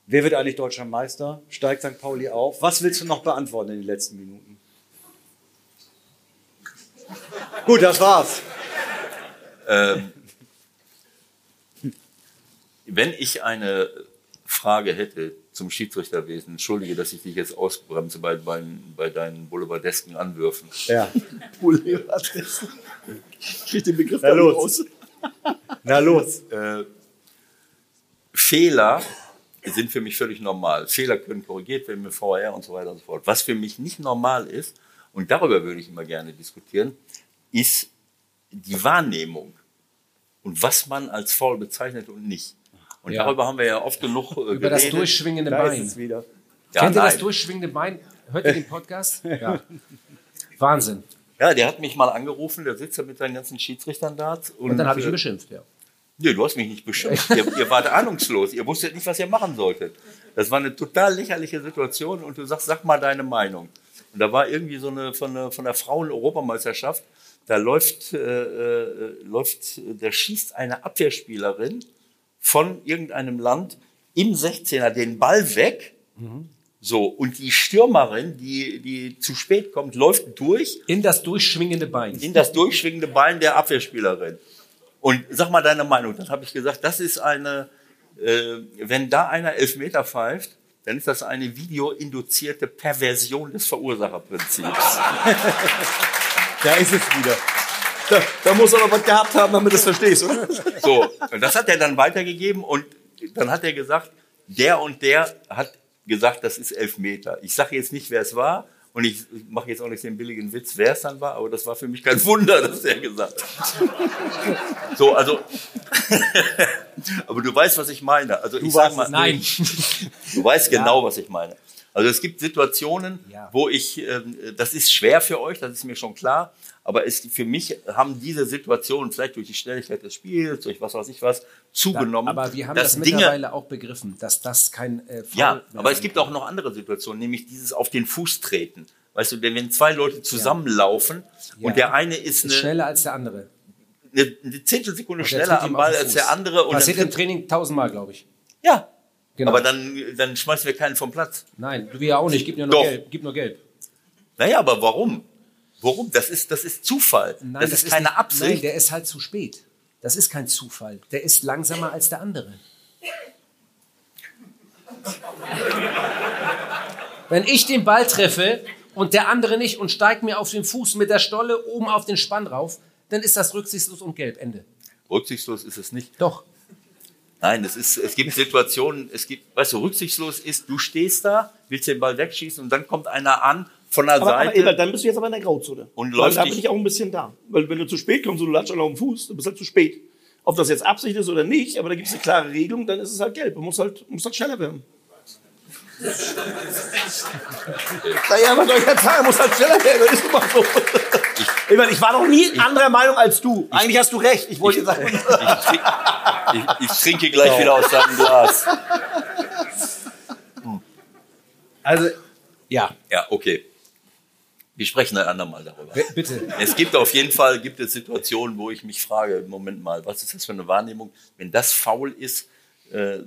Wer wird eigentlich deutscher Meister? Steigt St. Pauli auf? Was willst du noch beantworten in den letzten Minuten? Gut, das war's. Ähm, wenn ich eine Frage hätte zum Schiedsrichterwesen, entschuldige, dass ich dich jetzt ausbremse bei, bei, bei deinen boulevardesken Anwürfen. Ja. Krieg den Begriff Na los. raus. Na los. Äh, Fehler sind für mich völlig normal. Fehler können korrigiert werden mit VR und so weiter und so fort. Was für mich nicht normal ist, und darüber würde ich immer gerne diskutieren, ist die Wahrnehmung und was man als faul bezeichnet und nicht. Und Ja. darüber haben wir ja oft genug äh, Über das geredet. durchschwingende Da Bein. wieder. Ja, Kennt ihr das nein. durchschwingende Bein? Hört ihr den Podcast? Ja. Wahnsinn. Ja, der hat mich mal angerufen, der sitzt da mit seinen ganzen Schiedsrichtern da. Und, Und dann habe ich ihn äh, beschimpft, ja. Nee, du hast mich nicht beschimpft. ihr, ihr wart ahnungslos. Ihr wusstet nicht, was ihr machen solltet. Das war eine total lächerliche Situation und du sagst, sag mal deine Meinung. Und da war irgendwie so eine von, der- von der Frauen-Europameisterschaft, da läuft, äh, äh, läuft, da schießt eine Abwehrspielerin von irgendeinem Land im 16er den Ball weg. So, und die Stürmerin, die, die zu spät kommt, läuft durch In das durchschwingende Bein. in das durchschwingende Bein der Abwehrspielerin. Und sag mal deine Meinung. Dann habe ich gesagt, das ist eine, äh, wenn da einer Elfmeter pfeift, dann ist das eine videoinduzierte Perversion des Verursacherprinzips. Da ist es wieder. Da, da muss er noch was gehabt haben, damit du es verstehst, oder? So, und das hat er dann weitergegeben und dann hat er gesagt, der und der hat gesagt, das ist Elfmeter. Ich sage jetzt nicht, wer es war Und ich mache jetzt auch nicht den billigen Witz, wer es dann war, aber das war für mich kein Wunder, dass der gesagt hat. So, also, aber du weißt, was ich meine. Also ich sag mal, Nein. Du weißt genau, was ich meine. Also es gibt Situationen, Ja. wo ich, ähm, das ist schwer für euch, das ist mir schon klar, aber es, für mich haben diese Situationen vielleicht durch die Schnelligkeit des Spiels, durch was weiß ich was, zugenommen. Aber wir haben das Dinge, mittlerweile auch begriffen, dass das kein äh, Foul ja, aber es gibt kann. auch noch andere Situationen, nämlich dieses auf den Fuß treten. Weißt du, denn wenn zwei Leute zusammenlaufen Ja. und der eine ist Ist eine, schneller als der andere. eine, eine Zehntelsekunde schneller am Ball als der andere und Passiert im Training tausendmal, glaube ich. ja, Genau. aber dann, dann schmeißen wir keinen vom Platz. Nein, du ja auch nicht. Gib nur, Doch. gelb. Gib nur gelb. Naja, aber warum? Warum? Das ist, das ist Zufall. das, ist keine Absicht. Nein, der ist halt zu spät. Das ist kein Zufall. Der ist langsamer als der andere. Wenn ich den Ball treffe und der andere nicht und steigt mir auf den Fuß mit der Stolle oben auf den Spann rauf, dann ist das rücksichtslos und gelb. Ende. Rücksichtslos ist es nicht. Doch. Nein, es, ist, es gibt Situationen, es gibt, weißt du, rücksichtslos ist, du stehst da, willst den Ball wegschießen und dann kommt einer an von der Aber, aber Seite. Ebert, dann bist du jetzt aber in der Grauzone. Und Weil läuft da dich- bin ich auch ein bisschen da. Weil wenn du zu spät kommst und du latschst auf dem Fuß, du bist halt zu spät. Ob das jetzt Absicht ist oder nicht, aber da gibt es eine klare Regelung, dann ist es halt gelb. Man muss halt, muss halt schneller werden. naja, was soll ich jetzt sagen? Muss halt schneller werden, das ist immer so. Ebert, ich war noch nie anderer Meinung als du. Eigentlich hast du recht. Ich wollte dir sagen. Ich, trink, ich, ich trinke gleich wieder aus deinem Glas. Also, ja, Ja, okay. Wir sprechen ein andermal darüber. bitte. Es gibt auf jeden Fall gibt es Situationen, wo ich mich frage, Moment mal, was ist das für eine Wahrnehmung? Wenn das faul ist, äh, äh,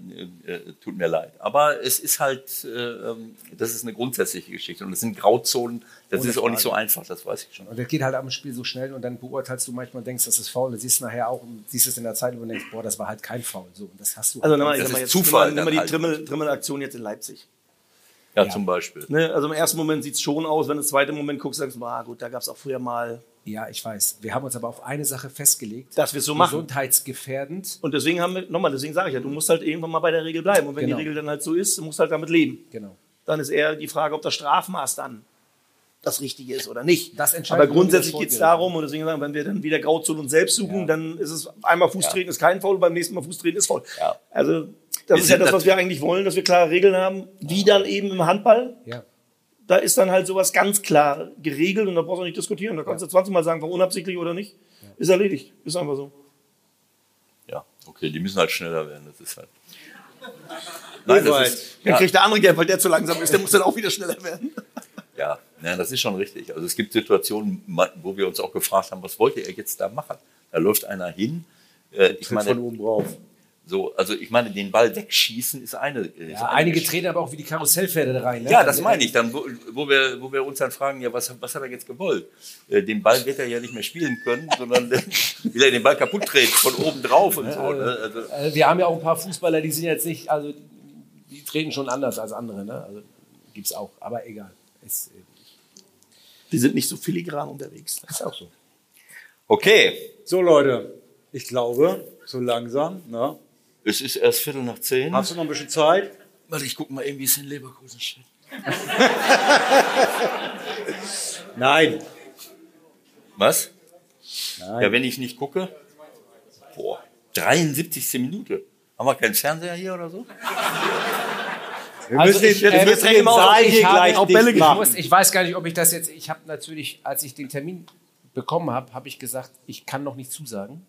tut mir leid. Aber es ist halt, äh, ähm, das ist eine grundsätzliche Geschichte. Und es sind Grauzonen, das ist auch nicht so einfach, das weiß ich schon. Und das geht halt am Spiel so schnell und dann beurteilst du manchmal und denkst, das ist faul. Und siehst nachher auch und siehst es in der Zeit und denkst, boah, das war halt kein Faul. So, und das hast du. Also, nimm mal, Das mal jetzt, Zufall Nimm mal, nimm mal die halt. Trimmel- Trimmel-Aktion jetzt in Leipzig. Ja, zum Beispiel. Ne? Also im ersten Moment sieht es schon aus, wenn du im zweiten Moment guckst, sagst du, ah, gut, da gab es auch früher mal. Ja, ich weiß. Wir haben uns aber auf eine Sache festgelegt. Dass wir es so machen. Gesundheitsgefährdend. Und deswegen haben wir, nochmal, deswegen sage ich ja, du musst halt irgendwann mal bei der Regel bleiben. Und wenn Genau. die Regel dann halt so ist, du musst halt damit leben. Genau. Dann ist eher die Frage, ob das Strafmaß dann das Richtige ist oder nicht. Das entscheidet Aber grundsätzlich geht es darum, und deswegen sagen, wenn wir dann wieder Grauzone uns selbst suchen, Ja. dann ist es einmal Fußtreten ist kein Foul, beim nächsten Mal Fußtreten ist Foul. Ja. Also das Wir ist ja das, was wir eigentlich wollen, dass wir klare Regeln haben, wie dann eben im Handball. Ja. Da ist dann halt sowas ganz klar geregelt und da brauchst du nicht diskutieren. Da kannst du 20 Mal sagen, war unabsichtlich oder nicht. Ist erledigt. Ist einfach so. Ja, okay, die müssen halt schneller werden, das ist halt. Nein, das ist, Dann ja, kriegt der andere Geld, weil der zu langsam ist. Der muss dann auch wieder schneller werden. ja, nein, das ist schon richtig. Also es gibt Situationen, wo wir uns auch gefragt haben, was wollte er jetzt da machen? Da läuft einer hin. Äh, ich meine, oben drauf. So, also ich meine, den Ball wegschießen ist eine. Ist Ja, eine einige Geschichte. treten aber auch wie die Karussellpferde da rein. Ne? Ja, das meine ich. Dann, wo, wo, wir, wo wir uns dann fragen, ja, was, was hat er jetzt gewollt? Äh, den Ball wird er ja nicht mehr spielen können, sondern will er den Ball kaputt treten von oben drauf und so. Ne? Also, Also wir haben ja auch ein paar Fußballer, die sind jetzt nicht, also die treten schon anders als andere. Ne? Also gibt's auch, aber egal. Es, äh, Die sind nicht so filigran unterwegs. ist auch so. okay, So, Leute, ich glaube, so langsam. Ne? Es ist erst Viertel nach zehn. Hast du noch ein bisschen Zeit? Warte, ich guck mal eben, wie es in Leverkusen steht. Nein. Was? Nein. Ja, wenn ich nicht gucke. Boah, 73. Minute. Haben wir keinen Fernseher hier oder so? Wir Also müssen den, ich- wir äh, müssen den Saal ich hier gleich auch Bälle machen. Ich, muss, ich weiß gar nicht, ob ich das jetzt. Ich habe natürlich, als ich den Termin bekommen habe, habe ich gesagt, ich kann noch nicht zusagen,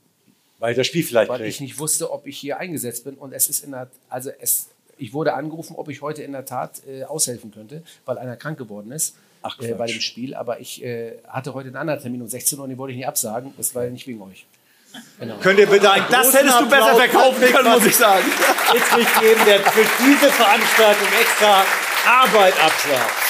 Weil das Spiel vielleicht weil ich kriegt. nicht wusste, ob ich hier eingesetzt bin. Und es ist in der, also es, ich wurde angerufen, ob ich heute in der Tat äh, aushelfen könnte, weil einer krank geworden ist Ach, äh, bei dem Spiel. Aber ich äh, hatte heute einen anderen Termin um 16 Uhr und den wollte ich nicht absagen. Das war nicht wegen euch. Könnt ihr bitte einen Das hättest du besser verkaufen können, muss ich sagen. Dietrich geben, der für diese Veranstaltung extra Arbeit absagt.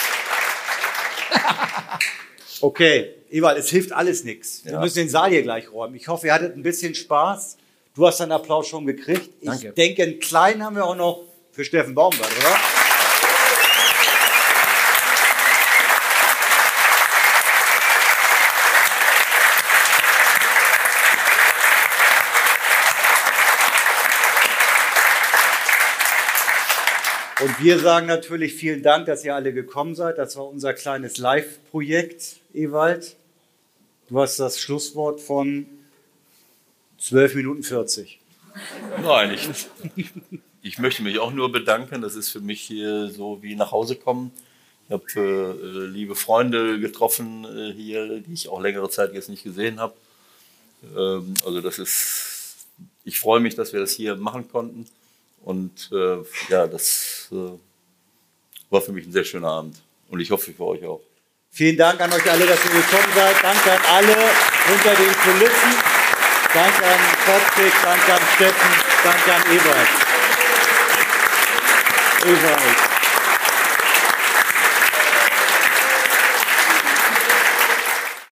Okay, Ewald, es hilft alles nichts. Wir Ja. müssen den Saal hier gleich räumen. Ich hoffe, ihr hattet ein bisschen Spaß. Du hast deinen Applaus schon gekriegt. Ich Danke. denke, einen kleinen haben wir auch noch für Steffen Baumgart, oder? Und wir sagen natürlich vielen Dank, dass ihr alle gekommen seid. Das war unser kleines Live-Projekt, Ewald. Du hast das Schlusswort von 12 Minuten 40. Nein, ich, ich möchte mich auch nur bedanken. Das ist für mich hier so wie nach Hause kommen. Ich habe äh, liebe Freunde getroffen äh, hier, die ich auch längere Zeit jetzt nicht gesehen habe. Ähm, also das ist, ich freue mich, dass wir das hier machen konnten. Und äh, ja, das äh, war für mich ein sehr schöner Abend. Und ich hoffe für euch auch. Vielen Dank an euch alle, dass ihr gekommen seid. Danke an alle hinter den Kulissen. Danke an Patrick, danke an Steffen, danke an Ewald. Ewald.